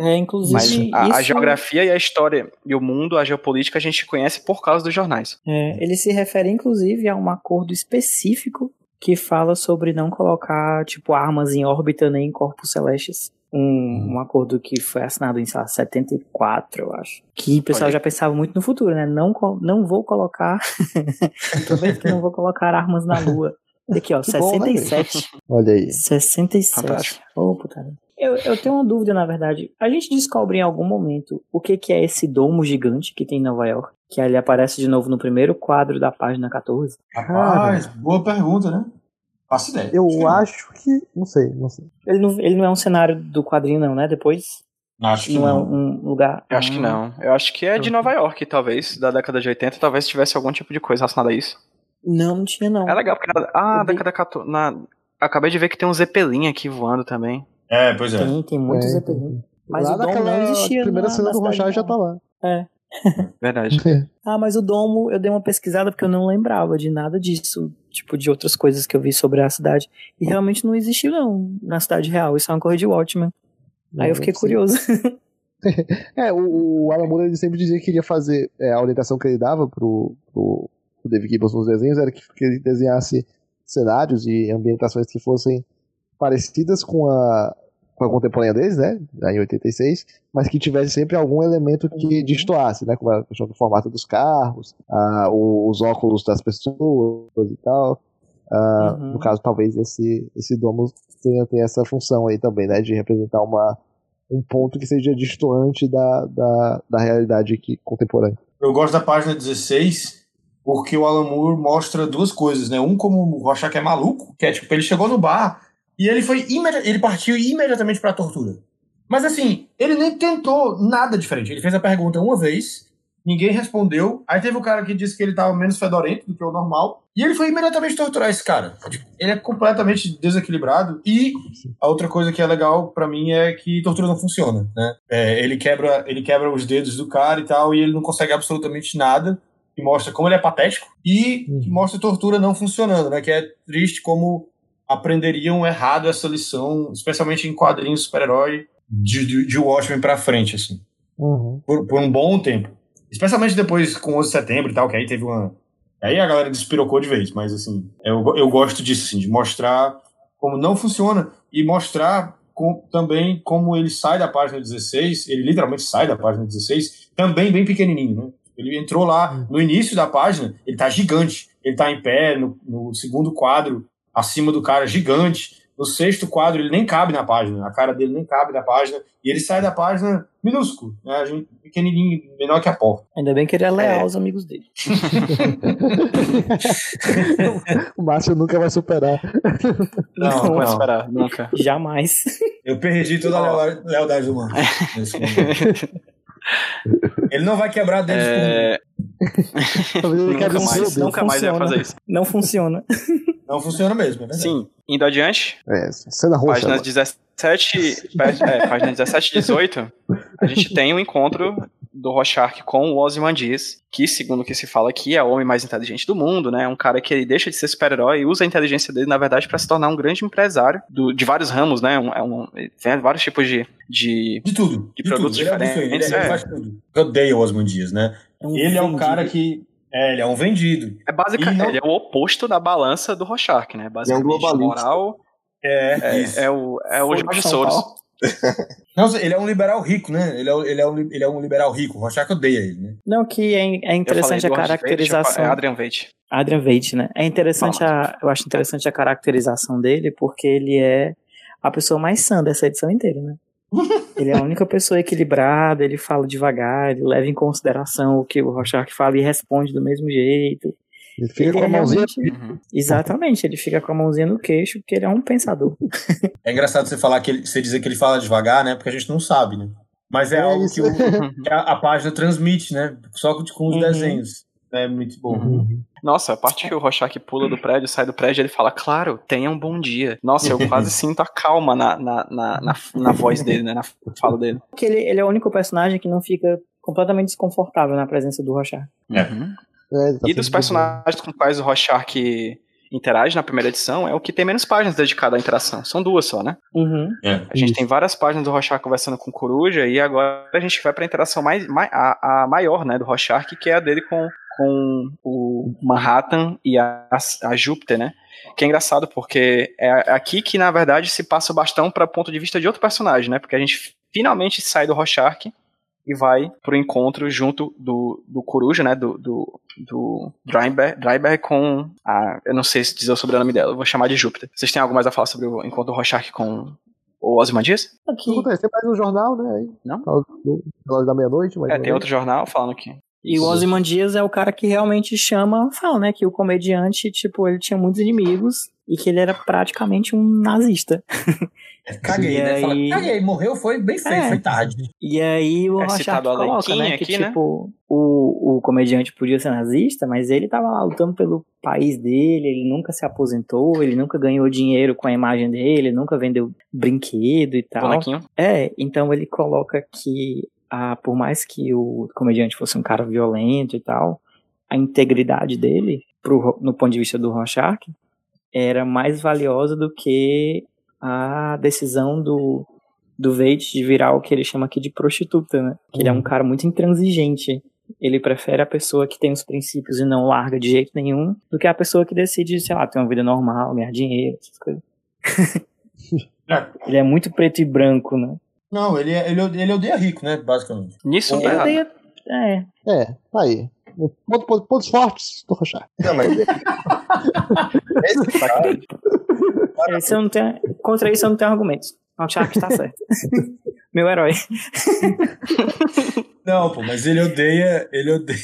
É, inclusive. Mas a, a isso- geografia e a história e o mundo, a geopolítica, a gente conhece por causa dos jornais. É, ele se refere, inclusive, a um acordo específico que fala sobre não colocar, tipo, armas em órbita nem em corpos celestes. Um, um acordo que foi assinado em, sei lá, 74, eu acho. Que o pessoal Olha. já pensava muito no futuro, né? Não, não vou colocar. (laughs) Prometo que não vou colocar armas na Lua. Aqui, ó, Que bom, né, 67. (laughs) Olha aí. 67. Fantástico. Ô, putaria. Eu, eu tenho uma dúvida, na verdade. A gente descobre em algum momento o que, que é esse domo gigante que tem em Nova York. Que ali aparece de novo no primeiro quadro da página 14. Rapaz, boa pergunta, né? Faço ideia. Eu Acho acho que. Não sei, não sei. Ele não, ele não é um cenário do quadrinho, não, né? Depois. Acho que não, é não. um lugar. Eu acho que não. Eu acho que é de Nova York, talvez, da década de 80, talvez tivesse algum tipo de coisa relacionada a isso. Não, não tinha, não. É legal, porque na, ah, década 14. Na, acabei de ver que tem um Zeppelin aqui voando também. É, pois é. Tem, tem muitos É, Zeppelin. Mas Lá o naquela não existia. primeira na- cena na do Rochard já tá lá. É. Verdade. Ah, mas o domo, eu dei uma pesquisada porque eu não lembrava de nada disso. Tipo, de outras coisas que eu vi sobre a cidade. E realmente não existiu, não, na cidade real. Isso é uma coisa de Watchmen. Aí eu fiquei curioso. (laughs) É, o, o Alan Moore ele sempre dizia que queria fazer. é, a orientação que ele dava pro, pro, pro David Gibbons nos desenhos era que, que ele desenhasse cenários e ambientações que fossem parecidas com a, foi contemporânea deles, né? Em 86, mas que tivesse sempre algum elemento que destoasse, né? Como a questão do formato dos carros, o- os óculos das pessoas e tal. Ah, Uhum. No caso, talvez esse, esse domo tenha, tenha essa função aí também, né? De representar uma, um ponto que seja distoante da, da, da realidade aqui contemporânea. Eu gosto da página 16 porque o Alan Moore mostra duas coisas, né? Um como o Rorschach é maluco, que é tipo, ele chegou no bar e ele foi ele partiu imediatamente pra tortura. Mas assim, ele nem tentou nada diferente. Ele fez a pergunta uma vez, ninguém respondeu. Aí teve o cara que disse que ele tava menos fedorento do que o normal. E ele foi imediatamente torturar esse cara. Tipo, Ele é completamente desequilibrado. E a outra coisa que é legal pra mim é que tortura não funciona, né? É, ele, quebra, ele quebra os dedos do cara e tal, e ele não consegue absolutamente nada. Que mostra como ele é patético. E que mostra a tortura não funcionando, né? Que é triste como aprenderiam errado essa lição, especialmente em quadrinhos super-herói de, de, de Watchmen pra frente, assim Uhum. por, por um bom tempo. Especialmente depois com 11 de setembro e tal, que aí teve uma. Aí a galera despirocou de vez, mas assim, eu, eu gosto disso, assim, de mostrar como não funciona e mostrar com- também como ele sai da página 16, ele literalmente sai da página 16, também bem pequenininho, né? Ele entrou lá no início da página, ele tá gigante, ele tá em pé no, no segundo quadro, acima do cara, gigante. No sexto quadro, ele nem cabe na página, a cara dele nem cabe na página, e ele sai da página minúsculo, né? Gente, pequenininho, menor que a porta. Ainda bem que ele é leal aos amigos dele. (laughs) o Márcio nunca vai superar. Não, Não vai não. esperar, (laughs) nunca. Jamais. Eu perdi toda a leal- lealdade do mano. (laughs) nesse momento. Ele não vai quebrar mim. É, Talvez ele nunca mais, nunca mais fazer isso. Não funciona. Não funciona mesmo, é verdade. Sim, indo adiante, É, cena roxa. páginas agora. 17, pá- é, páginas 17 e 18, a gente (laughs) tem um encontro do Rorschach com o Ozymandias, que, segundo o que se fala aqui, é o homem mais inteligente do mundo, né? Um cara que ele deixa de ser super-herói e usa a inteligência dele, na verdade, para se tornar um grande empresário do- de vários ramos, né? Um, é um, ele tem vários tipos de, de De tudo. De De, produtos tudo. Ele é, ele, diferentes, ele é. faz tudo. Eu odeio o Dias, né? um ele é um vendido. cara que. É, ele é um vendido. É basicamente, não- ele é o oposto da balança do Rorschach, né? Basicamente, globalista. moral É, é, é o, é o Jorge Soros. (laughs) Não, ele é um liberal rico, né? Ele é, um- ele é, um, ele é um liberal rico. O Rorschach odeia ele, né? Não, que é, é interessante a caracterização. É Adrian Veidt. Adrian Veidt, né? É interessante a, eu acho interessante a caracterização dele, porque ele é a pessoa mais sã dessa edição inteira, né? Ele é a única pessoa equilibrada, ele fala devagar, ele leva em consideração o que o Rorschach fala e responde do mesmo jeito. Ele fica Ele com a é mãozinha. realmente- Uhum. Exatamente, ele fica com a mãozinha no queixo, porque ele é um pensador. (laughs) É engraçado você falar que ele, você dizer que ele fala devagar, né? Porque a gente não sabe, né? Mas é, É algo isso. que, o- que a, a página transmite, né? Só com os Uhum. desenhos. É muito bom. Uhum. Nossa, a parte que o Rorschach pula do prédio, sai do prédio, ele fala, claro, tenha um bom dia. Nossa, eu quase (laughs) sinto a calma na, na, na, na, na voz dele, né? Na fala dele. Porque ele, ele é o único personagem que não fica completamente desconfortável na presença do Rorschach. Uhum. É, tá E dos personagens com quais o Rorschach interage na primeira edição, é o que tem menos páginas dedicadas à interação. São duas só, né? Uhum. É. A gente Isso. tem várias páginas do Rorschach conversando com o Coruja e agora a gente vai pra interação mais, mai- a, a maior, né, do Rorschach, que é a dele com, com o Manhattan e a, a Júpiter, né? Que é engraçado porque é aqui que, na verdade, se passa o bastão para ponto de vista de outro personagem, né? Porque a gente finalmente sai do Rorschach e vai pro encontro junto do, do Coruja, né? Do, do, do Dreiber com a. Eu não sei se dizer o sobrenome dela, eu vou chamar de Júpiter. Vocês têm algo mais a falar sobre o encontro do Rorschach com o Ozymandias? Aqui, tem mais um jornal, né? Não? Pelas da meia-noite, mas. É, tem outro jornal falando que. E o Ozymandias é o cara que realmente chama, fala, né, que o comediante, tipo, ele tinha muitos inimigos e que ele era praticamente um nazista. Caguei, (laughs) E né? aí- Fala, caguei, morreu, foi bem feito, É. foi tarde. E aí o É Rorschach coloca, né, que aqui, né? tipo, o, o comediante podia ser nazista, mas ele tava lá lutando pelo país dele, ele nunca se aposentou, ele nunca ganhou dinheiro com a imagem dele, nunca vendeu brinquedo e tal. Bonequinho. É, então ele coloca que, ah, por mais que o comediante fosse um cara violento e tal, a integridade dele, pro, Ro- no ponto de vista do Rorschach, era mais valiosa do que a decisão do, do Veidt de virar o que ele chama aqui de prostituta, né? Que ele é um cara muito intransigente. Ele prefere a pessoa que tem os princípios e não larga de jeito nenhum, do que a pessoa que decide, sei lá, ter uma vida normal, ganhar dinheiro, essas coisas. (laughs) Ele é muito preto e branco, né? Não, ele, é- ele, ele odeia rico, né? Basicamente. Nisso tá Ele errado. odeia. É. É, tá aí. Ponto- ponto- Pontos fortes do Rochar. Não, mas (laughs) esse cara, Esse eu não tenho, contra isso eu não tenho argumentos. O Shark tá certo. (laughs) Meu herói. Não, pô, mas ele odeia. Ele odeia.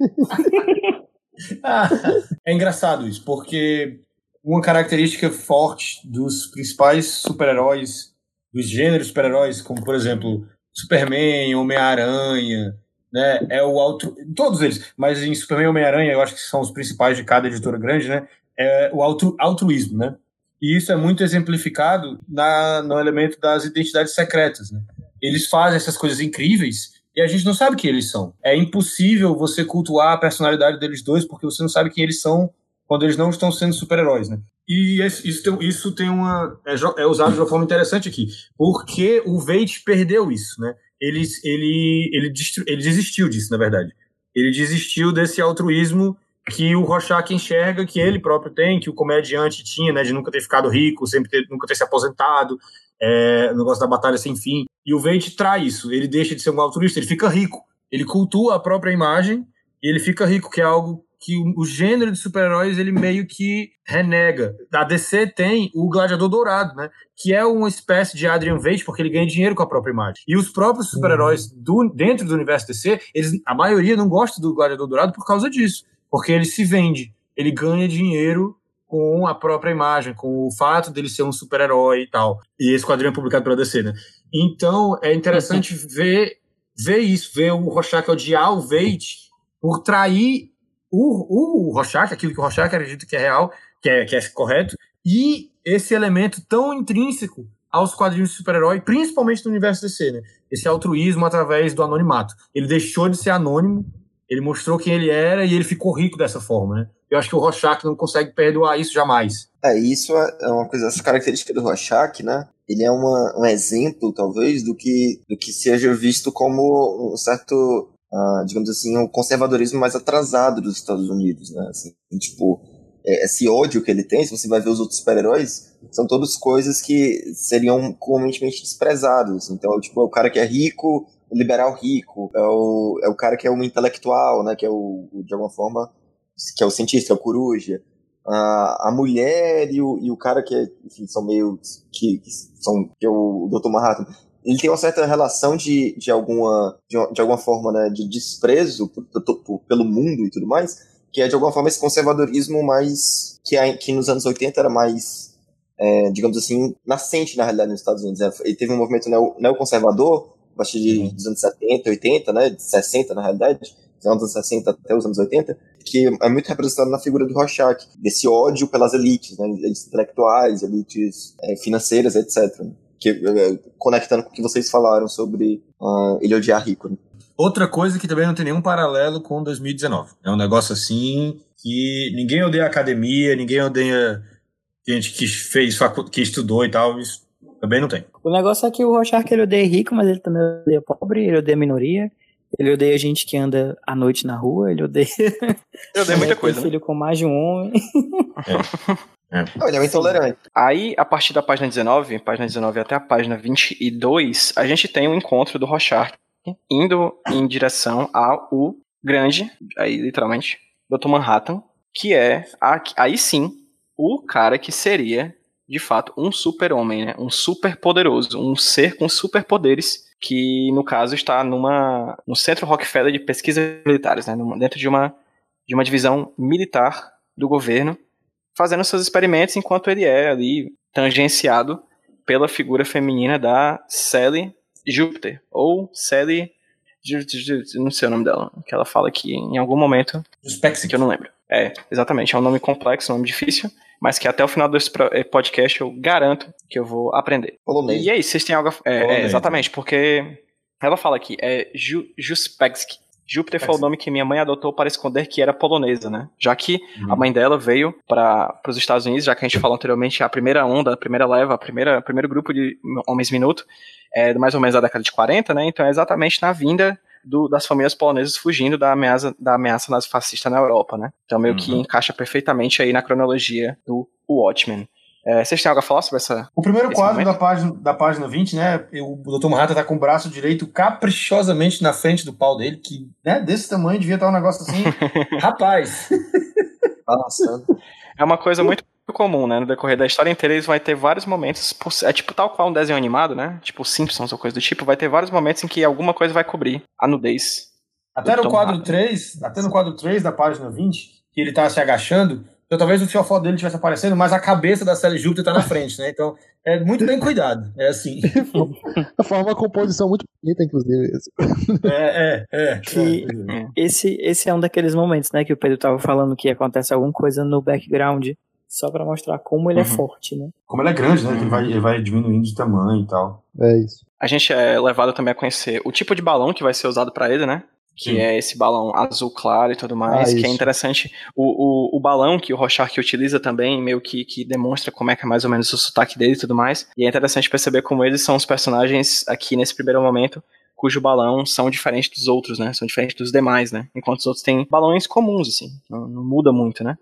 (laughs) Ah, é engraçado isso, porque uma característica forte dos principais super-heróis, dos gêneros super-heróis, como por exemplo Superman, Homem-Aranha, né? É o altru... Todos eles, mas em Superman e Homem-Aranha, eu acho que são os principais de cada editora grande, né? É o altru... altruísmo, né? E isso é muito exemplificado na... no elemento das identidades secretas, né? Eles fazem essas coisas incríveis e a gente não sabe quem eles são. É impossível você cultuar a personalidade deles dois porque você não sabe quem eles são quando eles não estão sendo super-heróis, né? E isso tem, isso tem uma é, é usado de uma forma interessante aqui, porque o Veidt perdeu isso, né? Ele ele ele, ele desistiu disso, na verdade. Ele desistiu desse altruísmo que o Rorschach enxerga que ele próprio tem, que o comediante tinha, né, de nunca ter ficado rico, sempre ter, nunca ter se aposentado, é, o negócio da batalha sem fim. E o Veidt trai isso, ele deixa de ser um altruísta, ele fica rico. Ele cultua a própria imagem e ele fica rico, que é algo que o, gênero de super-heróis ele meio que renega. A DC tem o Gladiador Dourado, né? Que é uma espécie de Adrian Veidt, porque ele ganha dinheiro com a própria imagem. E os próprios super-heróis do- dentro do universo DC, eles, a maioria não gosta do Gladiador Dourado por causa disso. Porque ele se vende, ele ganha dinheiro com a própria imagem, com o fato dele ser um super-herói e tal. E esse quadrinho é publicado pela DC, né? Então é interessante ver, ver isso, ver o Rorschach odiar o Veidt por trair o, o Rorschach, aquilo que o Rorschach acredita que é real, que é, que é correto, e esse elemento tão intrínseco aos quadrinhos de super-herói, principalmente no universo DC, né? Esse altruísmo através do anonimato. Ele deixou de ser anônimo, ele mostrou quem ele era e ele ficou rico dessa forma, né? Eu acho que o Rorschach não consegue perdoar isso jamais. É, isso é é uma coisa, essa característica do Rorschach, né? Ele é uma, um exemplo, talvez, do que, do que seja visto como um certo, ah, digamos assim, um conservadorismo mais atrasado dos Estados Unidos, né? Assim, tipo, é, esse ódio que ele tem, se você vai ver os outros super-heróis, são todas coisas que seriam comumente desprezadas. Então, tipo, é o cara que é rico, o liberal rico, é o, é o cara que é um intelectual, né? Que é o, o- de alguma forma, que é o cientista, é o coruja a, a mulher e o, e o cara que é, enfim, são meio que, que são que é o Dr. Manhattan ele tem uma certa relação de, de alguma de, de alguma forma né, de desprezo por- por- pelo mundo e tudo mais que é de alguma forma esse conservadorismo mais que, que nos anos 80 era mais é, digamos assim nascente na realidade nos Estados Unidos né? ele teve um movimento neo- neoconservador a partir de, dos anos 70, 80, né, de 60 na realidade dos anos 60 até os anos 80 que é muito representado na figura do Rorschach, desse ódio pelas elites, né, elites intelectuais, elites é, financeiras, etc. né, que, é, conectando com o que vocês falaram sobre ah, ele odiar rico. Né. Outra coisa que também não tem nenhum paralelo com 2019. É um negócio assim que ninguém odeia academia, ninguém odeia gente que fez que estudou e tal. Isso também não tem. O negócio é que o Rorschach ele odeia rico, mas ele também odeia pobre, ele odeia minoria, ele odeia gente que anda à noite na rua, ele odeia. Eu dei (laughs) muita tem coisa. né? filho com mais de um homem. (laughs) Não, ele é um intolerante. Aí, a partir da página 19, página 19 até a página 22, a gente tem um encontro do Rorschach indo em direção ao grande, aí literalmente, Dr. Manhattan, que é, a- aí sim, o cara que seria, de fato, um super-homem, né? Um super poderoso, um ser com superpoderes, que no caso está numa, no Centro Rockefeller de Pesquisas Militares, né? Numa- dentro de uma, de uma divisão militar do governo, fazendo seus experimentos enquanto ele é ali tangenciado pela figura feminina da Sally Júpiter, ou Sally. Não sei o nome dela, que ela fala aqui em algum momento, que eu não lembro. É, exatamente, é um nome complexo, um nome difícil, mas que até o final desse eh, podcast eu garanto que eu vou aprender. Polonês. E aí, vocês têm algo. a- É, é, exatamente, porque ela fala aqui, é Ju, Juspegski. Júpiter foi o nome que minha mãe adotou para esconder que era polonesa, né? Já que a mãe dela veio para os Estados Unidos, já que a gente falou anteriormente, a primeira onda, a primeira leva, a primeira, o primeiro grupo de homens minuto é mais ou menos da década de 40, né? Então é exatamente na vinda do- das famílias polonesas fugindo da ameaça, da ameaça nazifascista na Europa, né? Então meio que Uhum. encaixa perfeitamente aí na cronologia do Watchmen. É, vocês têm algo a falar sobre essa. O primeiro quadro momento? da página, da página 20, né? O Dr. Manhattan tá com o braço direito caprichosamente na frente do pau dele, que né, desse tamanho devia estar um negócio assim. (laughs) Rapaz! Nossa, É uma coisa muito comum, né? No decorrer da história inteira, eles vai ter vários momentos. É tipo tal qual um desenho animado, né? Tipo Simpsons ou coisa do tipo, vai ter vários momentos em que alguma coisa vai cobrir a nudez. Até no Dr. quadro Manhattan. 3, até no quadro 3 da página 20, que ele tá se agachando, então talvez o fiofó dele estivesse aparecendo, mas a cabeça da Sally Júpiter tá na frente, né? Então é muito bem cuidado. É assim. (laughs) Forma uma composição muito bonita, inclusive. É, é, é. Que- é. Esse, esse é um daqueles momentos, né, que o Pedro tava falando que acontece alguma coisa no background, só pra mostrar como ele é Uhum. forte, né? Como ele é grande, né? Ele vai, ele vai diminuindo de tamanho e tal. É isso. A gente é levado também a conhecer o tipo de balão que vai ser usado pra ele, né? Que Sim. é esse balão azul claro e tudo mais, Ah, que é interessante. O, o, o balão que o Rorschach utiliza também, meio que, que demonstra como é que é mais ou menos o sotaque dele e tudo mais. E é interessante perceber como eles são os personagens aqui nesse primeiro momento, cujo balão são diferentes dos outros, né? São diferentes dos demais, né? Enquanto os outros têm balões comuns, assim. Não, não muda muito, né?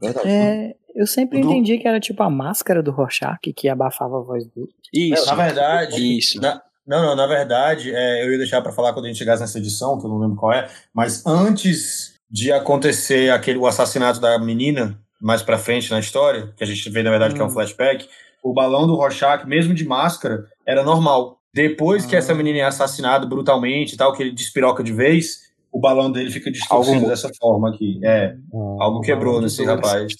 verdade. É, eu sempre Do- entendi que era tipo a máscara do Rorschach que abafava a voz dele. Isso. Na verdade, Isso. Na- não, não, na verdade, é, eu ia deixar pra falar quando a gente chegasse nessa edição, que eu não lembro qual é, mas antes de acontecer aquele, o assassinato da menina, mais pra frente na história, que a gente vê, na verdade, que é um Hum. flashback, o balão do Rorschach, mesmo de máscara, era normal. Depois que Ah. essa menina é assassinada brutalmente e tal, que ele despiroca de vez, o balão dele fica distorcido Algo- dessa forma aqui. É, algo quebrou nesse rapaz.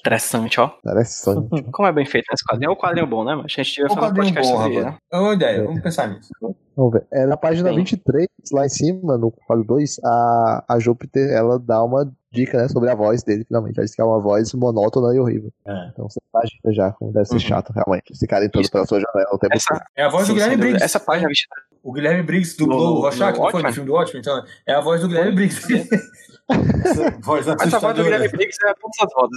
Interessante, ó. interessante. Como é bem feito nesse quadrinho. É um quadrinho bom, né? Mas a gente um quadrinho podcast bom, sobre né? É uma ideia, vamos pensar nisso. Vamos ver. É, na página Sim. 23, lá em cima, no quadro 2, a, a Júpiter ela dá uma dica né, sobre a voz dele, finalmente. Ela diz que é uma voz monótona e horrível. É. Então você imagina já como deve ser Uhum. chato, realmente. Esse cara entrando Isso. pela sua janela o tempo todo. Essa, É a voz sim, do Guilherme. Briggs. Essa página O Guilherme Briggs dublou o Rorschach, não foi no filme do Watchmen? Então, é a voz do Guilherme Briggs. (laughs) Essa voz a do. Guilherme Briggs é todas as vozes.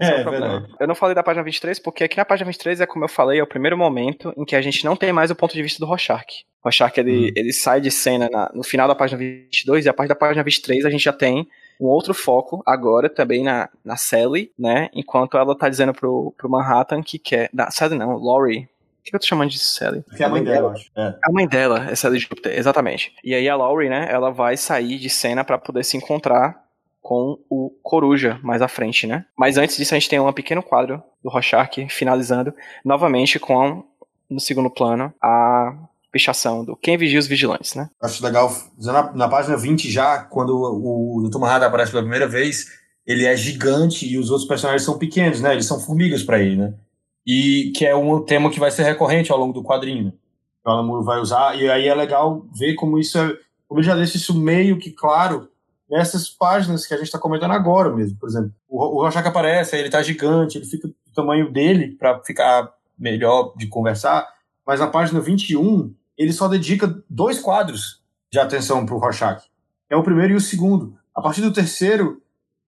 Esse É, o problema. verdade. Eu não falei da página 23 porque aqui na página 23 é como eu falei, é o primeiro momento em que a gente não tem mais o ponto de vista do Rorschach. O Rorschach ele, Hum. ele sai de cena na- no final da página 22 e a partir da página 23 a gente já tem um outro foco agora também na, na Sally, né? Enquanto ela tá dizendo pro, pro Manhattan que quer. Na, Sally não, Laurie. Por que eu tô chamando de Sally? Que é a mãe dela, eu acho. É. A mãe dela é Sally Júpiter, exatamente. E aí a Laurie, né, ela vai sair de cena pra poder se encontrar com o Coruja mais à frente, né? Mas antes disso a gente tem um pequeno quadro do Rorschach finalizando novamente com no segundo plano a pichação do Quem Vigia os Vigilantes, né? Acho legal. Na, na página 20 já, quando o, o. Manhattan aparece pela primeira vez, ele é gigante e os outros personagens são pequenos, né? Eles são formigas pra ele, né? E que é um tema que vai ser recorrente ao longo do quadrinho. O Alan Moore vai usar, e aí é legal ver como isso é. Como ele já deixa isso meio que claro nessas páginas que a gente está comentando agora mesmo. Por exemplo, o, o Rorschach aparece, ele tá gigante, ele fica do tamanho dele para ficar melhor de conversar, mas na página 21 ele só dedica dois quadros de atenção para o Rorschach. É o primeiro e o segundo. A partir do terceiro,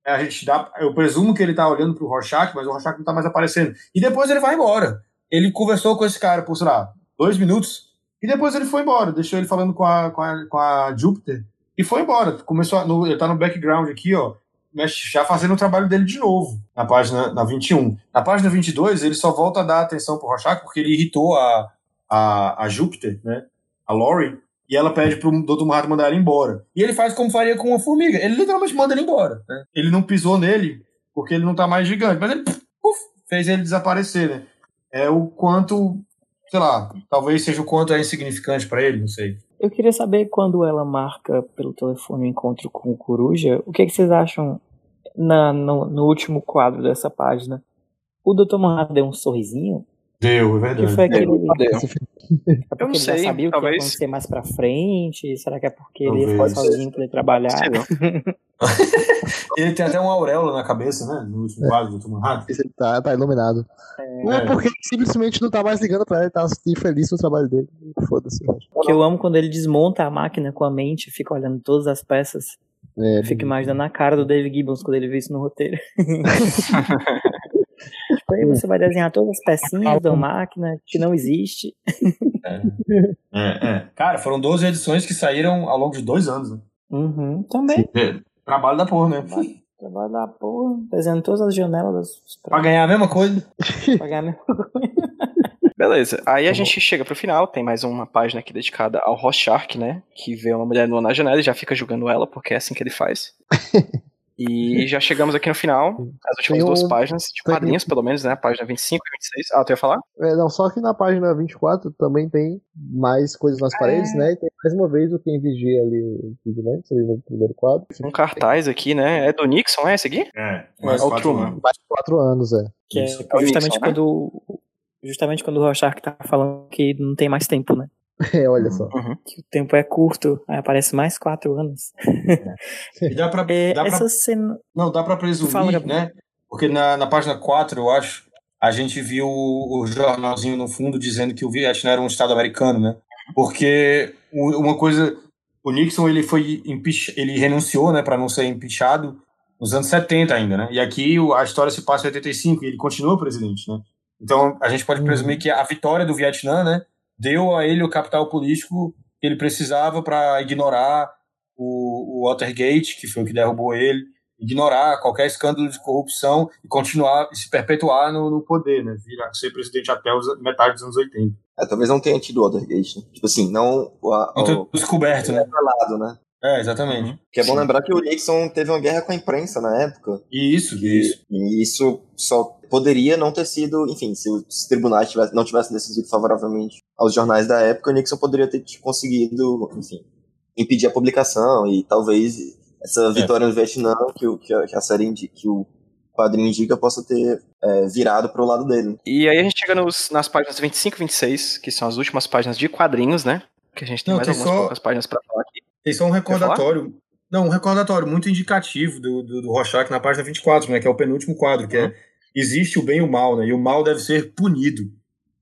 a gente dá, eu presumo que ele está olhando para o Rorschach, mas o Rorschach não está mais aparecendo. E depois ele vai embora. Ele conversou com esse cara por, sei lá, dois minutos, e depois ele foi embora. Deixou ele falando com a, com a, com a Júpiter, e foi embora. Começou a, no, ele tá no background aqui, ó, já fazendo o trabalho dele de novo, na página na 21. Na página 22, ele só volta a dar atenção pro Rorschach porque ele irritou a, a, a Júpiter, né, a Lori, e ela pede pro Dr. Manhattan mandar ela embora. E ele faz como faria com uma formiga. Ele literalmente manda ele embora. Né? Ele não pisou nele porque ele não tá mais gigante, mas ele puf, fez ele desaparecer, né? É o quanto, sei lá, talvez seja o quanto é insignificante pra ele, não sei. Eu queria saber quando ela marca pelo telefone o encontro com o Coruja, o que, é que vocês acham na, no, no último quadro dessa página? O Dr. Manhattan deu um sorrisinho? Deu, é Que verdade. foi aquele. Deu. Filme- É porque Eu não ele sei, já sabia o que ia talvez- acontecer mais pra frente? Será que é porque ele ia ficar Talvez. sozinho pra ele trabalhar? Sei não. (laughs) Ele tem até uma auréola na cabeça, né? No último quadro do. Manhattan. Esse tá, tá iluminado. Não é É. porque ele simplesmente não tá mais ligando pra ele tá feliz no trabalho dele. Foda-se. Que eu amo quando ele desmonta a máquina com a mente, fica olhando todas as peças. É, fico imaginando a cara do David Gibbons quando ele vê isso no roteiro. (laughs) tipo, aí você vai desenhar todas as pecinhas da máquina que não existe. É, é. Cara, foram 12 edições que saíram ao longo de dois anos. Né? Uhum, também. É, Trabalho da porra, né? Trabalho da porra, desenhando todas as janelas das Pra ganhar a mesma coisa. pra ganhar mesmo. (laughs) Beleza, aí a gente chega pro final, tem mais uma página aqui dedicada ao Rorschach, né? Que vê uma mulher nua na janela e já fica julgando ela, porque é assim que ele faz. (laughs) E já chegamos aqui no final, as últimas Tem duas um- páginas, de quadrinhos pelo menos, né? Página 25 e 26. Ah, tu ia falar? É, não, só que na página 24 também tem mais coisas nas paredes, né? E tem mais uma vez o Quem Vigia ali, o Vigilante, ali no primeiro quadro. Um cartaz aqui, né? É do Nixon, é esse aqui? É, mais mais o quatro anos. Mais quatro anos, é. Que é é justamente Nixon, né? quando. Justamente quando o Rorschach tá falando que não tem mais tempo, né? (laughs) É, olha só. Que o tempo é curto, aí aparece mais quatro anos. (laughs) E dá pra, É, dá pra essa cena. Não, dá pra presumir, Fala, Gabriel. né? Porque na, na página 4, eu acho, a gente viu o, o jornalzinho no fundo dizendo que o Vietnã era um estado americano, né? Porque o- uma coisa, o Nixon ele foi impeach, ele renunciou, né, para não ser impeachado nos anos 70 ainda, né? E aqui o- a história se passa em 85 e ele continua presidente, né? Então a gente pode Uhum. presumir que a vitória do Vietnã, né, deu a ele o capital político que ele precisava para ignorar o, o Watergate, que foi o que derrubou ele, ignorar qualquer escândalo de corrupção e continuar e se perpetuar no, no poder, né? Virar ser presidente até os, metade dos anos 80. É, talvez não tenha tido Watergate, né? Tipo assim, não o, a- Não o, ter descoberto, né? né? É, exatamente. Que é bom Sim. lembrar que o Nixon teve uma guerra com a imprensa na época. Isso, E, isso. e isso só poderia não ter sido, enfim, se os tribunais tivesse, não tivessem decidido favoravelmente aos jornais da época, o Nixon poderia ter conseguido, enfim, impedir a publicação e talvez essa vitória no Vietnã que, o- que, a, série indi- que o quadrinho indica possa ter é, virado pro lado dele. E aí a gente chega nos, nas páginas 25 e 26, que são as últimas páginas de quadrinhos, né? Que a gente tem Não, mais tem algumas só- poucas páginas pra falar aqui. Tem só um recordatório. Não, um recordatório muito indicativo do, do, do Rorschach na página 24, né? Que é o penúltimo quadro, que é existe o bem e o mal, né? E o mal deve ser punido.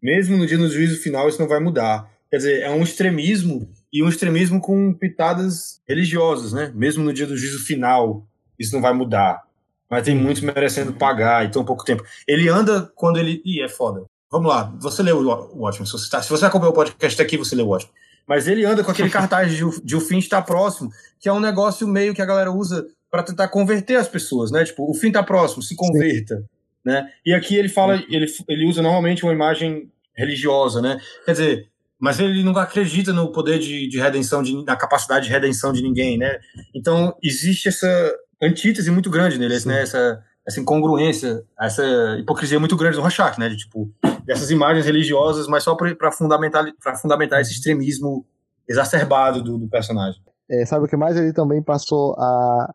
Mesmo no dia do juízo final, isso não vai mudar. Quer dizer, é um extremismo e um extremismo com pitadas religiosas, né? Mesmo no dia do juízo final, isso não vai mudar. Mas tem muitos merecendo pagar e tão pouco tempo. Ele anda quando ele. Ih, é foda. Vamos lá, você leu o Watchmen. Se você, tá... Se você acompanhou o podcast aqui, você leu o Watchmen. Mas ele anda com aquele cartaz de, o- de o fim está próximo, que é um negócio meio que a galera usa para tentar converter as pessoas, né? Tipo, o fim está próximo, se converta, né? E aqui ele fala, ele, ele usa normalmente uma imagem religiosa, né? Quer dizer, mas ele não acredita no poder de, de redenção, de, na capacidade de redenção de ninguém, né? Então existe essa antítese muito grande nele, Sim. né? Essa, essa incongruência, essa hipocrisia muito grande do Rorschach, né? De tipo dessas imagens religiosas, mas só para fundamentar, pra fundamentar esse extremismo exacerbado do, do personagem. É, sabe o que mais? Ele também passou a,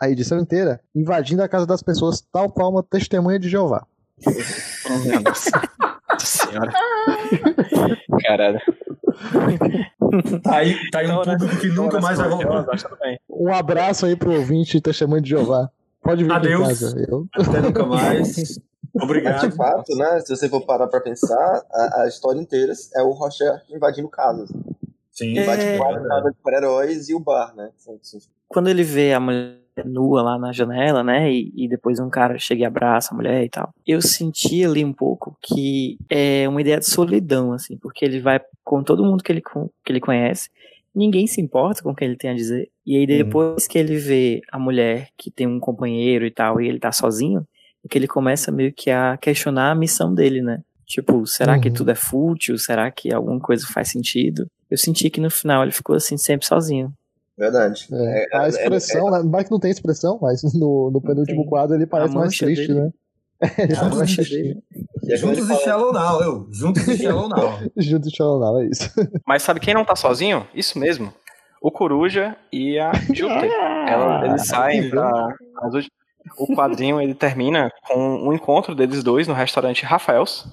a edição inteira invadindo a casa das pessoas, tal qual uma testemunha de Jeová. Nossa (laughs) senhora. Caralho. Tá aí, tá aí um Então, né? público que nunca mais vai voltar. Mas tudo bem. Um abraço aí pro ouvinte testemunha de Jeová. Pode vir Adeus. casa. Eu, Até nunca (laughs) mais. Mas, de Obrigado. fato, né, se você for parar pra pensar, a, a história inteira é o Rocher invadindo casas. Sim, Invade É. quatro casas de super-heróis e o bar, né? Quando ele vê a mulher nua lá na janela, né? E, e depois um cara chega e abraça a mulher e tal. Eu senti ali um pouco que é uma ideia de solidão, assim, porque ele vai com todo mundo que ele, que ele conhece. Ninguém se importa com o que ele tem a dizer. E aí, depois que ele vê a mulher que tem um companheiro e tal, e ele tá sozinho, é que ele começa meio que a questionar a missão dele, né? Tipo, será que Uhum. tudo é fútil? Será que alguma coisa faz sentido? Eu senti que no final ele ficou assim, sempre sozinho. Verdade. é, É, a é- expressão, né? não vai que não tem expressão, mas (laughs) no, no penúltimo tem. quadro ele parece A mais triste, dele. né? E é Juntos e Shallow Now, eu. Juntos e Shallow Now. (laughs) Junto de Shalom, é isso. Mas sabe quem não tá sozinho? Isso mesmo. O Coruja e a (laughs) Júpiter. Ela, eles saem pra. O quadrinho ele termina com um encontro deles dois no restaurante Rafaels.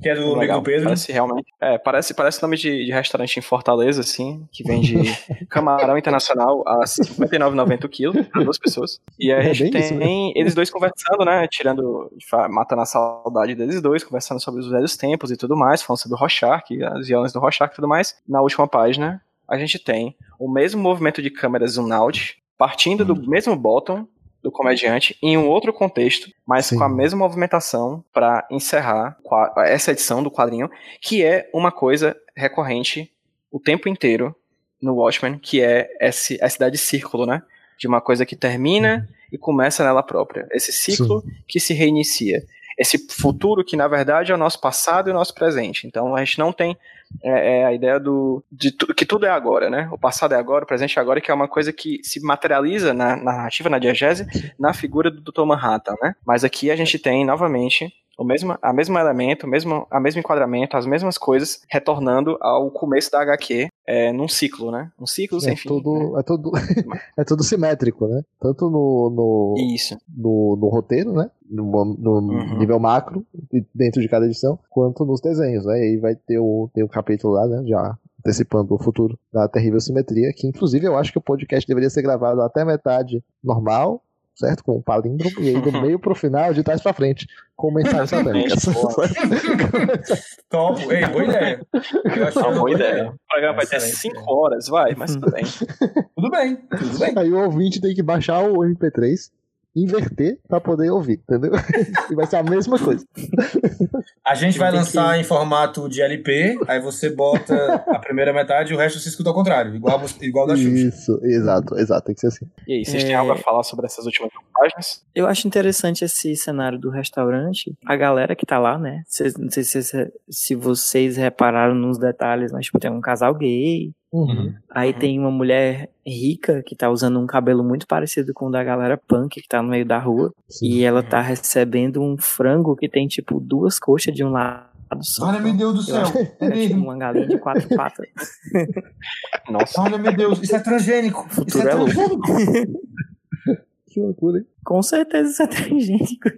Que é do amigo Legal, do Pedro. Parece realmente. É, parece, parece nome de, de restaurante em Fortaleza, assim, que vende (laughs) camarão internacional a R$ 59,90 o quilo, pra duas pessoas. E aí a É gente bem isso, tem eles dois conversando, né? Tirando, matando a saudade deles dois, conversando sobre os velhos tempos e tudo mais, falando sobre o Rorschach, as violências do Rorschach e tudo mais. Na última página, a gente tem o mesmo movimento de câmera zoom out, partindo do mesmo bottom do comediante em um outro contexto, mas Sim. com a mesma movimentação para encerrar essa edição do quadrinho, que é uma coisa recorrente o tempo inteiro no Watchmen, que é esse, essa ideia de círculo, né? de uma coisa que termina e começa nela própria. Esse ciclo que se reinicia. Esse futuro que, na verdade, é o nosso passado e o nosso presente. Então, a gente não tem é, é a ideia do de tu- que tudo é agora, né? O passado é agora, o presente é agora, que é uma coisa que se materializa na, na narrativa, na diegese, na figura do Dr. Manhattan, né? Mas aqui a gente tem, novamente, o mesmo, a mesmo elemento, o mesmo, a mesmo enquadramento, as mesmas coisas, retornando ao começo da HQ, é, num ciclo, né? Um ciclo sem É fim. tudo, é tudo, (laughs) é tudo simétrico, né? Tanto no, no, Isso. no, no roteiro, né? No, no Uhum. nível macro, dentro de cada edição, quanto nos desenhos, né? E aí vai ter o, tem um capítulo lá, né? Já antecipando o futuro da terrível simetria, que inclusive eu acho que o podcast deveria ser gravado até metade normal, certo? Com um palíndromo, e aí do meio pro final, de trás pra frente, com mensagens satânicas. (laughs) Top. Ei, boa ideia. Eu acho É uma boa ideia. O programa vai ter Excelente 5 ideia. horas, vai, mas tudo bem. Tudo bem, tudo bem. Aí o ouvinte tem que baixar o MP3, inverter pra poder ouvir, entendeu? (laughs) e vai ser a mesma coisa. A gente vai lançar que- em formato de LP, aí você bota a primeira metade e o resto você escuta ao contrário, igual, igual da Xuxa. Isso, exato, exato, tem que ser assim. E aí, vocês É. têm algo a falar sobre essas últimas páginas? Eu acho interessante esse cenário do restaurante. A galera que tá lá, né? Cês- não sei se, se vocês repararam nos detalhes, mas tipo, tem um casal gay. Uhum. Aí Uhum. tem uma mulher rica que tá usando um cabelo muito parecido com o da galera punk que tá no meio da rua. Sim. E ela tá recebendo um frango que tem, tipo, duas coxas de um lado só. Olha, meu Deus do Eu céu. acho que É é tipo uma galinha de quatro (laughs) patas. Nossa. Olha, meu Deus, isso é transgênico. Isso futuro é é louco. transgênico. (laughs) Que loucura, hein? Com certeza isso é transgênico.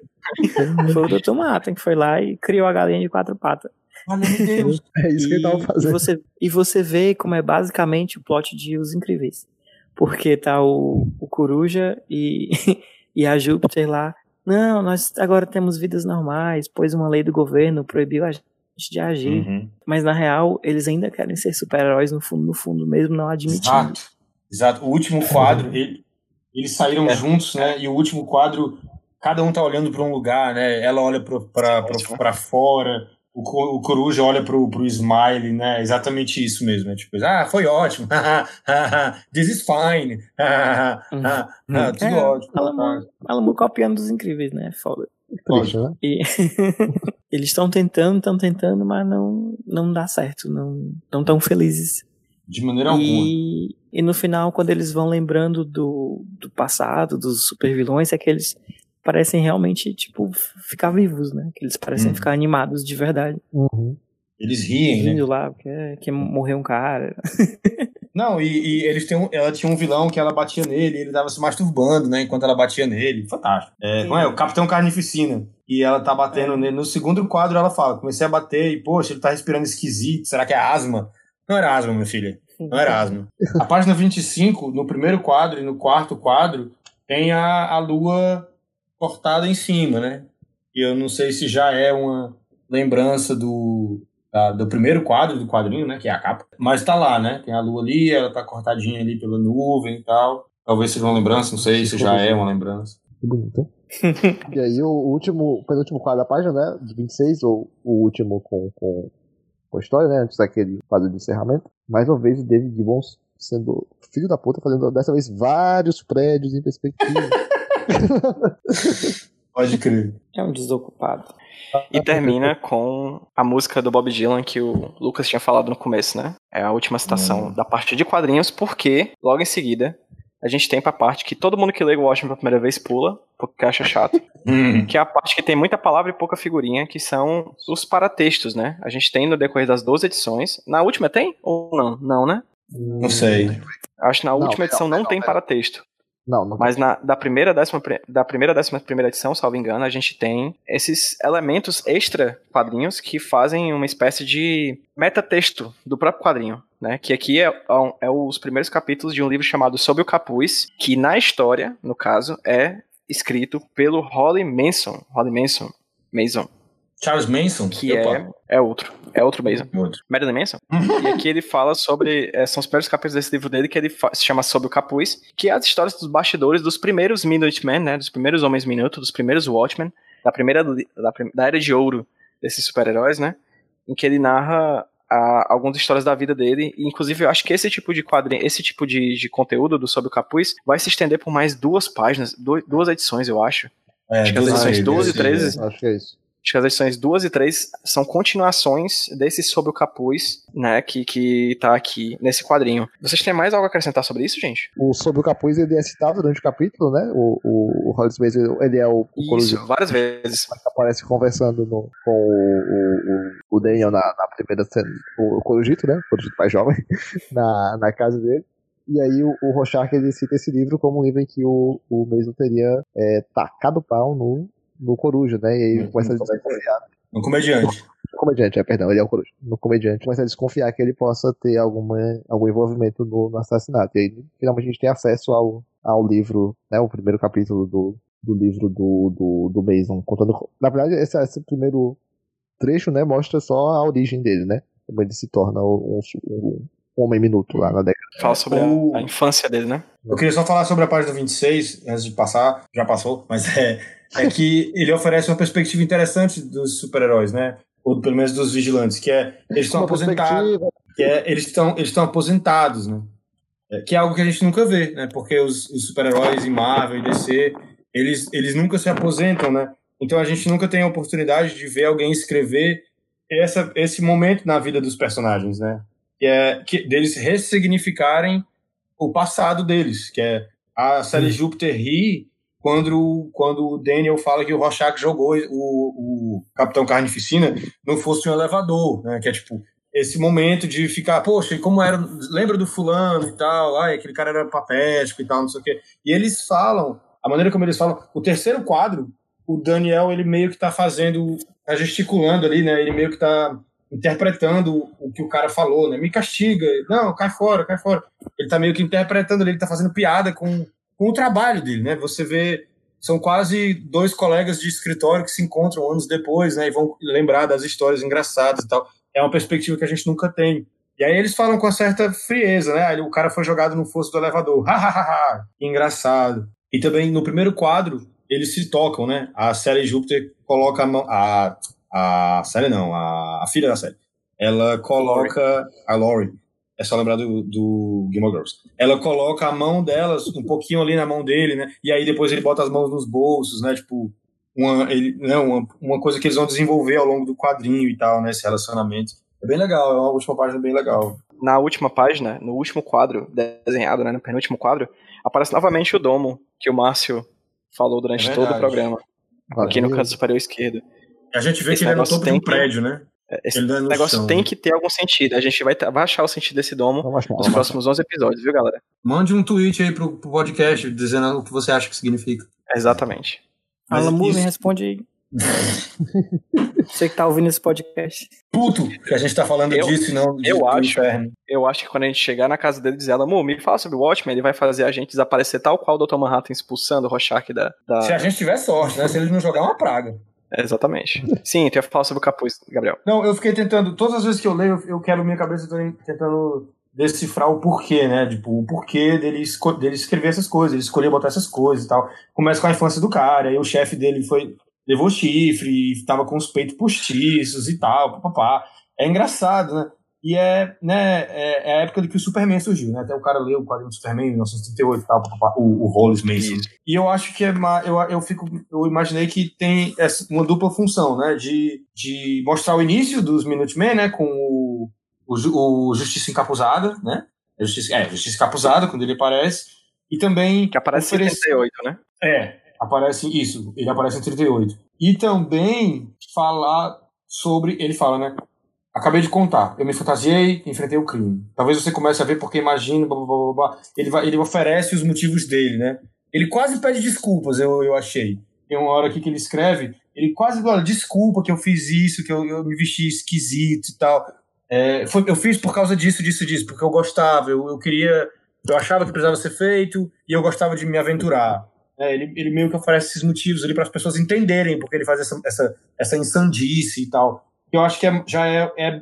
Foi o Dr. Manhattan que foi lá e criou a galinha de quatro patas. Olha, meu Deus. (laughs) É isso que ele tava E, e, fazendo. você, e você vê como é basicamente o plot de Os Incríveis. Porque tá o, o Coruja e, (laughs) e a Júpiter lá. Não, nós agora temos vidas normais, pois uma lei do governo proibiu a gente de agir. Uhum. Mas na real, eles ainda querem ser super-heróis no fundo, no fundo, mesmo não admitindo. Exato. Exato. O último quadro, ele- eles saíram juntos, né? E o último quadro, cada um tá olhando para um lugar, né? Ela olha pra fora, o, o Coruja olha pro, pro Smile, né? Exatamente isso mesmo, né? Tipo, ah, foi ótimo. (laughs) This is fine. ah, tudo É, ótimo. Ela, ela copiando dos incríveis, né? Foda. Triste, né? E (laughs) eles estão tentando, estão tentando, mas não, não dá certo, não não tão felizes. De maneira alguma. E, e no final, quando eles vão lembrando do, do passado, dos supervilões, é que eles parecem realmente, tipo, ficar vivos, né? Que eles parecem Hum. ficar animados de verdade. Uhum. Eles riem, né? Rindo lá, porque é, que morreu um cara. (laughs) Não, e, e eles têm um, ela tinha um vilão que ela batia nele, ele tava se masturbando, né, enquanto ela batia nele. Fantástico. É, não é? O Capitão Carnificina. E ela tá batendo É. nele. No segundo quadro ela fala: comecei a bater e, poxa, ele tá respirando esquisito. Será que é asma? Não era asma, minha filha. Não era asma. A página 25, no primeiro quadro e no quarto quadro, tem a, a lua cortada em cima, né? E eu não sei se já é uma lembrança do, da- do primeiro quadro do quadrinho, né? Que é a capa. Mas tá lá, né? Tem a lua ali, ela tá cortadinha ali pela nuvem e tal. Talvez seja uma lembrança, não sei se já é uma lembrança. Que bonito, hein? (laughs) e aí o último, o penúltimo quadro da página, né? De 26, ou o último com, com, com a história, né? Antes daquele quadro de encerramento. Mais uma vez o David Gibbons sendo filho da puta, fazendo dessa vez vários prédios em perspectiva. (laughs) (laughs) Pode crer. É um desocupado. E termina com a música do Bob Dylan que o Lucas tinha falado no começo, né? É a última citação da parte de quadrinhos, porque logo em seguida a gente tem pra parte que todo mundo que lê o Watchmen pela primeira vez pula, porque acha chato, (laughs) Hum. que é a parte que tem muita palavra e pouca figurinha, que são os paratextos, né? A gente tem no decorrer das 12 edições. Na última tem? Ou não? Não, né? Não sei. Acho que na Não, última edição não, não, tem não. paratexto. Não, não. Mas na, da primeira décima, da primeira décima primeira edição, salvo engano, a gente tem esses elementos extra quadrinhos que fazem uma espécie de metatexto do próprio quadrinho, né? Que aqui é, é os primeiros capítulos de um livro chamado Sob o Capuz, que na história, no caso, é escrito pelo Holly Manson. Holly Manson. Mason. Charles Manson? Que Opa. é. É outro. É outro Mason. Outro. Marilyn Manson. (laughs) e aqui ele fala sobre. é, são os primeiros capítulos desse livro dele que ele se chama Sob o Capuz, que é as histórias dos bastidores dos primeiros Minutemen, né? Dos primeiros Homens Minuto, dos primeiros Watchmen, da primeira da, da era de ouro desses super-heróis, né? Em que ele narra a, algumas histórias da vida dele. E, inclusive, eu acho que esse tipo de quadrinho, esse tipo de, de conteúdo do Sob o Capuz vai se estender por mais duas páginas, du- duas edições, eu acho. É, Acho que as edições vezes, 12 e sim, 13 Acho que é isso. Acho que as edições 2 e 3 são continuações desse Sob o Capuz, né, que, que tá aqui nesse quadrinho. Vocês têm mais algo a acrescentar sobre isso, gente? O Sobre o Capuz ele é citado durante o capítulo, né? O, o, o Hollis Mason, ele é o, o Isso, várias vezes. que aparece conversando no- com o, o, o Daniel na, na primeira cena, o, Corujito, né? O Corujito mais jovem, (laughs) na, na casa dele. E aí o, o Rorschach ele cita esse livro como um livro em que o, o Mason teria é, tacado pau no, no Coruja, né? E aí No- começa a no desconfiar. Um comediante. No comediante, é, perdão, ele é o Coruja. No comediante começa a desconfiar que ele possa ter alguma, algum envolvimento no, no assassinato. E aí finalmente a gente tem acesso ao, ao livro, né? O primeiro capítulo do, do livro do, do, do Mason, contando. Na verdade, esse, esse primeiro trecho, né, mostra só a origem dele, né? Como ele se torna um, um, um homem minuto lá na década. Fala sobre O- a, a infância dele, né? Eu queria só falar sobre a página 26, antes de passar, já passou, mas é, é que ele oferece uma perspectiva interessante dos super-heróis, né? Ou pelo menos dos vigilantes, que é eles estão aposentados, que é eles estão eles estão aposentados, né? É, que é algo que a gente nunca vê, né? Porque os, os super-heróis em Marvel e DC, eles eles nunca se aposentam, né? Então a gente nunca tem a oportunidade de ver alguém escrever essa, esse momento na vida dos personagens, né? Que é que, deles ressignificarem o passado deles, que é a Sally Júpiter ri quando, quando o Daniel fala que o Rorschach jogou o, o Capitão Carnificina no fosse um elevador, né? Que é tipo esse momento de ficar, poxa, e como era, lembra do fulano e tal, ai, aquele cara era patético e tal, não sei o quê. E eles falam, a maneira como eles falam, o terceiro quadro, o Daniel, ele meio que tá fazendo, tá gesticulando ali, né? Ele meio que tá interpretando o que o cara falou, né? Me castiga, não, cai fora, cai fora. Ele tá meio que interpretando ali, ele tá fazendo piada com, com o trabalho dele, né? Você vê, são quase dois colegas de escritório que se encontram anos depois, né? E vão lembrar das histórias engraçadas e tal. É uma perspectiva que a gente nunca tem. E aí eles falam com certa frieza, né? O cara foi jogado no fosso do elevador. Ha, ha, ha, ha. Engraçado. E também no primeiro quadro, eles se tocam, né? A Sally Júpiter coloca a mão. A, a Sally não, a, a filha da Sally. Ela coloca. A Lori. É só lembrar do, do Gilmore Girls. Ela coloca a mão delas um pouquinho ali na mão dele, né? E aí depois ele bota as mãos nos bolsos, né? Tipo, uma, ele, né? uma, uma coisa que eles vão desenvolver ao longo do quadrinho e tal, né? Esse relacionamento. É bem legal, é uma última página bem legal. Na última página, no último quadro desenhado, né, no penúltimo quadro, aparece novamente o domo que o Márcio falou durante É todo o programa, aqui no canto superior esquerdo. A gente vê Esse que ele é no topo tem de um que- prédio, né? Esse é negócio tem né? que ter algum sentido. A gente vai, vai achar o sentido desse domo achar. nos próximos 11 episódios, viu, galera? Mande um tweet aí pro, pro podcast dizendo o que você acha que significa. Exatamente. Alan Moore, isso- responde aí. (laughs) Você que tá ouvindo esse podcast. Puto que a gente tá falando Eu- disso e não eu do acho. inferno. Eu acho que quando a gente chegar na casa dele e dizer, Alan Moore, me fala sobre o Watchmen, ele vai fazer a gente desaparecer tal qual o Dr. Manhattan expulsando o Rorschach da... da... Se a gente tiver sorte, né? Se ele não jogar é uma praga. Exatamente. Sim, tu ia falar sobre o capuz, Gabriel. Não, eu fiquei tentando, todas as vezes que eu leio, eu quero minha cabeça tentando- decifrar o porquê, né? Tipo, o porquê dele, dele escrever essas coisas, ele escolher botar essas coisas e tal. Começa com a infância do cara, aí o chefe dele foi levou chifre, tava com os peitos postiços e tal, papapá. É engraçado, né? E é, né, é, é a época de que o Superman surgiu, né? Até o cara leu o quadrinho do Superman em 1938 e tal, o, o Hollis Mason. E eu acho que é eu, eu fico eu imaginei que tem essa- uma dupla função, né, de, de mostrar o início dos Minutemen, né, com o, o, o Justiça Encapuzada, né? Justiça, é, Justiça Encapuzada quando ele aparece e também Que aparece em oferecer- 78, né? é, aparece isso, ele aparece em 38. E também falar sobre, ele fala, né? Acabei de contar, eu me fantasiei, enfrentei o crime. Talvez você comece a ver porque imagina, blá, blá, blá, blá, blá. Ele, vai, ele oferece os motivos dele, né? Ele quase pede desculpas, eu, eu achei. Tem uma hora aqui que ele escreve, ele quase fala, desculpa que eu fiz isso, que eu, eu me vesti esquisito e tal. É, foi, eu fiz por causa disso, disso, disso, porque eu gostava, eu, eu queria, eu achava que precisava ser feito e eu gostava de me aventurar. É, ele, ele meio que oferece esses motivos ali para as pessoas entenderem porque ele faz essa, essa, essa insandice e tal. Eu acho que é- já é, é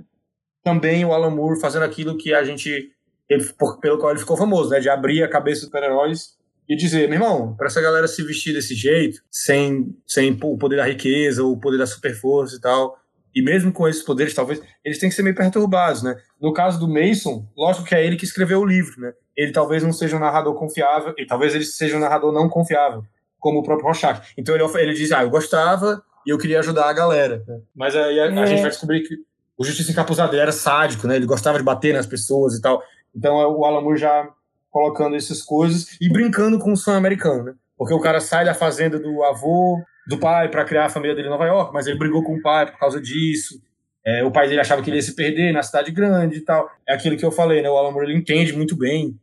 também o Alan Moore fazendo aquilo que a gente, ele- por- pelo qual ele ficou famoso, né? De abrir a cabeça dos super-heróis e dizer, meu irmão, para essa galera se vestir desse jeito, sem, sem o poder da riqueza, o poder da super força e tal, E mesmo com esses poderes, talvez, eles têm que ser meio perturbados, né? No caso do Mason, lógico que é ele que escreveu o livro, né? Ele talvez não seja um narrador confiável, e talvez ele seja um narrador não confiável, como o próprio Rorschach. Então ele, ele diz, ah, eu gostava e eu queria ajudar a galera. né? Mas aí a, a É. gente vai descobrir que o Justiça Encapuzado ele era sádico, né? Ele gostava de bater nas pessoas e tal. Então é o Alan Moore já colocando essas coisas e brincando com o sonho americano, né? Porque o cara sai da fazenda do avô, do pai, para criar a família dele em Nova York, mas ele brigou com o pai por causa disso. É, o pai dele achava que ele ia se perder na cidade grande e tal. É aquilo que eu falei, né? O Alan Moore ele entende muito bem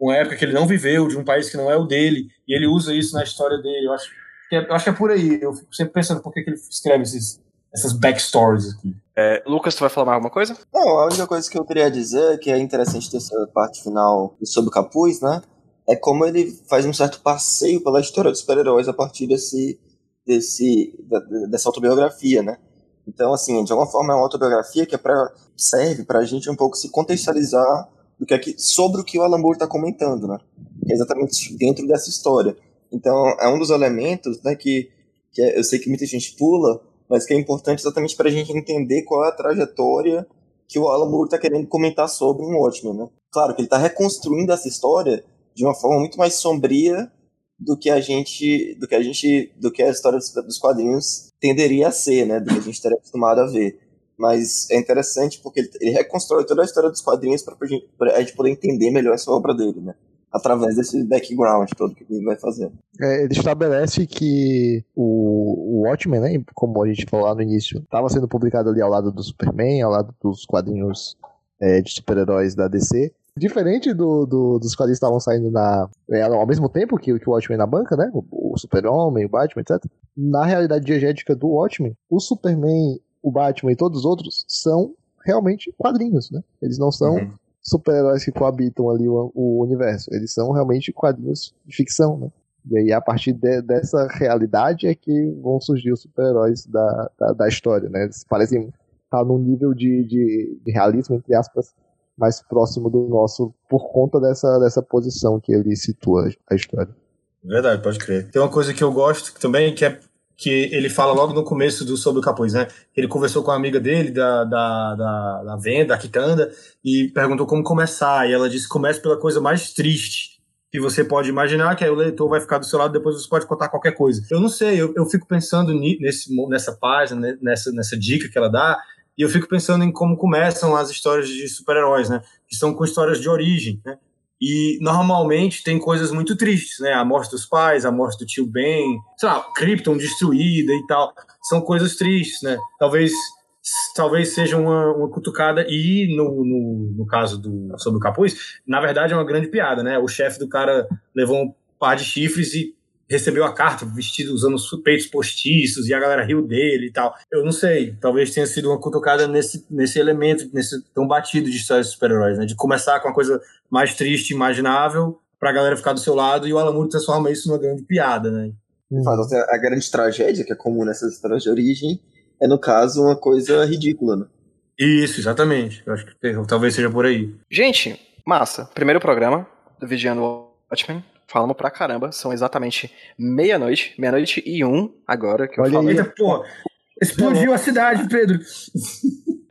uma época que ele não viveu, de um país que não é o dele, e ele usa isso na história dele. Eu acho eu acho que é por aí. Eu fico sempre pensando por que, que ele escreve esses, essas backstories aqui. É, Lucas, tu vai falar mais alguma coisa? Não, a única coisa que eu queria dizer, que é interessante dessa parte final do Sob o Capuz, né? É como ele faz um certo passeio pela história dos super-heróis a partir desse, desse, da- dessa autobiografia, né? Então, assim, de alguma forma é uma autobiografia que é pra, serve pra gente um pouco se contextualizar do que é que, sobre o que o Alan Moore tá comentando, né? Que é exatamente dentro dessa história. Então, é um dos elementos, né, que, que é- eu sei que muita gente pula, mas que é importante exatamente pra gente entender qual é a trajetória que o Alan Moore está querendo comentar sobre em Watchmen, né? Claro que ele está reconstruindo essa história de uma forma muito mais sombria do que a gente, do que a gente, do que a história dos quadrinhos tenderia a ser, né? Do que a gente estaria acostumado a ver. Mas é interessante porque ele, ele reconstrói toda a história dos quadrinhos para a gente poder entender melhor essa obra dele, né? Através desse background todo que ele vai fazendo. É, ele estabelece que o, o Watchmen, né, como a gente falou lá no início, estava sendo publicado ali ao lado do Superman, ao lado dos quadrinhos é, de super-heróis da DC. Diferente do, do- dos quadrinhos que estavam saindo na, é, ao mesmo tempo que, que o Watchmen na banca, né? O, o Super-Homem, o Batman, etc. Na realidade diegética do Watchmen, o Superman, o Batman e todos os outros são realmente quadrinhos, né? Eles não são Uhum. Super-heróis que coabitam ali o, o universo. Eles são realmente quadrinhos de ficção, né? E aí, a partir de- dessa realidade é que vão surgir os super-heróis da, da, da história, né? Eles parecem estar num nível de, de, de realismo, entre aspas, mais próximo do nosso, por conta dessa, dessa posição que ele situa a história. Verdade, pode crer. Tem uma coisa que eu gosto também, que é que ele fala logo no começo do Sobre o Capuz, né? Ele conversou com a amiga dele da, da, da, da venda, da quitanda, e perguntou como começar. E ela disse: comece pela coisa mais triste que você pode imaginar, que aí o leitor vai ficar do seu lado, depois você pode contar qualquer coisa. Eu não sei, eu, eu fico pensando nesse, nessa página, né, nessa, nessa dica que ela dá, e eu fico pensando em como começam as histórias de super-heróis, né? Que são com histórias de origem, né? E normalmente tem coisas muito tristes, né? A morte dos pais, a morte do tio Ben, sei lá, Krypton destruída e tal. São coisas tristes, né? Talvez talvez seja uma, uma cutucada e no, no, no caso do sobre o capuz, na verdade é uma grande piada, né? O chefe do cara levou um par de chifres e recebeu a carta vestido usando os peitos postiços e a galera riu dele e tal. Eu não sei, talvez tenha sido uma cutucada nesse, nesse elemento, nesse tão batido de histórias de super-heróis, né? De começar com uma coisa mais triste, imaginável, pra galera ficar do seu lado e o Alan Moore transforma isso numa grande piada, né? Até a grande tragédia, que é comum nessas histórias de origem, é, no caso, uma coisa ridícula, né? Isso, exatamente. Eu acho que talvez seja por aí. Gente, massa. Primeiro programa do Vigiando Watchmen. Falamos pra caramba. São exatamente meia-noite. Meia-noite e um agora que eu Olha falo. aí. Eita, porra! Explodiu a cidade, Pedro!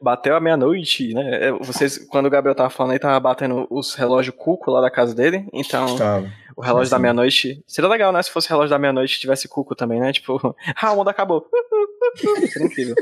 Bateu a meia-noite, né? É, Vocês, quando o Gabriel tava falando aí, tava batendo os relógios cuco lá da casa dele. Então, Tava. o relógio da meia-noite. Seria legal, né? Se fosse relógio da meia-noite e tivesse cuco também, né? Tipo, (laughs) ah, o mundo acabou. (laughs) Seria incrível.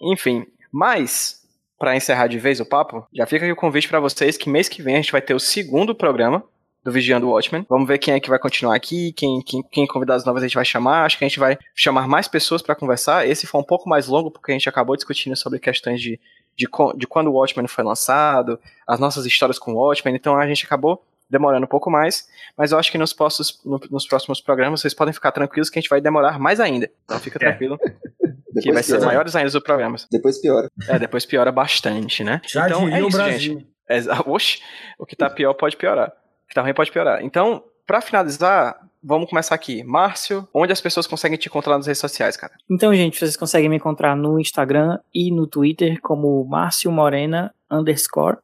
Enfim, mas, pra encerrar de vez o papo, já fica aqui o convite pra vocês que mês que vem a gente vai ter o segundo programa do Vigiando o Watchmen. Vamos ver quem é que vai continuar aqui, quem, quem, quem convidados novos a gente vai chamar. Acho que a gente vai chamar mais pessoas pra conversar. Esse foi um pouco mais longo, porque a gente acabou discutindo sobre questões de, de, de quando o Watchmen foi lançado, as nossas histórias com o Watchmen, então a gente acabou demorando um pouco mais, mas eu acho que nos próximos, no- nos próximos programas vocês podem ficar tranquilos que a gente vai demorar mais ainda. Então fica É. tranquilo, (laughs) que Depois vai ser piora. maiores ainda os programas. Depois piora. É, depois piora bastante, né? Já então é isso, Brasil. gente. É, (laughs) oxe, o que tá pior pode piorar. Que tá ruim pode piorar. Então, pra finalizar, vamos começar aqui. Márcio, onde as pessoas conseguem te encontrar nas redes sociais, cara? Então, gente, vocês conseguem me encontrar no Instagram e no Twitter como Márcio Morena underscore.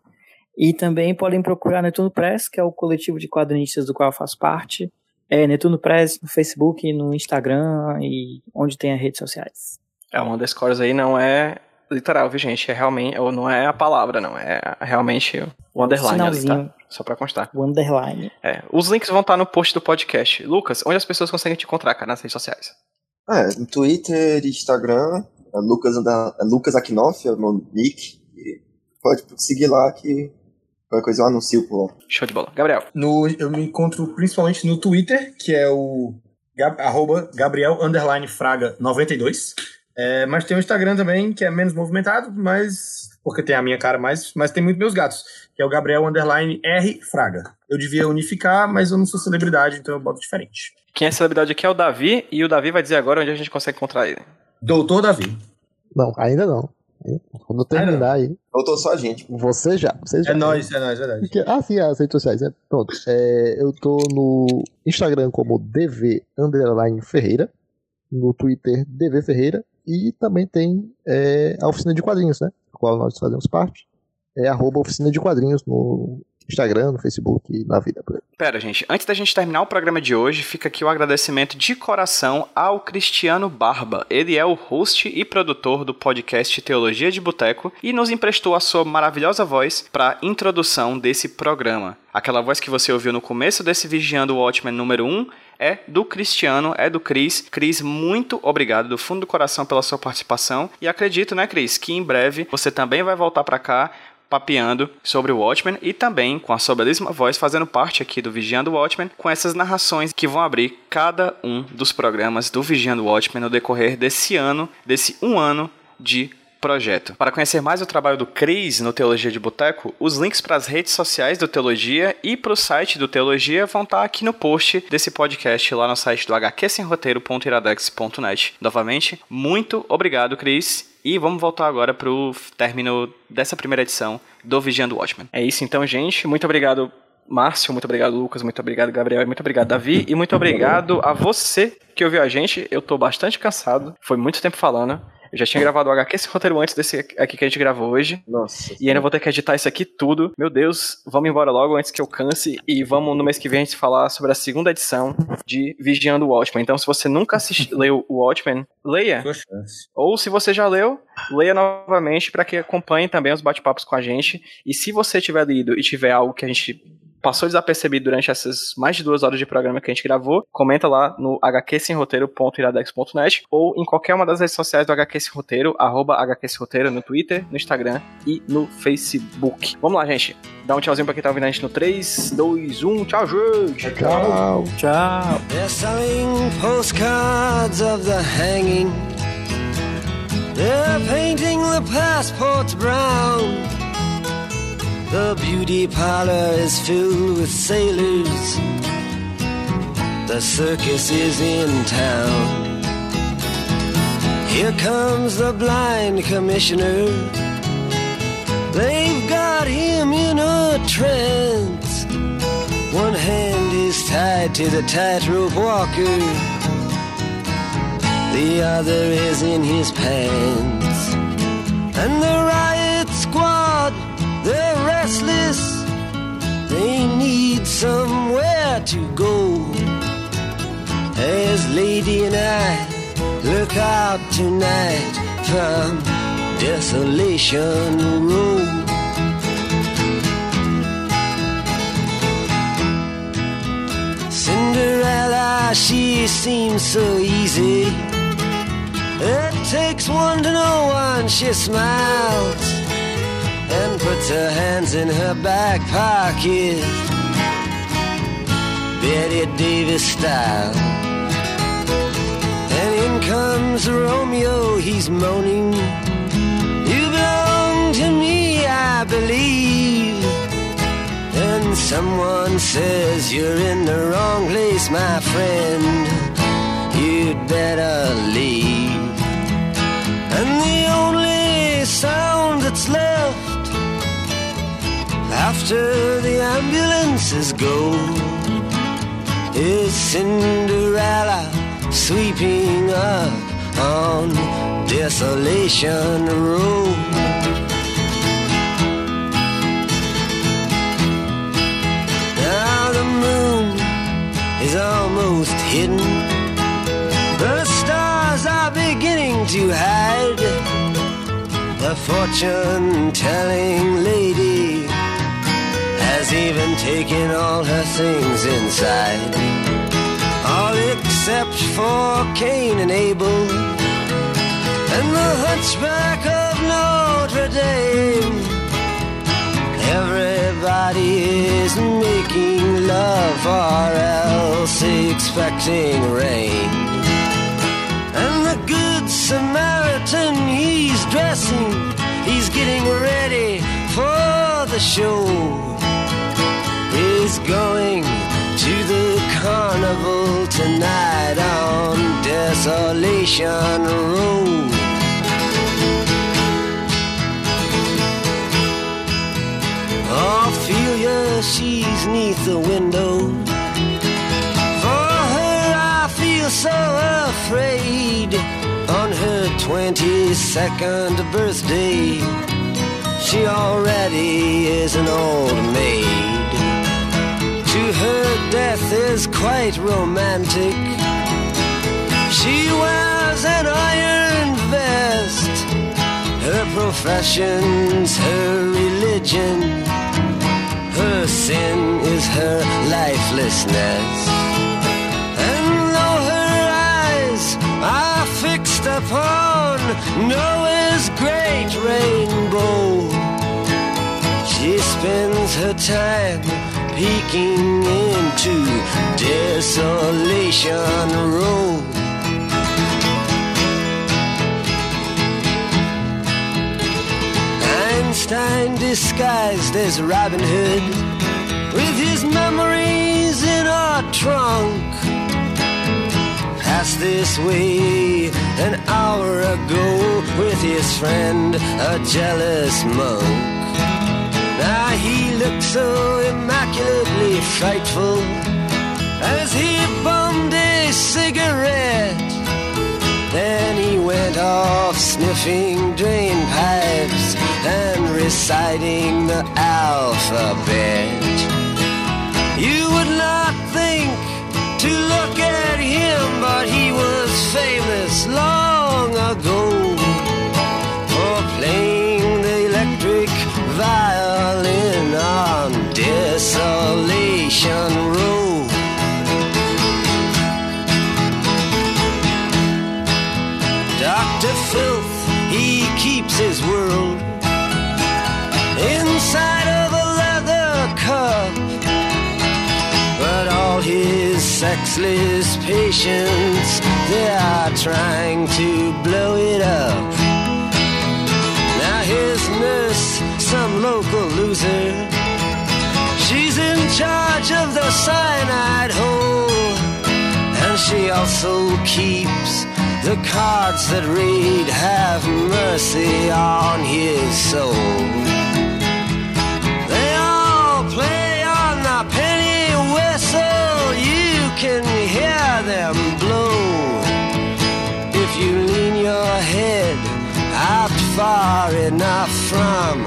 E também podem procurar Netuno Press, que é o coletivo de quadrinistas do qual eu faço parte. É Netuno Press no Facebook, no Instagram e onde tem as redes sociais. É, o underscores aí não é literal, viu, gente? É realmente, ou não é a palavra, não. É realmente o underline ali, Sinalzinho. tá? Só pra constar. O underline. É. Os links vão estar no post do podcast. Lucas, onde as pessoas conseguem te encontrar, cara, nas redes sociais? É, no Twitter, Instagram, é Lucas, é Lucas Akinoff, é o meu nick. E pode seguir lá que qualquer coisa eu anuncio por lá. Show de bola. Gabriel. No, eu me encontro principalmente no Twitter, que é o Gab- arroba Gabriel underline Fraga 92. É, mas tem o Instagram também, que é menos movimentado, mas. Porque tem a minha cara mais, mas tem muito meus gatos, que é o Gabriel underline R Fraga. Eu devia unificar, mas eu não sou celebridade, então eu boto diferente. Quem é celebridade aqui é o Davi, e o Davi vai dizer agora onde a gente consegue encontrar ele. Doutor Davi. Não, ainda não. Quando terminar aí, Faltou só a gente. você já. Você já É nóis, é nóis, é verdade. Porque- Ah, sim, as redes sociais, né? Pronto. É, eu tô no Instagram como DV Underline Ferreira, no Twitter DV Ferreira, e também tem é, a oficina de quadrinhos, né? Do qual nós fazemos parte. É arroba oficina de quadrinhos no Instagram, no Facebook e na vida. Pera, gente, antes da gente terminar o programa de hoje, fica aqui o agradecimento de coração ao Cristiano Barba. Ele é o host e produtor do podcast Teologia de Boteco e nos emprestou a sua maravilhosa voz para a introdução desse programa. Aquela voz que você ouviu no começo desse Vigiando o Watchmen número 1 é do Cristiano, é do Cris. Cris, muito obrigado do fundo do coração pela sua participação e acredito, né, Cris, que em breve você também vai voltar para cá papeando sobre o Watchmen e também com a sua belíssima voz fazendo parte aqui do Vigiando Watchmen com essas narrações que vão abrir cada um dos programas do Vigiando Watchmen no decorrer desse ano, desse um ano de projeto. Para conhecer mais o trabalho do Cris no Teologia de Boteco, os links para as redes sociais do Teologia e para o site do Teologia vão estar aqui no post desse podcast lá no site do hqsemroteiro.iradex.net. Novamente, muito obrigado, Cris. E vamos voltar agora para o término dessa primeira edição do Vigiando Watchmen. É isso então, gente. Muito obrigado, Márcio. Muito obrigado, Lucas. Muito obrigado, Gabriel. Muito obrigado, Davi. E muito obrigado a você que ouviu a gente. Eu tô bastante cansado. Foi muito tempo falando. Eu já tinha gravado o HQ esse (laughs) roteiro antes desse aqui que a gente gravou hoje. Nossa. E ainda vou ter que editar isso aqui tudo. Meu Deus, vamos embora logo antes que eu canse. E vamos no mês que vem a gente falar sobre a segunda edição de Vigiando o Watchmen. Então, se você nunca assisti- (laughs) leu o Watchmen, leia. Ou se você já leu, leia novamente para que acompanhe também os bate-papos com a gente. E se você tiver lido e tiver algo que a gente passou desapercebido durante essas mais de duas horas de programa que a gente gravou, comenta lá no hqsemroteiro.iradex.net ou em qualquer uma das redes sociais do HQ Sem Roteiro, arroba HQ Sem Roteiro, no Twitter, no Instagram e no Facebook. Vamos lá, gente. Dá um tchauzinho pra quem tá ouvindo a gente no 3, 2, 1. Tchau, gente! Tchau. Tchau. They're selling postcards of the hanging. They're painting the passports brown. The beauty parlor is filled with sailors. The circus is in town. Here comes the blind commissioner. They've got him in a trance. One hand is tied to the tightrope walker, the other is in his pants. And the riot squad, restless, they need somewhere to go. As Lady and I look out tonight from Desolation Road. Cinderella, she seems so easy. It takes one to know one, she smiles and puts her hands in her back pocket. Betty Davis style. And in comes Romeo, he's moaning. You belong to me, I believe. And someone says you're in the wrong place, my friend. You'd better leave. And the only sound that's left after the ambulances go is Cinderella sweeping up on Desolation Road. Now the moon is almost hidden. The stars are beginning to hide. The fortune telling lady has even taken all her things inside. All except for Cain and Abel and the hunchback of Notre Dame. Everybody is making love or else expecting rain. And the good Samaritan, he's dressing, he's getting ready for the show. He's going to the carnival tonight on Desolation Road. Ophelia, she's neath the window. For her, I feel so afraid. On her 22nd birthday, she already is an old maid. To her, death is quite romantic. She wears an iron vest. Her profession's her religion. Her sin is her lifelessness. And though her eyes are fixed upon Noah's great rainbow, she spends her time peeking into Desolation Road. Einstein disguised as Robin Hood with his memories in a trunk. Passed this way an hour ago with his friend, a jealous monk. Now he looked so immaculately frightful as he bummed a cigarette. Then he went off sniffing drain pipes and reciting the alphabet. You would not think to look at him, but he was famous long ago Desolation Road. Dr. Filth, he keeps his world inside of a leather cup. But all his sexless patients, they are trying to blow it up. Now his nurse, some local loser, charge of the cyanide hole. And she also keeps the cards that read, Have mercy on his soul. They all play on the penny whistle, you can hear them blow. If you lean your head out far enough from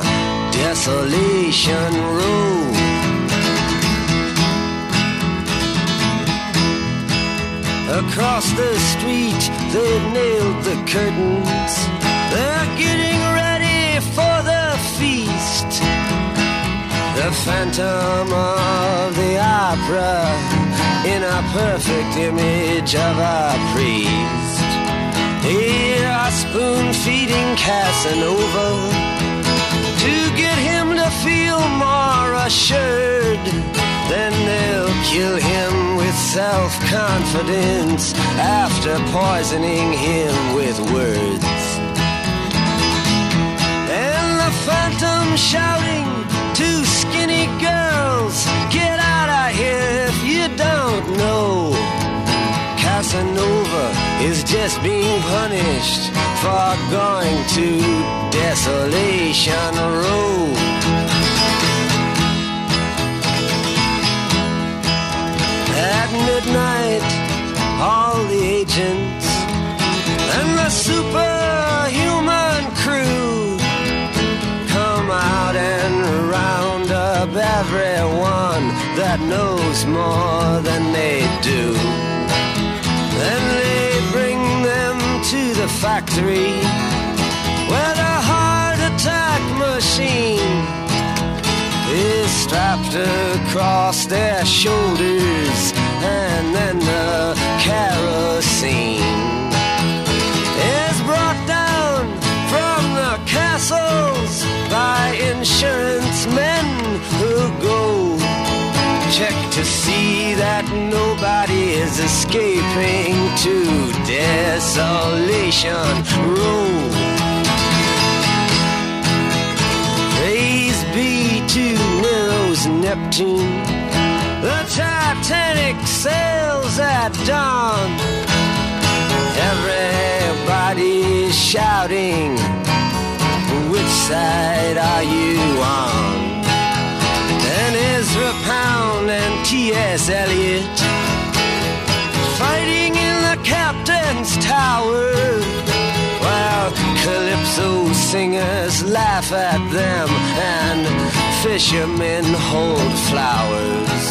Desolation Road. Across the street, they've nailed the curtains. They're getting ready for the feast. The phantom of the opera in a perfect image of a priest. They are spoon feeding Casanova to get him to feel more assured. Then they'll kill him with self confidence after poisoning him with words. And the phantom shouting to skinny girls, Get out of here if you don't know. Casanova is just being punished for going to Desolation Road. At midnight, all the agents and the superhuman crew come out and round up everyone that knows more than they do. Then they bring them to the factory where the hard strapped across their shoulders, and then the kerosene is brought down from the castles by insurance men who go check to see that nobody is escaping to Desolation Row. Neptune. The Titanic sails at dawn. Everybody's shouting. Which side are you on? And Ezra Pound and T.S. Eliot fighting in the captain's tower while calypso singers laugh at them and fishermen hold flowers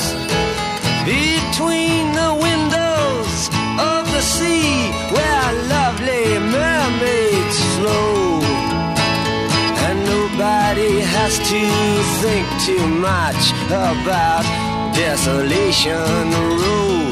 between the windows of the sea where lovely mermaids flow and nobody has to think too much about Desolation Road.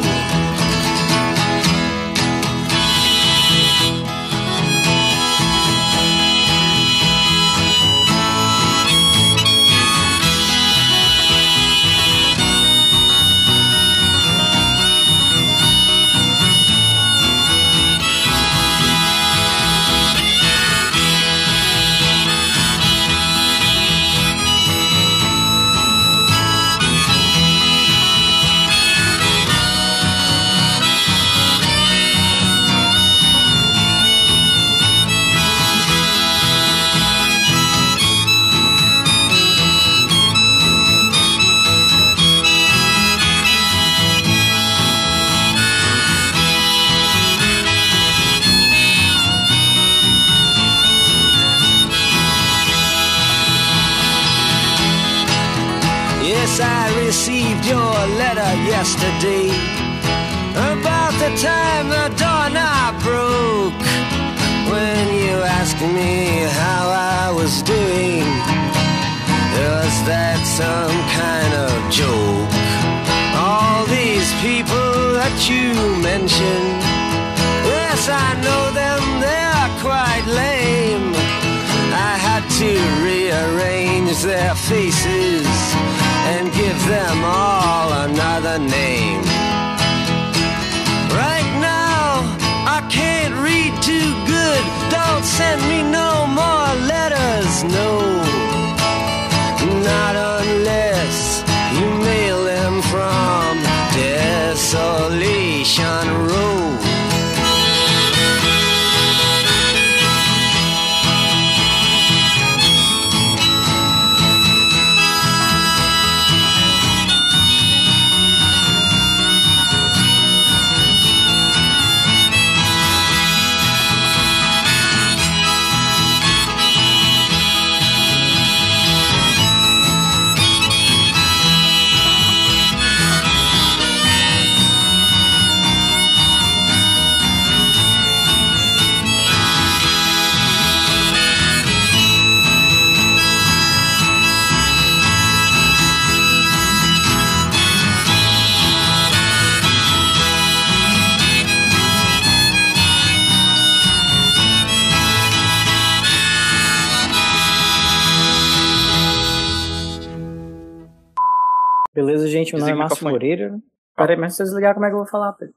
Peraí, mas se você desligar, como é que eu vou falar, Pedro?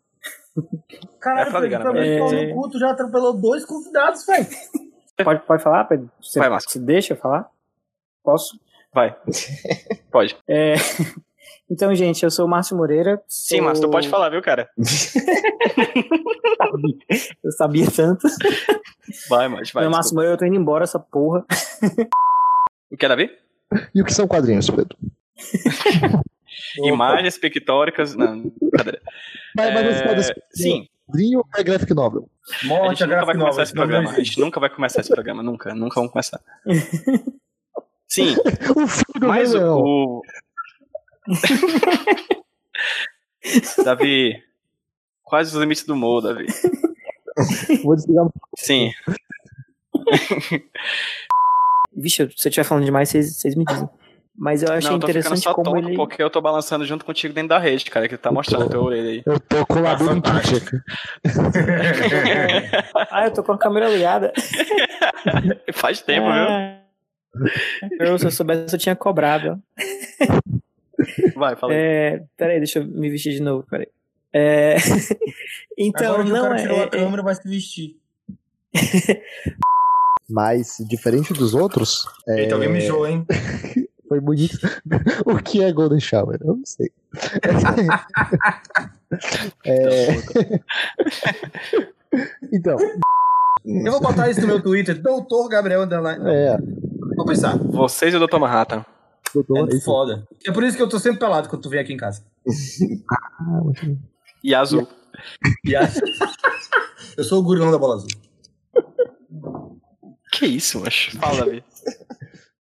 Caralho, É pra ligar, Pedro, cu, tu já atropelou dois convidados, velho. Pode, pode falar, Pedro? Você, Vai, Márcio. você deixa eu falar? Posso? Vai. (laughs) Pode. É, Então, gente, eu sou o Márcio Moreira. Sim, sou- Márcio, tu pode falar, viu, cara? (laughs) Eu sabia tanto. Vai, mas vai. Meu Márcio Moreira, eu tô indo embora, essa porra. O que, Davi? E o que são quadrinhos, Pedro? (laughs) Imagens pictóricas. Não, brincadeira. Mas, mas você pode É, sim, quadrinho é graphic novel. a Morte, gente a nunca vai começar nova. esse programa. A gente nunca vai começar esse programa, nunca. Nunca vamos começar. (laughs) Sim, O filho do mas Leão. o. (laughs) Davi. Quais os limites do humor, Davi? Vou desligar. Sim. (laughs) Vixe, se eu estiver falando demais, vocês, vocês me dizem. Mas eu achei Não, eu interessante só como ele. porque eu tô balançando junto contigo dentro da rede, cara, que tá mostrando a tua orelha aí. Eu tô com a em fantástico. (laughs) ah, eu tô com a câmera ligada. (laughs) Faz tempo, viu? Ah. Eu, se eu soubesse, eu tinha cobrado. Vai, fala aí. É, peraí, deixa eu me vestir de novo, peraí. É, (laughs) então, Agora que o não cara é, tirou a é- câmera, vai se vestir. Mas, diferente dos outros, é, Eita, alguém mijou, hein? Foi bonito. (laughs) o que é Golden Shower? Eu não sei. (laughs) É, (laughs) então, Eu vou botar isso no meu Twitter, Doutor Gabriel Underline. é. Vou pensar. Vocês e o Dr. Manhattan. doutor, É isso. foda. É por isso que eu tô sempre pelado quando tu vem aqui em casa. Ah, E azul. E aí- eu sou o gurilão da bola azul. Que isso, macho? Fala, Davi.